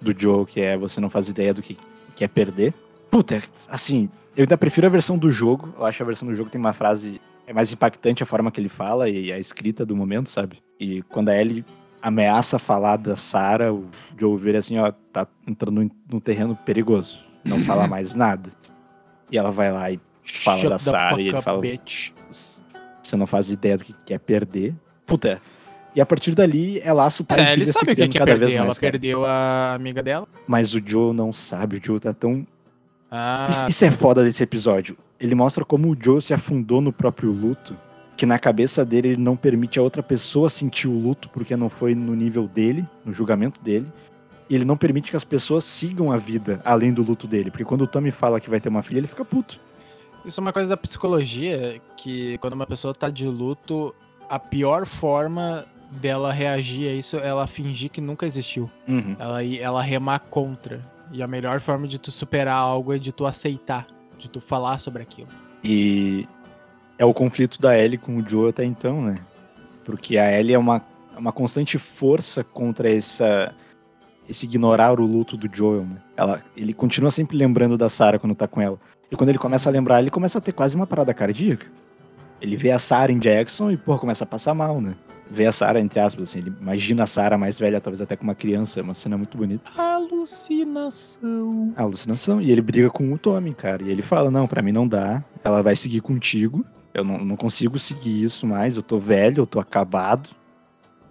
do Joel que é você não faz ideia do que, que é perder. Puta, assim, eu ainda prefiro a versão do jogo. Eu acho que a versão do jogo tem uma frase. É mais impactante a forma que ele fala e a escrita do momento, sabe? E quando a Ellie ameaça falar da Sarah, o vê ele assim, ó, tá entrando num terreno perigoso. Não fala [laughs] mais nada. E ela vai lá e fala Shut da Sarah e ele fala. bitch. Você não faz ideia do que é perder. Puta. E a partir dali é laço pai É, e ele filha sabe o que criando que é cada perder. vez Ela mais. cara. perdeu a amiga dela. Mas o Joe não sabe, o Joe tá tão Ah, Isso, isso é foda desse episódio. Ele mostra como o Joe se afundou no próprio luto, que na cabeça dele ele não permite a outra pessoa sentir o luto porque não foi no nível dele, no julgamento dele. E ele não permite que as pessoas sigam a vida além do luto dele, porque quando o Tommy fala que vai ter uma filha, ele fica puto. Isso é uma coisa da psicologia, que quando uma pessoa tá de luto, a pior forma dela reagir a isso é ela fingir que nunca existiu. Uhum. Ela, ela remar contra. E a melhor forma de tu superar algo é de tu aceitar, de tu falar sobre aquilo. E é o conflito da Ellie com o Joe até então, né? Porque a Ellie é uma, uma constante força contra essa esse ignorar o luto do Joel, né? Ela, ele continua sempre lembrando da Sarah quando tá com ela. E quando ele começa a lembrar, ele começa a ter quase uma parada cardíaca. Ele vê a Sarah em Jackson e, pô, começa a passar mal, né? Vê a Sarah, entre aspas, assim, ele imagina a Sarah mais velha, talvez até com uma criança, é uma cena muito bonita. Alucinação. Alucinação. E ele briga com o Tommy, cara. E ele fala: Não, pra mim não dá. Ela vai seguir contigo. Eu não, não consigo seguir isso mais. Eu tô velho, eu tô acabado.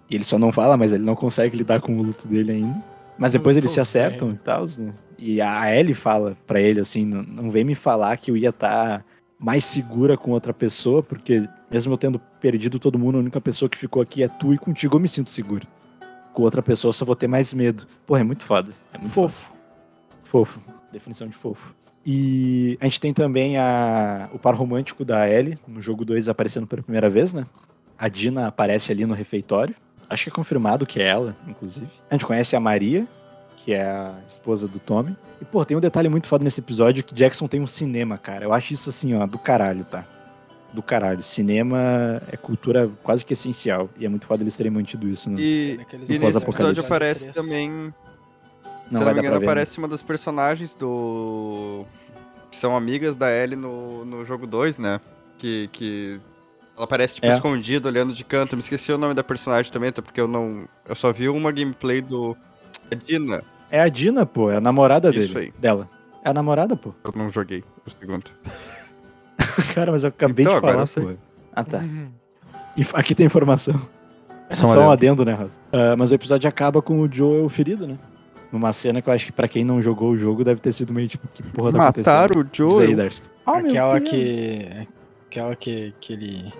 E ele só não fala, mas ele não consegue lidar com o luto dele ainda. Mas depois Eu eles se acertam velho. e tal, né? E a Ellie fala pra ele assim: Não, não vem me falar que eu ia estar mais segura com outra pessoa, porque mesmo eu tendo perdido todo mundo, a única pessoa que ficou aqui é tu e contigo eu me sinto seguro. Com outra pessoa eu só vou ter mais medo. Porra, é muito foda. É muito foda. Fofo. Fofo. Definição de fofo. E a gente tem também a, o par romântico da Ellie, no jogo 2 aparecendo pela primeira vez, né? A Dina aparece ali no refeitório. Acho que é confirmado que é ela, inclusive. A gente conhece a Maria, que é a esposa do Tommy. E, pô, tem um detalhe muito foda nesse episódio que Jackson tem um cinema, cara. Eu acho isso assim, ó, do caralho, tá? Do caralho. Cinema é cultura quase que essencial. E é muito foda eles terem mantido isso. Né? E, Naqueles e No nesse episódio aparece também, Não se não me engano, né? aparece uma das personagens do. que são amigas da Ellie no, no jogo 2, né? Que, que. Ela aparece, tipo, É. escondida, olhando de canto. Me esqueci o nome da personagem também, até porque eu não. Eu só vi uma gameplay do. A Dina. É a Dina, pô. É a namorada Isso dele. aí. Dela. É a namorada, pô. Eu não joguei o segundo. [laughs] Cara, mas eu acabei Então, de falar, pô. Ah, tá. Uhum. Aqui tem informação. É Só um só um adendo, né, Rosa? Ah, mas o episódio acaba com o Joel ferido, né? Numa cena que eu acho que pra quem não jogou o jogo deve ter sido meio tipo, que porra tá Mataram o acontecendo? Diz aí, Joel. Darcy. aquela que. Aquela que, que ele.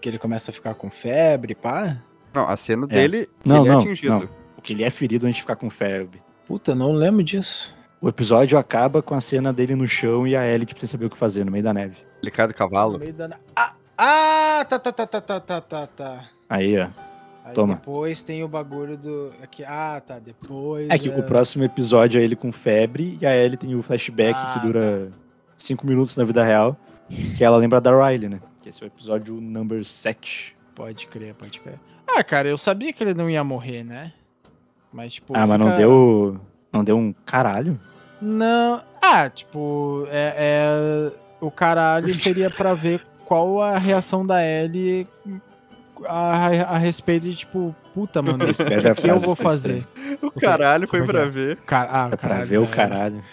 Que ele começa a ficar com febre, pá. Não, a cena É. dele, Não, ele não, é atingido. não. Que ele é ferido antes de ficar com febre. Puta, não lembro disso. O episódio acaba com a cena dele no chão e a Ellie, tipo, sem saber o que fazer, no meio da neve. Ele cai do No cavalo. meio da... Ah, ah, tá, tá, tá, tá, tá, tá, tá, tá. Aí, ó. Aí Toma. depois tem o bagulho do. Aqui, ah, tá. Depois. É que o próximo episódio é ele com febre e a Ellie tem o flashback Ah, que dura cinco minutos na vida real, que ela lembra da Riley, né? Que esse é o episódio number 7. Pode crer, pode crer. Ah, cara, eu sabia que ele não ia morrer, né? Mas, tipo. ah, mas não deu. Não deu um caralho? Não. Ah, tipo, é, é- o caralho seria pra ver qual a reação da Ellie a, a respeito de, tipo, puta, mano, [laughs] o a que, que eu vou fazer? O caralho foi é pra é? ver. Car ah, É pra caralho, ver o caralho.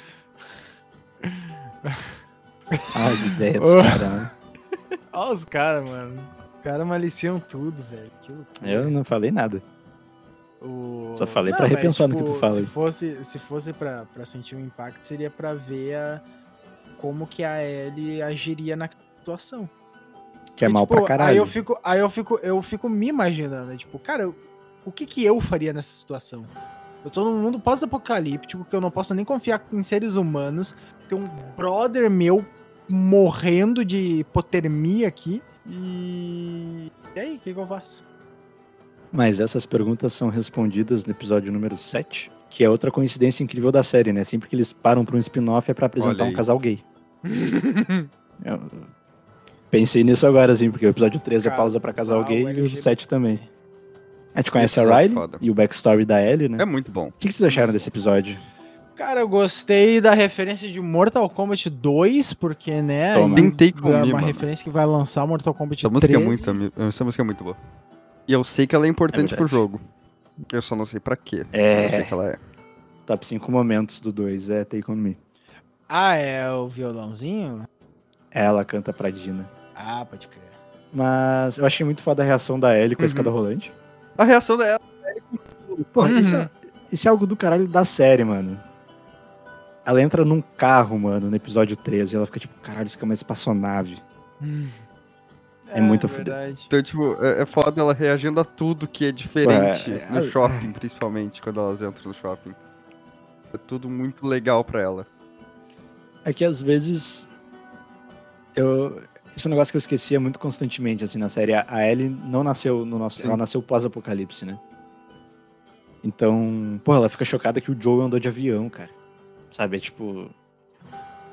Ah, [laughs] as ideias dos caras. Olha os caras, mano. Os caras maliciam tudo, velho. Eu não falei nada. O- Só falei mas, repensar no que tipo, tu fala Se fosse, se fosse pra, pra sentir um impacto, seria pra ver a, como que a Ellie agiria na situação. Que é E, mal tipo, pra caralho. Aí eu fico, aí eu fico, eu fico me imaginando, tipo, cara, o que que eu faria nessa situação? Eu tô num mundo pós-apocalíptico que eu não posso nem confiar em seres humanos. Tem um brother meu morrendo de hipotermia aqui. E. E aí, o que, que eu faço? Mas essas perguntas são respondidas no episódio número 7, que é outra coincidência incrível da série, né? Sempre que eles param pra um spin-off é pra apresentar um casal gay. [laughs] Eu pensei nisso agora, assim, porque o episódio 3 é pausa pra casal gay e o LGBT. 7 também. A gente conhece a Riley foda. e o backstory da Ellie, né? É muito bom. O que vocês acharam desse episódio? Cara, eu gostei da referência de Mortal Kombat 2, porque, né? Toma. Tentei é comigo, uma mano. referência que vai lançar Mortal Kombat Essa música, é 13. muito, essa música é muito boa. E eu sei que ela é importante É pro jogo. Eu só não sei pra quê. É. Eu sei que ela é. Top 5 momentos do 2 é Take On Me. Ah, é o violãozinho? Ela canta pra Dina. Ah, pode crer. Mas eu achei muito foda a reação da Ellie com a Uhum. escada rolante. A reação dela. Porra, Uhum. isso, é, isso é algo do caralho da série, mano. Ela entra num carro, mano, no episódio 13, e ela fica tipo, caralho, isso aqui é uma espaçonave. É muito fuder. verdade. Então, tipo, é, é foda ela reagindo a tudo que é diferente Ué, no é- shopping, principalmente, quando elas entram no shopping. É tudo muito legal pra ela. É que às vezes. Eu. Isso é um negócio que eu esquecia muito constantemente, assim, na série. A a Ellie não nasceu no nosso. Sim. Ela nasceu pós-apocalipse, né? Então, pô, ela fica chocada que o Joe andou de avião, cara. Sabe? É tipo.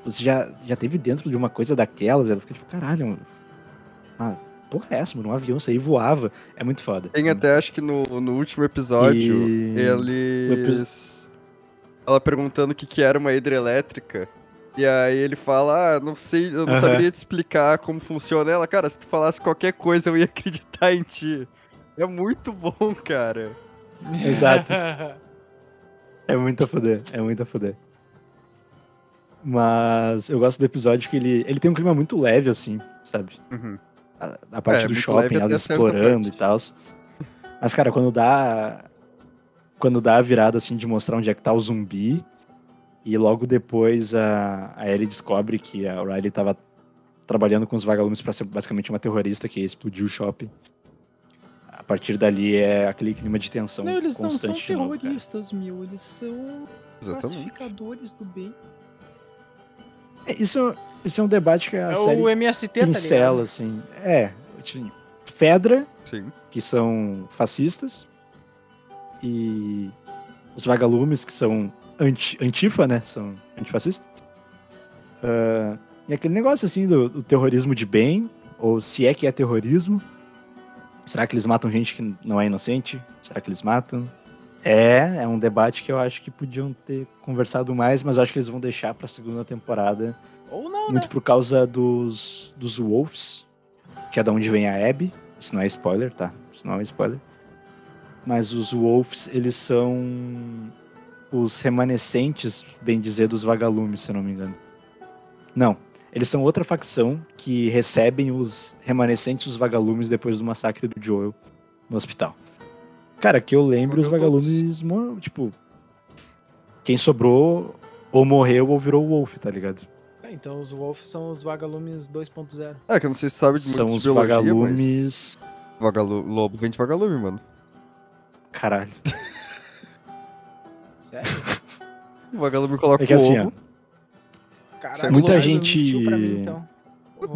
Você já, já teve dentro de uma coisa daquelas, ela fica tipo, caralho, mano. Ah, porra é essa, mano? Um avião sair voava. É muito foda. Tem até, acho que no, no último episódio, E- eles. Ela perguntando o que, que era uma hidrelétrica. E aí ele fala, ah, não sei, eu não saberia te explicar como funciona. Ela, cara, se tu falasse qualquer coisa, eu ia [laughs] acreditar em ti. É muito bom, cara. [laughs] Exato. É muito a foder, é muito a foder. Mas eu gosto do episódio que ele, ele tem um clima muito leve, assim, sabe? Uhum. A, a parte É, do shopping, elas explorando e tal. Mas, cara, quando dá. Quando dá a virada, assim, de mostrar onde é que tá o zumbi. E logo depois a, a Ellie descobre que a Riley tava trabalhando com os vagalumes pra ser basicamente uma terrorista que explodiu o shopping. A partir dali é aquele clima de tensão Não, eles não são constante de novo, terroristas, meu. Eles são Exatamente. classificadores do bem. É, Isso, isso é um debate que a É série o MST, tá pincela, ligado? assim. É, tipo, Fedra, Sim. que são fascistas, e os vagalumes, que são anti, antifa, né? São antifascistas. Ah, e aquele negócio, assim, do, do terrorismo de bem, ou se é que é terrorismo. Será que eles matam gente que não é inocente? Será que eles matam? É, é um debate que eu acho que podiam ter conversado mais, mas eu acho que eles vão deixar pra segunda temporada Ou não, muito né? por causa dos, dos Wolves, que é da onde vem a Abby. Isso não é spoiler, tá? Isso não é spoiler. Mas os Wolves, eles são os remanescentes, bem dizer, dos vagalumes, se eu não me engano. Não. Eles são outra facção que recebem os remanescentes dos vagalumes depois do massacre do Joel no hospital. Cara, que eu lembro, os vagalumes, tipo, quem sobrou ou morreu ou virou Wolf, tá ligado? É, então os Wolves são os vagalumes 2.0. É, que eu não sei se sabe de São muito os de biologia, vagalumes. mas vagalu... lobo vem de vagalume, mano. Caralho. [laughs] Sério? O vagalume coloca É que o assim, ovo. Caralho, Muita Eduardo gente- mim, então.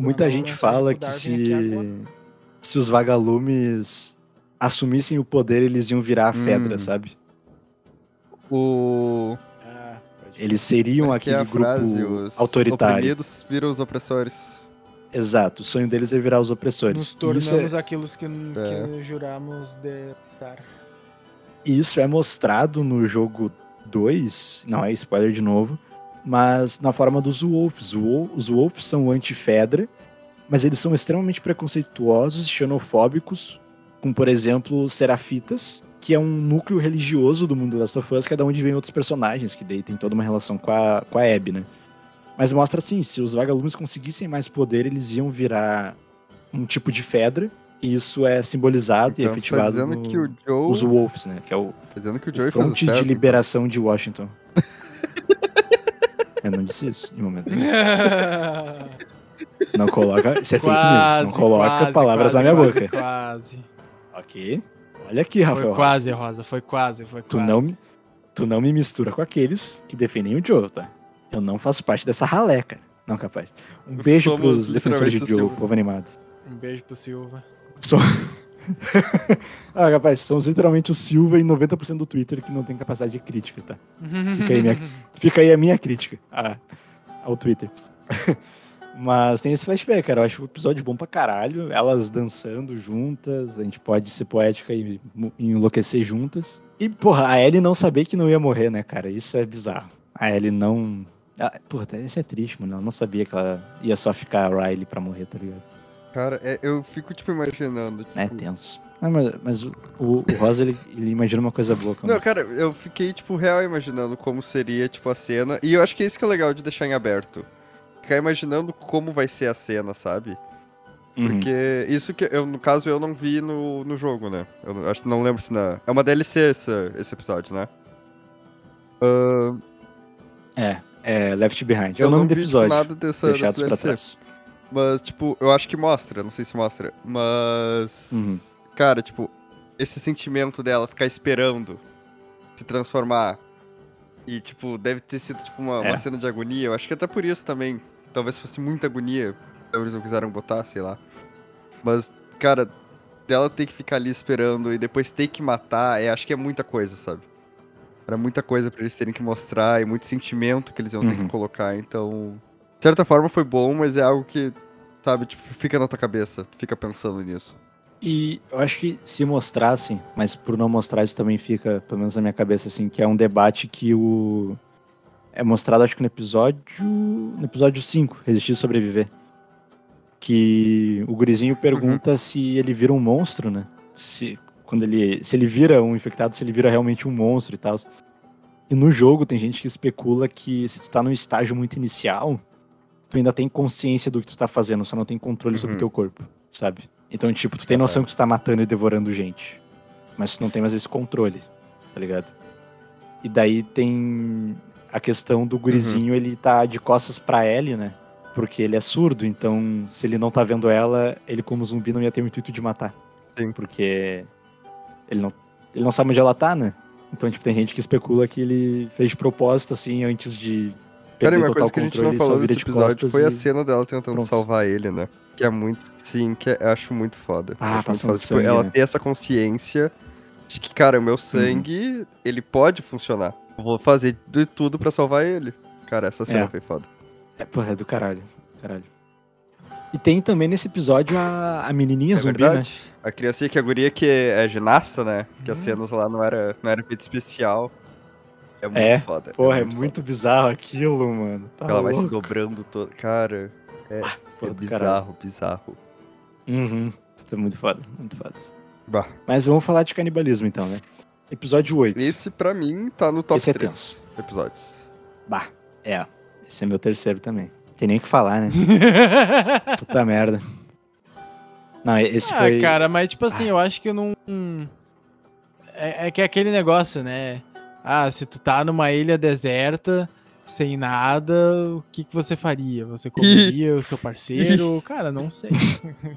Muita gente fala que se, se os vagalumes assumissem o poder, eles iam virar a Fedra, Hum. sabe? O. Ah, pode Eles seriam que é aquele a frase, grupo os autoritário. oprimidos viram os opressores. Exato. O sonho deles é virar os opressores. Nos tornamos é, aquilo que, É. que juramos de dar. e isso é mostrado no jogo 2. Não é spoiler de novo. Mas na forma dos Wolves. Os Wolves são anti-Fedra, mas eles são extremamente preconceituosos e xenofóbicos, como por exemplo Serafitas, que é um núcleo religioso do mundo The Last of Us, que é da onde vem outros personagens, que daí tem toda uma relação com a, com a Abby, né? Mas mostra assim, se os vagalumes conseguissem mais poder, eles iam virar um tipo de Fedra, e isso é simbolizado e Então você tá efetivado dizendo no- que o Joe. os Wolves, né? Que é o, Tá dizendo que o o Joey fez o Fronte certo. de Liberação de Washington. [laughs] Eu não disse isso em momento nenhum. [laughs] Não coloca. Isso é fake news. Não coloca quase, palavras quase, na minha quase, boca. Quase. Ok? Olha aqui, Rafael. Foi Rosa. quase, Rosa. Foi quase, foi Tu quase. não, me- tu não me mistura com aqueles que defendem o Joe, tá? Eu não faço parte dessa ralé, cara. Não capaz. Um beijo Somos pros defensores de Joe, povo animado. Um beijo pro Silva. Sou... [laughs] ah, rapaz, somos literalmente o Silva e 90% do Twitter que não tem capacidade de crítica, tá? Fica aí, minha, [laughs] fica aí a minha crítica a- ao Twitter. [laughs] Mas tem esse flashback, cara. Eu acho o episódio bom pra caralho. Elas dançando juntas, a gente pode ser poética e e enlouquecer juntas. E, porra, a Ellie não saber que não ia morrer, né, cara? Isso é bizarro. A Ellie não. Ah, porra, isso é triste, mano. Ela não sabia que ela ia só ficar a Riley pra morrer, tá ligado? Cara, é- eu fico, tipo, imaginando. Tipo... É tenso. Ah, mas, mas o, o, o Rosa, ele, ele imagina uma coisa boa. Quando... Não, cara, eu fiquei, tipo, real imaginando como seria, tipo, a cena. E eu acho que é isso que é legal de deixar em aberto. Ficar imaginando como vai ser a cena, sabe? Uhum. Porque isso que eu, no caso, eu não vi no, no jogo, né? Eu acho que não lembro se na. É uma DLC esse, esse episódio, né? Ahn, É, é Left Behind. É eu o nome não do vi, episódio. nada dessa, dessa Deixados pra trás. Mas, tipo, eu acho que mostra, não sei se mostra. Mas. Uhum. Cara, tipo, esse sentimento dela ficar esperando se transformar. E, tipo, deve ter sido, tipo, uma, É. uma cena de agonia. Eu acho que até por isso também. Talvez fosse muita agonia. Eles não quiseram botar, sei lá. Mas, cara, dela ter que ficar ali esperando e depois ter que matar, é, acho que é muita coisa, sabe? Era muita coisa pra eles terem que mostrar e muito sentimento que eles iam ter Uhum. que colocar. Então, de certa forma foi bom, mas é algo que, sabe, tipo, fica na tua cabeça. Tu fica pensando nisso. E eu acho que se mostrassem, mas por não mostrar isso também fica, pelo menos na minha cabeça, assim, que é um debate que o. É mostrado, acho que no episódio. No episódio 5, Resistir e Sobreviver. Que o gurizinho pergunta se ele vira um monstro, né? Se, quando ele, se ele vira um infectado, se ele vira realmente um monstro e tal. E no jogo tem gente que especula que se tu tá num estágio muito inicial, tu ainda tem consciência do que tu tá fazendo, só não tem controle sobre o Uhum. teu corpo, sabe? Então, tipo, tu tem noção que tu tá matando e devorando gente. Mas tu não tem mais esse controle, tá ligado? E daí tem a questão do gurizinho, ele tá de costas pra Ellie, né? Porque ele é surdo, então se ele não tá vendo ela, ele como zumbi não ia ter o intuito de matar. Sim. Porque ele não, ele não sabe onde ela tá, né? Então, tipo, tem gente que especula que ele fez de propósito, assim, antes de e uma coisa que a gente não ele falou nesse episódio foi a e- cena dela tentando pronto. salvar ele, né? Que é muito. Sim, que é- eu acho muito foda. Ah, muito foda. Tipo, sangue, ela né? ter essa consciência de que, cara, o meu sangue, ele pode funcionar. Eu vou fazer de tudo pra salvar ele. Cara, essa cena É. foi foda. É, porra, é do caralho. Caralho. E tem também nesse episódio a, a menininha É zumbi, verdade. A criancinha que a guria que é ginasta, né? Que Hum. as cenas lá não era, não era efeito especial. É muito É, foda. né? Porra, é foda. muito bizarro aquilo, mano. Tá Ela vai se louco. dobrando todo. Cara, é, Porra, é bizarro, bizarro. Uhum. Puta, muito foda, muito foda. Bah. Mas vamos falar de canibalismo então, né? Episódio 8. Esse, pra mim, tá no top Esse é 3 tenso. episódios. Bah, é. Esse é meu terceiro também. Tem nem o que falar, né? [laughs] Puta merda. Não, esse ah, foi. cara, mas tipo assim, eu acho que eu não. É, é que é aquele negócio, né? Ah, se tu tá numa ilha deserta, sem nada, o que, que você faria? Você [laughs] comeria o seu parceiro? [laughs] Cara, não sei.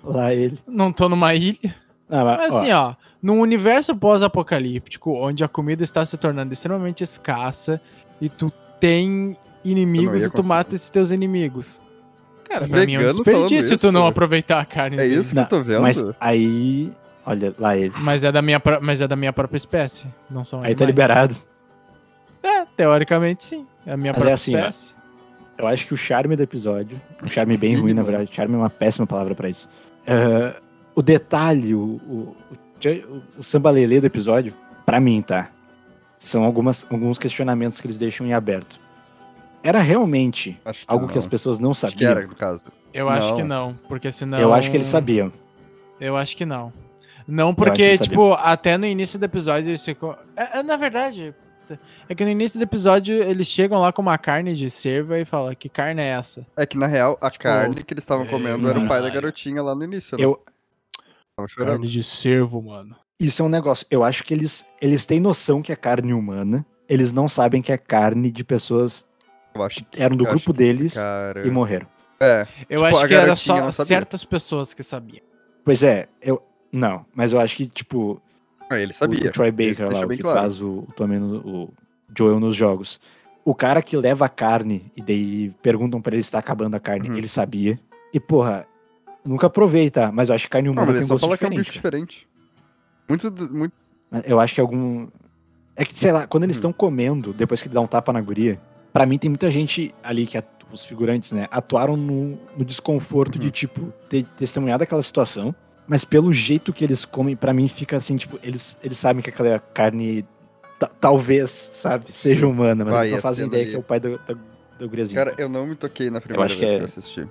Lá ele. Não tô numa ilha. Não, mas, Mas ó, assim, ó, num universo pós-apocalíptico, onde a comida está se tornando extremamente escassa e tu tem inimigos e tu conseguir. mata esses teus inimigos. Cara, pra mim é um Vegano desperdício tu não aproveitar a carne É dele. isso que Não, eu tô vendo? mas aí. Olha, lá ele. Mas é da minha, mas é da minha própria espécie, não são Aí tá animais. liberado. É, teoricamente sim, é a minha Mas é própria assim, ó. espécie. Eu acho que o charme do episódio, um charme bem ruim, na [laughs] verdade, charme é uma péssima palavra pra isso. É, o detalhe, o, o, o, o sambalelê do episódio, pra mim, tá? São algumas, alguns questionamentos que eles deixam em aberto. Era realmente Acho algo não. que as pessoas não Acho que sabiam? era, no caso. Eu acho que Não. não, porque senão... Eu acho que eles sabiam. Eu acho que não. Não que porque, tipo, até no início do episódio eles ficam... É, é, na verdade, é que no início do episódio eles chegam lá com uma carne de cerva e falam, que carne é essa? É que, na real, a Tipo, carne que eles estavam comendo era o pai da caralho. garotinha lá no início, né? Eu, Tava chorando. de cervo, mano. isso é um negócio. Eu acho que eles, eles têm noção que é carne humana. Eles não sabem que é carne de pessoas Eu acho que. eram do eu acho grupo deles Cara. e morreram. É. Eu Tipo, acho que era só certas pessoas que sabiam. Pois é, eu. Não, mas eu acho que, tipo, Ah, ele sabia. o Troy Ele Baker lá, deixa o que claro. faz o, o, Tommy no- o Joel nos jogos. O cara que leva a carne e daí perguntam pra ele se tá acabando a carne, Uhum. ele sabia. E, porra, nunca provei, tá? Mas eu acho que carne Não, humana mas tem um só gosto fala que é um diferente. bicho diferente. Muito. do- muito... Eu acho que algum. É que, sei lá, quando eles Hum. estão comendo, depois que ele dá um tapa na guria, pra mim tem muita gente ali que at- os figurantes, né, atuaram no, no desconforto Uhum. de, tipo, ter testemunhado aquela situação, mas pelo jeito que eles comem, pra mim fica assim, tipo, eles, eles sabem que aquela carne ta- talvez, sabe, seja humana, mas Vai, eles não a fazem ideia ali. que é o pai da, da, da guriazinha. Cara, eu não me toquei na primeira acho que vez é- que eu assisti.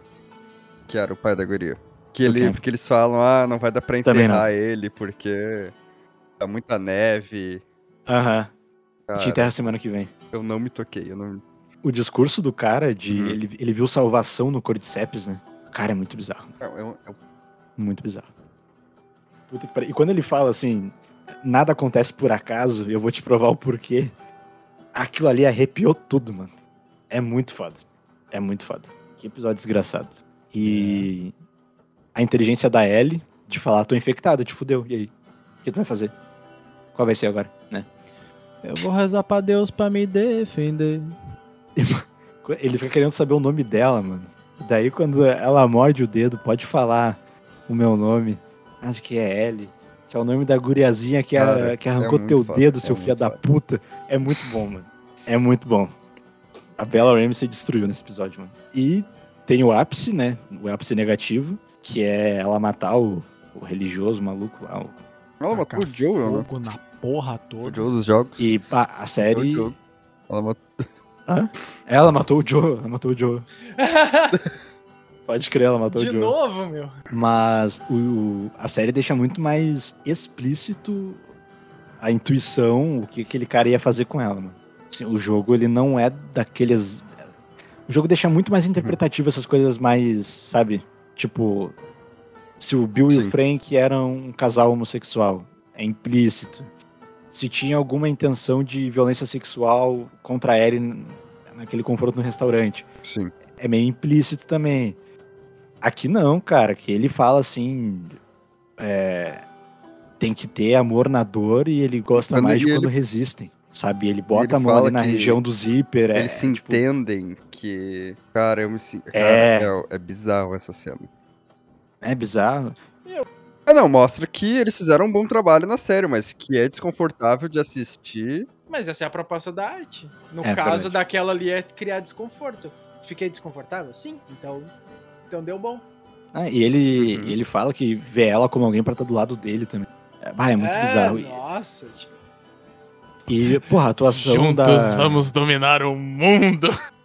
Que era o pai da guria. Que ele, porque eles falam, ah, não vai dar pra enterrar ele porque tá muita neve. Aham. A gente enterra semana que vem. eu não me toquei. Eu não... O discurso do cara de. Uhum. Ele, ele viu salvação no Cordyceps, né? Cara é muito bizarro. Não, eu- eu- Muito bizarro. Puta que pariu. E quando ele fala assim, nada acontece por acaso, eu vou te provar o porquê. Aquilo ali arrepiou tudo, mano. É muito foda. É muito foda. Que episódio desgraçado. E a inteligência da Ellie de falar, tô infectada, te fudeu. E aí? O que tu vai fazer? Qual vai ser agora, né? Eu vou rezar pra Deus pra me defender. [laughs] Ele fica querendo saber o nome dela, mano. E daí quando ela morde o dedo, pode falar o meu nome. Acho que é Ellie. Que é o nome da guriazinha que, a- Cara, que é arrancou muito teu foda, dedo, é seu filho muito da foda. puta. É muito bom, mano. É muito bom. A Bella Ramsey destruiu nesse episódio, mano. E tem o ápice, né? O ápice negativo, que é ela matar o, o religioso maluco lá. o- Ela matou o Joel, né? na porra O toda. Joel dos jogos. E pá, a o série. Ela matou... Ela matou o Joe. Ela matou o Joe. [laughs] Pode crer, ela matou De o Joe. novo, meu. Mas o, o- a série deixa muito mais explícito a intuição, o que aquele cara ia fazer com ela, mano. Assim, o jogo, ele não é daqueles. O jogo deixa muito mais interpretativo essas coisas mais, sabe? Tipo, se o Bill e Sim. o Frank eram um casal homossexual, é implícito. Se tinha alguma intenção de violência sexual contra a Ellie naquele confronto no restaurante Sim. é meio implícito também. Aqui não, cara, que ele fala assim. é, tem que ter amor na dor e ele gosta Quando mais de ele- quando resistem. Sabe? Ele bota Ele a mão na região do zíper. É, Eles se tipo, entendem que. Cara, eu me sinto. Cara, É. é... é bizarro essa cena. é bizarro. Ah, não, mostra que eles fizeram um bom trabalho na série, mas que é desconfortável de assistir. Mas essa é a proposta da arte. No É, caso verdade. daquela ali é criar desconforto. Fiquei desconfortável? Sim. Então, então deu bom. Ah, e ele, Uhum. ele fala que vê ela como alguém pra estar do lado dele também. É, bah, é muito bizarro. E- Nossa, tipo, E, porra, a atuação Juntos da. vamos dominar o mundo. [laughs]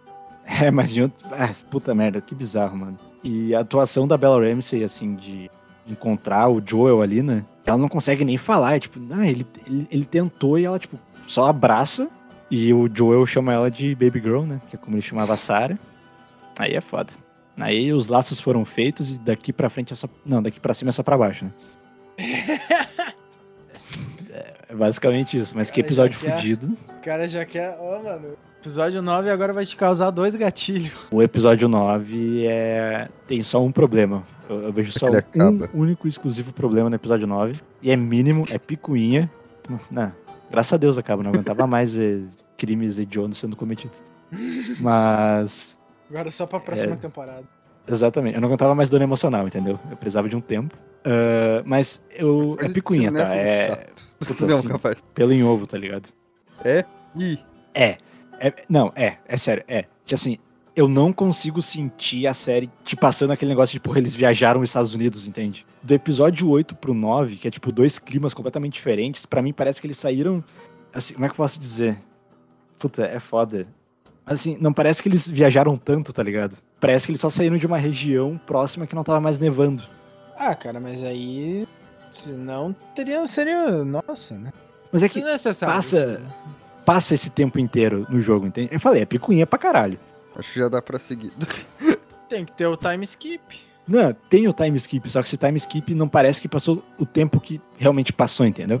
É, mas junto. Ah, puta merda, que bizarro, mano. E a atuação da Bella Ramsey, assim, de encontrar o Joel ali, né? Ela não consegue nem falar. É tipo, ah, ele, ele, ele tentou e ela, tipo, só abraça. E o Joel chama ela de Baby Girl, né? Que é como ele chamava a Sarah. Aí é foda. Aí os laços foram feitos e daqui pra frente é só. Não, daqui pra cima é só pra baixo, né? [laughs] É basicamente isso. Mas que Cara, episódio que é- fudido. o cara já quer. Ó, mano. Episódio 9 agora vai te causar dois gatilhos. O episódio 9 é... tem só um problema. Eu, eu vejo só Ele um acaba. único e exclusivo problema no episódio 9. E é mínimo, é picuinha. Não, graças a Deus acaba, não aguentava mais ver crimes hediondos sendo cometidos. Mas. Agora só pra próxima É. temporada. Exatamente, eu não aguentava mais dano emocional, entendeu? Eu precisava de um tempo. Ah, mas eu. Mas é picuinha, tá? É chato. Puta, [laughs] não, assim, capaz. pelo em ovo, tá ligado? Ih, É, é. Não, é, é sério, é. Que assim, eu não consigo sentir a série te passando aquele negócio de, porra, eles viajaram os Estados Unidos, entende? Do episódio 8 pro 9, que é tipo dois climas completamente diferentes, pra mim parece que eles saíram. Assim, como é que eu posso dizer? Puta, é foda. Mas assim, não parece que eles viajaram tanto, tá ligado? Parece que eles só saíram de uma região próxima que não tava mais nevando. Ah, cara, mas aí. Se não, teria. Seria. Nossa, né? Mas é que Desnecessário passa- né? passa esse tempo inteiro no jogo, entende? Eu falei, é picuinha pra caralho. acho que já dá pra seguir. [laughs] Tem que ter o time skip. Não, tem o time skip, só que esse time skip não parece que passou o tempo que realmente passou, entendeu?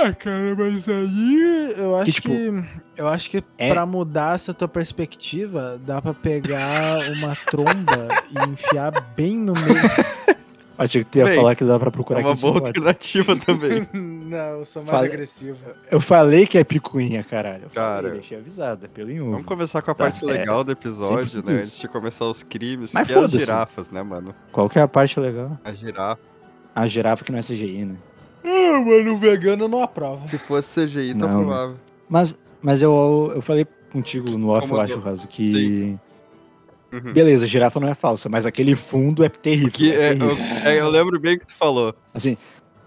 Ah, cara, mas aí eu acho que, tipo, eu acho que é- pra mudar essa tua perspectiva, dá pra pegar uma tromba e enfiar bem no meio. [laughs] Achei que tu ia Bem, falar que dá pra É procurar uma aqui. boa alternativa [laughs] também. Não, eu sou mais Fala- agressivo. Eu falei que é picuinha, caralho. Eu Cara. falei, deixei avisado, é pelo ovo. Vamos começar com a Tá, parte é, legal do episódio, 100% né? isso. Antes de começar os crimes, Mas que é as girafas, né, mano? Qual que é a parte legal? A girafa. A girafa que não é CGI, né? Ah, mano, o vegano não aprova. Se fosse CGI, tá Não, provável. Mas, mas eu, eu falei contigo no off, eu acho, Raso, que. Uhum. Beleza, a girafa não é falsa, mas aquele fundo é terrível. Que é é, terrível. eu, é, eu lembro bem o que tu falou. Assim,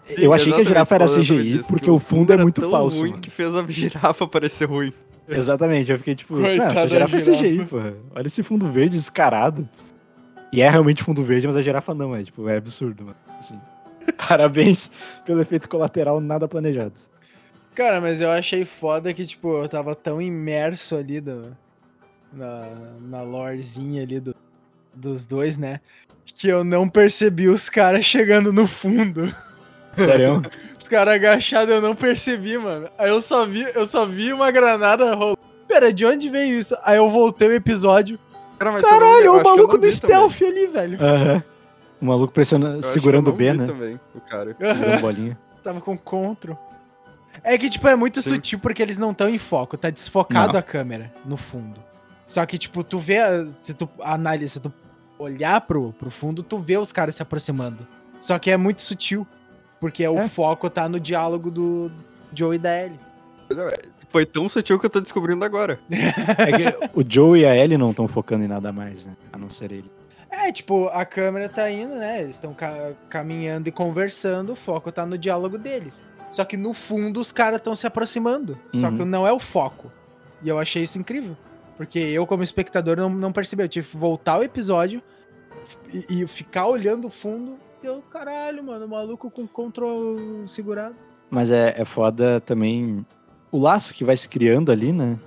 Sim, eu achei que a girafa era CGI disso, porque que o fundo é era muito falso. ruim mano. que fez a girafa parecer ruim. Exatamente, eu fiquei tipo, não, Coitada essa da girafa é girafa. CGI, porra. Olha esse fundo verde descarado. E é realmente fundo verde, mas a girafa não, é tipo, é absurdo, mano. Assim, [laughs] parabéns pelo efeito colateral nada planejado. Cara, mas eu achei foda que, tipo, eu tava tão imerso ali do, na, na lorezinha ali do, dos dois, né? Que eu não percebi os caras chegando no fundo. Sério? [laughs] Os caras agachados eu não percebi, mano. Aí eu só vi, eu só vi uma granada rolando. Pera, de onde veio isso? Aí eu voltei o episódio. Cara, mas Caralho, eu o maluco do vi também. stealth ali, velho. Aham. O maluco pressionando, segurando o B, né? também, o cara. Segurando bolinha. [laughs] Tava com control. É que, tipo, é muito Sim. sutil porque eles não estão em foco. Tá desfocado Não. a câmera no fundo. Só que, tipo, tu vê. Se tu analisa, se tu olhar pro, pro fundo, tu vê os caras se aproximando. Só que é muito sutil. Porque o É. foco tá no diálogo do Joe e da Ellie. Foi tão sutil que eu tô descobrindo agora. [laughs] É que o Joe e a Ellie não estão focando em nada mais, né? A não ser ele. É, tipo, a câmera tá indo, né? Eles estão caminhando e conversando, o foco tá no diálogo deles. Só que no fundo os caras estão se aproximando. Só Uhum. que não é o foco. E eu achei isso incrível. Porque eu, como espectador, não, não percebi. Eu tive que voltar o episódio e, e ficar olhando o fundo. E eu, caralho, mano, o maluco com controle segurado. Mas é, é foda também o laço que vai se criando ali, né?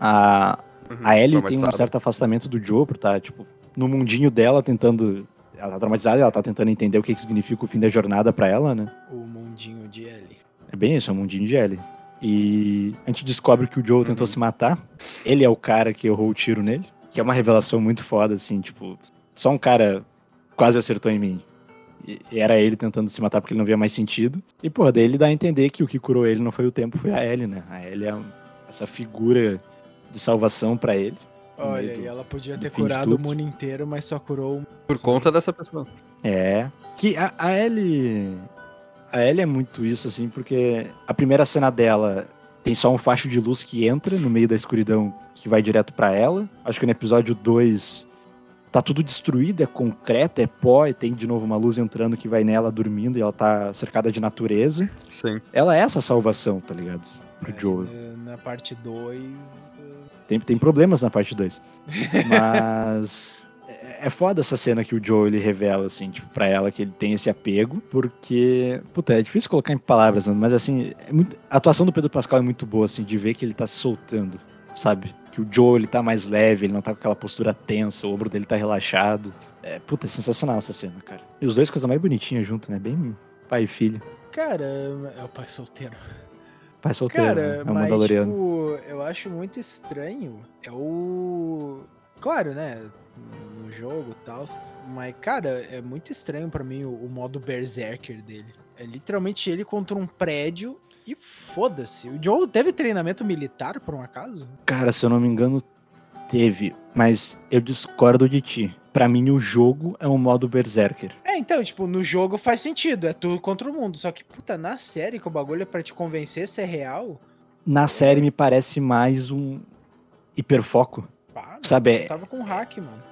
A, Uhum, a Ellie tem um certo afastamento do Joe por estar, tipo, no mundinho dela tentando. Ela tá traumatizada, ela tá tentando entender o que, que significa o fim da jornada pra ela, né? O mundinho de Ellie. É bem isso, é um mundinho de Ellie. E a gente descobre que o Joe tentou Uhum. se matar. Ele é o cara que errou o tiro nele. Que é uma revelação muito foda, assim, tipo, só um cara quase acertou em mim. E era ele tentando se matar porque ele não via mais sentido. E, pô, daí ele dá a entender que o que curou ele não foi o tempo, foi a Ellie, né? A Ellie é essa figura de salvação pra ele. Olha, e ela podia ter curado o mundo inteiro, mas só curou. Por conta dessa pessoa. É. Que a, a Ellie. A Ellie é muito isso, assim, porque a primeira cena dela tem só um facho de luz que entra no meio da escuridão que vai direto pra ela. Acho que no episódio 2 tá tudo destruído, é concreto, é pó, e tem de novo uma luz entrando que vai nela dormindo e ela tá cercada de natureza. Sim. Ela é essa salvação, tá ligado? Pro É, Joe. na- Na parte 2. Tem, tem problemas na parte 2. [laughs] Mas é, foda essa cena que o Joe ele revela, assim, tipo, pra ela que ele tem esse apego, porque. Puta, é difícil colocar em palavras, mano, mas assim, é muito- a atuação do Pedro Pascal é muito boa, assim, de ver que ele tá se soltando, sabe? Que o Joe ele tá mais leve, ele não tá com aquela postura tensa, o ombro dele tá relaxado. É, puta, é sensacional essa cena, cara. E os dois coisa mais bonitinha junto, né? Bem pai e filho. Cara, é o pai solteiro. Pai solteiro, Cara, né? é o mas Mandaloriano. tipo, eu acho muito estranho. É o. Claro, né? No jogo e tal. Mas, cara, é muito estranho pra mim o, o modo Berserker dele. É literalmente ele contra um prédio e foda-se. O Joe teve treinamento militar, por um acaso? Cara, se eu não me engano, teve. Mas eu discordo de ti. Pra mim, o jogo é um modo Berserker. É, então, tipo, no jogo faz sentido. É tu contra o mundo. Só que, puta, na série que o bagulho é pra te convencer se é real. Na série, me parece mais um hiperfoco. Pá, Sabe? eu É, tava com hack, mano.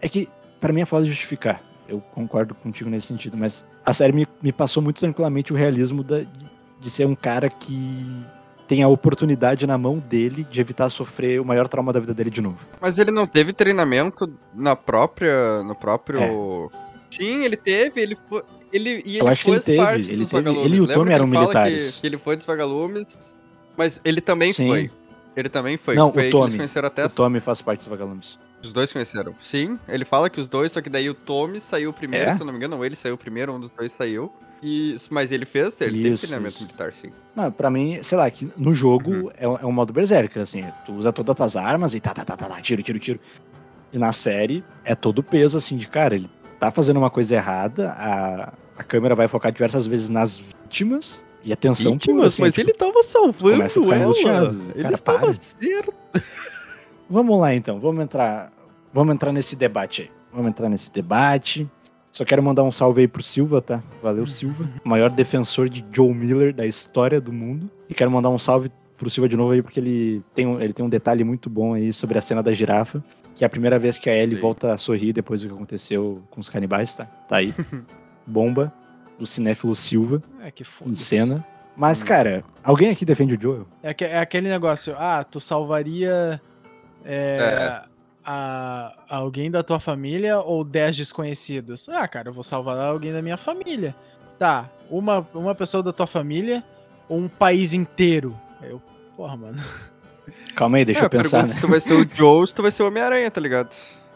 é que, pra mim, é foda de justificar. Eu concordo contigo nesse sentido. Mas a série me, me passou muito tranquilamente o realismo da- de ser um cara que tem a oportunidade na mão dele de evitar sofrer o maior trauma da vida dele de novo. Mas ele não teve treinamento na própria. No próprio. Sim, ele teve, ele foi. Ele, e É. Eu ele acho que ele teve, parte ele teve- ele e o Tommy que eram ele fala militares. Que, que ele foi dos vagalumes, mas ele também Sim. foi. Ele também foi. Não, foi o Tommy. conheceram até O Tommy faz parte dos vagalumes. Os dois conheceram. Sim, ele fala que os dois, só que daí o Tommy saiu primeiro, É? se eu não me engano, ou ele saiu primeiro, um dos dois saiu. Isso, mas ele fez, ele teve Isso, treinamento isso. militar, sim. Não, pra mim, sei lá, que no jogo Uhum. é, um- é um modo berserker, assim. Tu usa todas as tuas armas e tá, tá, tá, tá, tá, tiro, tiro, tiro. E na série é todo o peso, assim, de cara, ele tá fazendo uma coisa errada, a, a câmera vai focar diversas vezes nas vítimas e a tensão pura, assim, mas tipo, ele tava salvando ela. Ele Cara, estava para. certo. [laughs] Vamos lá então, vamos entrar, vamos entrar nesse debate aí. Vamos entrar nesse debate. Só quero mandar um salve aí pro Silva, tá? Valeu, Silva. O [laughs] maior defensor de Joe Miller da história do mundo. E quero mandar um salve pro Silva de novo aí, porque ele tem, um, ele tem um detalhe muito bom aí sobre a cena da girafa. Que é a primeira vez que a Ellie Sim. volta a sorrir depois do que aconteceu com os canibais, tá? Tá aí. [laughs] Bomba do cinéfilo Silva É que foda. em cena. Mas, cara, alguém aqui defende o Joel? É, aque- é aquele negócio, ah, tu salvaria é, É. a- alguém da tua família ou 10 desconhecidos? Ah, cara, eu vou salvar alguém da minha família. Tá, uma, uma pessoa da tua família ou um país inteiro? Eu, porra, mano. Calma aí, deixa É, eu pensar, né? se tu vai ser o [laughs] Joe ou se tu vai ser o Homem-Aranha, tá ligado?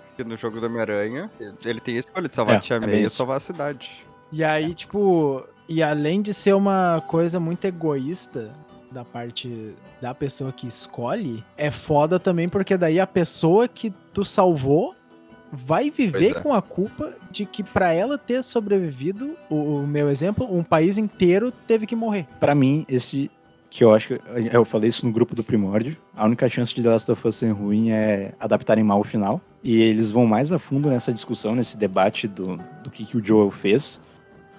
Porque no jogo do Homem-Aranha, ele tem a escolha de salvar É, a Tia é May e isso. salvar a cidade. E aí, tipo, e além de ser uma coisa muito egoísta da parte da pessoa que escolhe, é foda também porque daí a pessoa que tu salvou vai viver é. com a culpa de que pra ela ter sobrevivido, o, o meu exemplo, um país inteiro teve que morrer. Pra mim, esse que eu acho que eu falei isso no grupo do Primórdio, a única chance de The Last of Us ser ruim é adaptarem mal o final. E eles vão mais a fundo nessa discussão, nesse debate do, do que, que o Joel fez,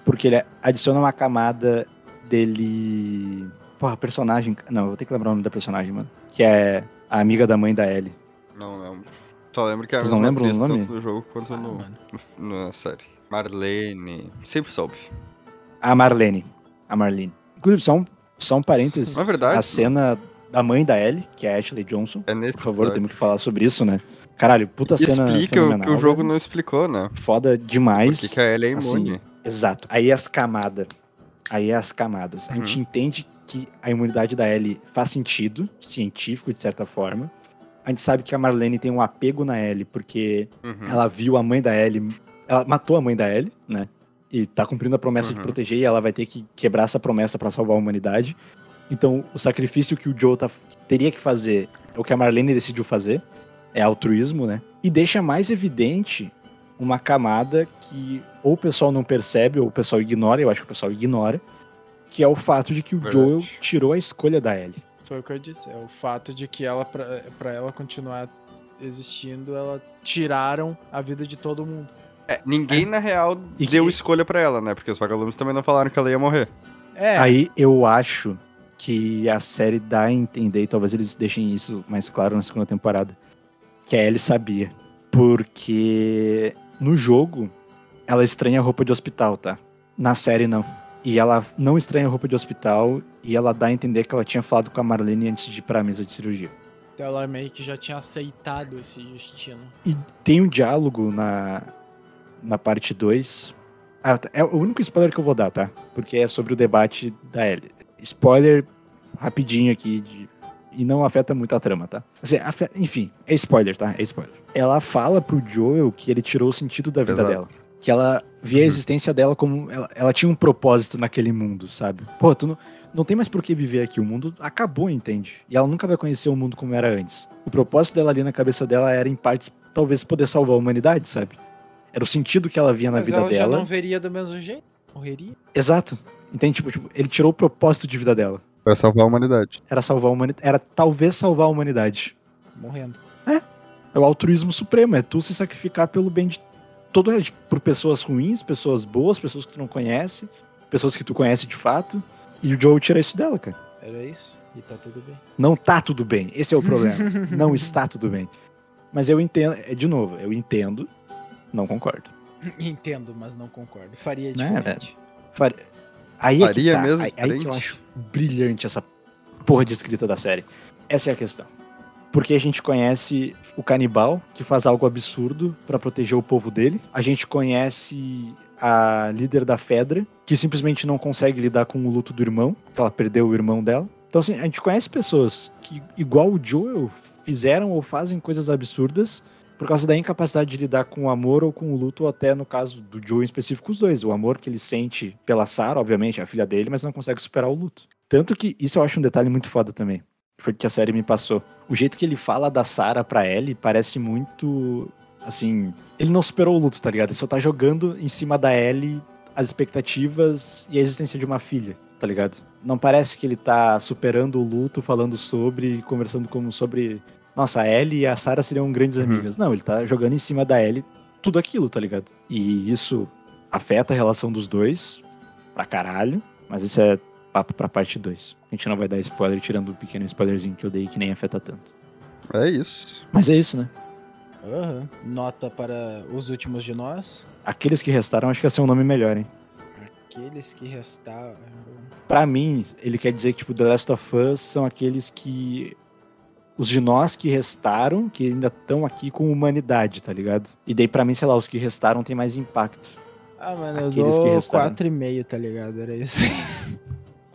porque ele adiciona uma camada dele. Porra, personagem. Não, eu vou ter que lembrar o nome da personagem, mano. Que é a amiga da mãe da Ellie. Não lembro. Só lembro que é a Vocês não lembram o nome? tanto no jogo quanto Ah, no, na série. Marlene. Sempre soube. A Marlene. A Marlene. Inclusive, só um, só um parênteses. É verdade. A cena da mãe da Ellie, que é a Ashley Johnson. É nesse Por favor, temos que falar sobre isso, né? Caralho, puta cena Explica o que o jogo velho. não explicou, né? Foda demais. Por que a Ellie é assim, imune. Exato. Aí as camadas. Aí as camadas. A gente Uhum. entende que a imunidade da Ellie faz sentido, científico, de certa forma. A gente sabe que a Marlene tem um apego na Ellie, porque Uhum. ela viu a mãe da Ellie. Ela matou a mãe da Ellie, né? E tá cumprindo a promessa de Uhum. proteger e ela vai ter que quebrar essa promessa pra salvar a humanidade. Então, o sacrifício que o Joe tá- teria que fazer é o que a Marlene decidiu fazer. É altruísmo, né? E deixa mais evidente uma camada que ou o pessoal não percebe ou o pessoal ignora, eu acho que o pessoal ignora, que é o fato de que o Verdade. Joel tirou a escolha da Ellie. Foi o que eu disse, é o fato de que ela, pra, pra ela continuar existindo, ela tiraram a vida de todo mundo. É, ninguém, na real, E deu que- escolha pra ela, né? Porque os vagalumes também não falaram que ela ia morrer. É, Aí eu acho que a série dá a entender, e talvez eles deixem isso mais claro na segunda temporada, que a Ellie sabia. Porque no jogo ela estranha a roupa de hospital, tá? Na série não. E ela não estranha a roupa de hospital e ela dá a entender que ela tinha falado com a Marlene antes de ir pra mesa de cirurgia. então ela meio que já tinha aceitado esse destino. E tem um diálogo na, na parte 2. Ah, é o único spoiler que eu vou dar, tá? Porque é sobre o debate da Ellie. Spoiler rapidinho aqui, de- e não afeta muito a trama, tá? Assim, afe- enfim, é spoiler, tá? É spoiler. Ela fala pro Joel que ele tirou o sentido da vida Pesado. dela. Que ela via a Uhum. existência dela como. Ela, ela tinha um propósito naquele mundo, sabe? Pô, tu não, não tem mais por que viver aqui. O mundo acabou, entende? E ela nunca vai conhecer o mundo como era antes. O propósito dela ali na cabeça dela era, em partes, talvez poder salvar a humanidade, sabe? Era o sentido que ela via na Mas vida ela dela. já não veria do mesmo jeito, morreria. Exato. Entende? Tipo, tipo, ele tirou o propósito de vida dela. Pra salvar a humanidade. Era salvar a humanidade. Era talvez salvar a humanidade. Morrendo. É o altruísmo supremo, é tu se sacrificar pelo bem de todo tipo, por pessoas ruins, pessoas boas, pessoas que tu não conhece, pessoas que tu conhece de fato. E o Joe tira isso dela, cara. Era isso. E tá tudo bem. Não tá tudo bem. Esse é o problema. [laughs] não está tudo bem. Mas eu entendo, é de novo, eu entendo, não concordo. Entendo, mas não concordo. Faria Né, diferente. Far- Aí é que Faria tá. mesmo aí, aí que eu acho brilhante essa porra de escrita da série. Essa é a questão. Porque a gente conhece o canibal, que faz algo absurdo pra proteger o povo dele. A gente conhece a líder da Fedra, que simplesmente não consegue lidar com o luto do irmão, que ela perdeu o irmão dela. Então, assim, a gente conhece pessoas que, igual o Joel, fizeram ou fazem coisas absurdas por causa da incapacidade de lidar com o amor ou com o luto, ou até no caso do Joe em específico, os dois. O amor que ele sente pela Sarah, obviamente, é a filha dele, mas não consegue superar o luto. Tanto que isso eu acho um detalhe muito foda também. Foi o que a série me passou. O jeito que ele fala da Sarah pra Ellie parece muito. Assim. Ele não superou o luto, tá ligado? Ele só tá jogando em cima da Ellie as expectativas e a existência de uma filha, tá ligado? Não parece que ele tá superando o luto, falando sobre, conversando como sobre nossa, a Ellie e a Sarah seriam grandes Uhum. amigas. Não, ele tá jogando em cima da Ellie tudo aquilo, tá ligado? E isso afeta a relação dos dois pra caralho, mas isso é papo pra parte 2. A gente não vai dar spoiler, tirando o pequeno spoilerzinho que eu dei que nem afeta tanto. É isso. Mas é isso, né? Aham. Nota para os últimos de nós. Aqueles que restaram, acho que esse é um nome melhor, hein? Aqueles que restaram. Pra mim, ele quer dizer que, tipo, The Last of Us são aqueles que. Os de nós que restaram, que ainda estão aqui com humanidade, tá ligado? E daí, pra mim, sei lá, os que restaram tem mais impacto. Ah, mano, eu Aqueles que dou restaram. 4,5, tá ligado? Era isso. [laughs]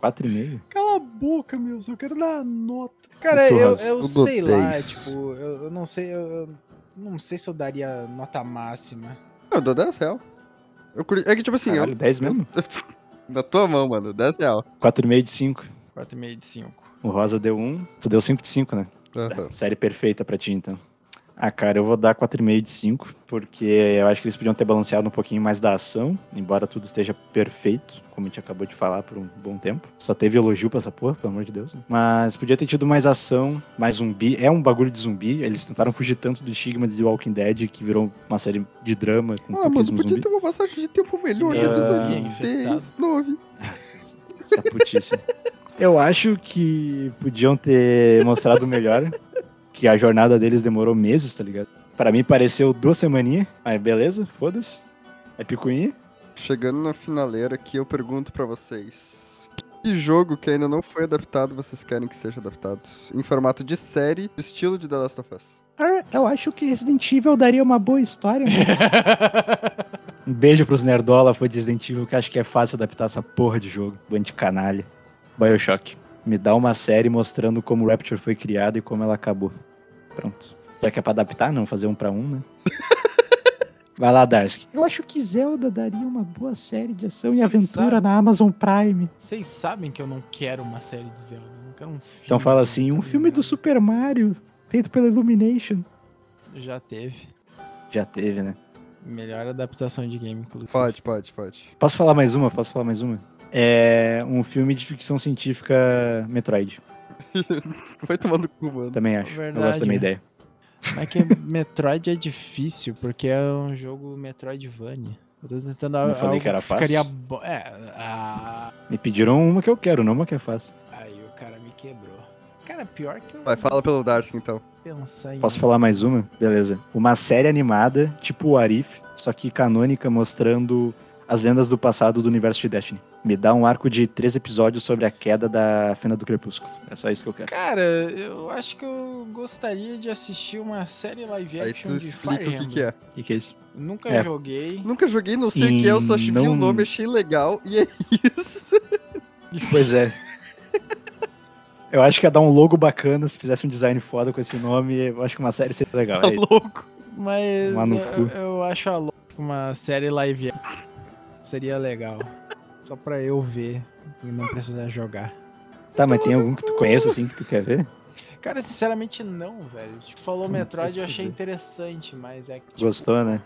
4,5? Cala a boca, meu. Eu quero dar nota. Cara, eu, eu Eu sei lá, 10. tipo, eu, eu não sei, eu, eu não sei se eu daria nota máxima. Eu dou 10 real. Eu curti... É que, tipo assim, Caralho, eu... 10 mesmo? [laughs] Na tua mão, mano, 10 real. 4,5 de 5. 4,5 de 5. O Rosa deu 1. Tu deu 5 de 5, né? Aham. Série perfeita pra ti, então. Ah, cara, eu vou dar 4,5 de 5, porque eu acho que eles podiam ter balanceado um pouquinho mais da ação, embora tudo esteja perfeito, como a gente acabou de falar por um bom tempo. Só teve elogio pra essa porra, pelo amor de Deus. né? Mas podia ter tido mais ação, mais zumbi. É um bagulho de zumbi, eles tentaram fugir tanto do estigma de The Walking Dead, que virou uma série de drama com Ah, mas podia zumbi. ter uma passagem de tempo melhor no Ah, episódio infectado. 10, 9. Essa putice. Eu acho que podiam ter mostrado melhor. Que a jornada deles demorou meses, tá ligado? Pra mim pareceu duas semaninhas, mas beleza, foda-se. É picuinha. Chegando na finaleira aqui, eu pergunto pra vocês. Que jogo que ainda não foi adaptado vocês querem que seja adaptado? Em formato de série, estilo de The Last of Us. Ah, eu acho que Resident Evil daria uma boa história, [laughs] Um beijo pros Nerdola, foi de Resident Evil, que acho que é fácil adaptar essa porra de jogo. Bando de canalha. Bioshock. Me dá uma série mostrando como o Rapture foi criado e como ela acabou. Pronto. Já que é pra adaptar, não fazer um pra um, né? [laughs] Vai lá, Darsk. Eu acho que Zelda daria uma boa série de ação e aventura sabe? na Amazon Prime. Vocês sabem que eu não quero uma série de Zelda. Eu não quero um filme. Então fala assim, um filme do? Super Mario, feito pela Illumination. Já teve. Já teve, né? Melhor adaptação de game, inclusive. Pode, pode, pode. Posso falar mais uma? Posso falar mais uma? É um filme de ficção científica Metroid. [laughs] Vai tomando cu, mano. Também acho. eu Verdade, gosto da minha né? ideia. Mas que Metroid é difícil, porque é um jogo Metroidvania. Eu tô tentando Não algo falei que era fácil? Ficaria bo... É, ah, Me pediram uma que eu quero, não uma que é fácil. aí o cara me quebrou. Cara, pior que eu Vai, fala pelo Darcy então. Posso falar mais uma? Beleza. Uma série animada, tipo o Arif, só que canônica, mostrando as lendas do passado do universo de Destiny. Me dá um arco de três episódios sobre a queda da Fenda do Crepúsculo. É só isso que eu quero. Cara, eu acho que eu gostaria de assistir uma série live Aí action tu de explica Fire o que, que é. O que, que é isso? Nunca É. joguei. Nunca joguei, não sei o que é, eu só E vi o não- nome, achei legal e é isso. [laughs] [laughs] Pois é. Eu acho que ia dar um logo bacana se fizesse um design foda com esse nome. Eu acho que uma série seria legal. Tá É louco. Mas eu, eu acho a louca uma série live action seria legal. Só pra eu ver e não precisar jogar. Tá, mas tem algum que tu conheça assim que tu quer ver? Cara, sinceramente não, velho. Tipo, falou Então, Metroid, vai eu achei fuder. interessante, mas é que, tipo, Gostou, né?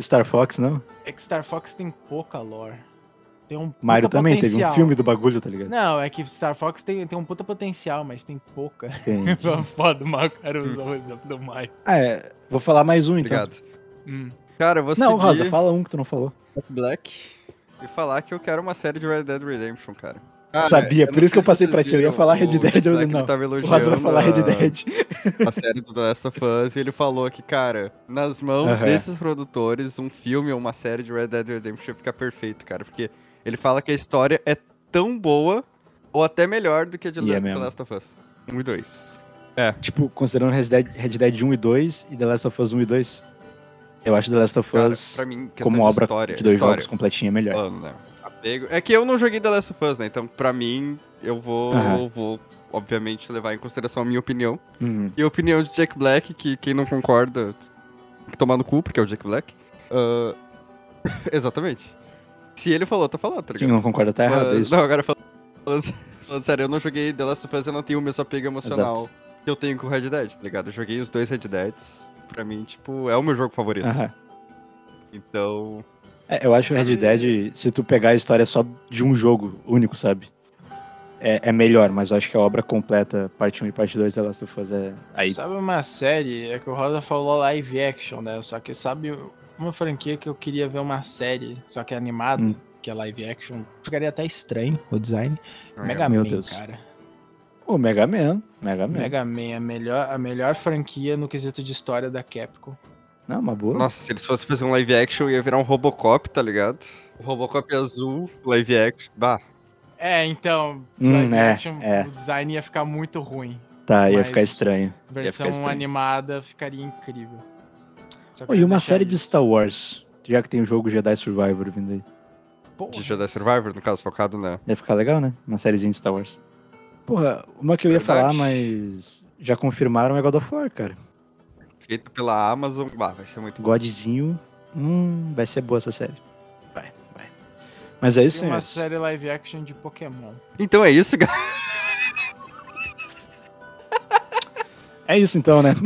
Star Fox, não? é que Star Fox tem pouca lore. Tem um Mario puta também, teve um potencial. filme do bagulho, tá ligado? Não, é que Star Fox tem, tem um puta potencial, mas tem pouca. Tem. [laughs] Foda, o Mario cara usou o exemplo do Mario. Ah, é. Vou falar mais um então. Obrigado. Hum. Cara, eu vou Não, seguir Rosa, fala um que tu não falou. Black e falar que eu quero uma série de Red Dead Redemption, cara. Cara, Sabia, por isso que eu sei passei se pra ti. Eu ia falar Red Dead, eu não. tava O Rosa vai falar Red Dead. a série do The Last of Us e ele falou que, cara, nas mãos Aham. desses produtores, um filme ou uma série de Red Dead Redemption fica perfeito, cara. Porque ele fala que a história é tão boa ou até melhor do que a de E é The mesmo. Last of Us. 1 e 2. Tipo, considerando Red Dead, Red Dead 1 e 2 e The Last of Us 1 e 2. Eu acho The Last of Cara, Us pra mim, como de obra história, de dois história, jogos completinha é melhor. falando, né? Apego. É que eu não joguei The Last of Us, né? Então, pra mim, eu vou, vou obviamente, levar em consideração a minha opinião. Uhum. E a opinião de Jack Black, que quem não concorda, que tomar no cu, porque é o Jack Black. Ah, [laughs] exatamente. Se ele falou, tá falando, tá Quem ligado? não concorda tá errado, é Mas- isso. Não, agora falando, falando sério, eu não joguei The Last of Us, eu não tenho o mesmo apego emocional Exato. que eu tenho com Red Dead, tá ligado? Eu joguei os dois Red Deads. Pra mim, tipo, é o meu jogo favorito. Aham. Então. É, eu acho o Red Dead, se tu pegar a história só de um jogo único, sabe? É, é melhor, mas eu acho que a obra completa, parte 1 e parte 2 da Last of Us é. Aí. Sabe uma série, é que o Rosa falou live action, né? Só que sabe uma franquia que eu queria ver uma série, só que é animada, Hum. que é live action. Ficaria até estranho o design. é, Mega meu Man, Deus. cara. O Mega Man. Mega Man. Mega Man, a melhor, a melhor franquia no quesito de história da Capcom. Não, uma boa. Nossa, se eles fossem fazer um live action, ia virar um Robocop, tá ligado? O Robocop azul, live action. Bah. É, então, Hum, live é, action, é. o design ia ficar muito ruim. Tá, ia mas- ficar estranho. Versão estranho. animada ficaria incrível. Eu e ia uma série de isso. Star Wars, já que tem o jogo Jedi Survivor vindo aí. Porra. De Jedi Survivor, no caso, focado na. Deve ficar legal, né? Uma sériezinha de Star Wars. Porra, uma que eu ia Verdade. falar, mas já confirmaram é God of War, cara. Feito pela Amazon. Bah, vai ser muito bom. Godzinho. Hum, vai ser boa essa série. Vai, vai. Mas é isso, E uma senhores. série live action de Pokémon. Então é isso, [laughs] galera. É isso então, né? [laughs]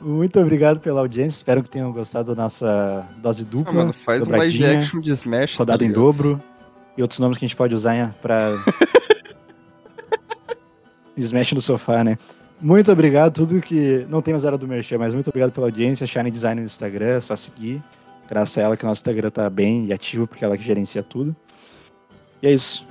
Muito obrigado pela audiência. Espero que tenham gostado da nossa dose Ah, dupla. mano, faz um live action de Smash. Rodada tá em dobro. E outros nomes que a gente pode usar pra. [laughs] Smash no sofá, né? Muito obrigado. Tudo que. Não tem mais hora do Merchan, mas muito obrigado pela audiência. Shine Design no Instagram, é só seguir. Graças a ela que nosso Instagram tá bem e ativo, porque ela que gerencia tudo. E é isso.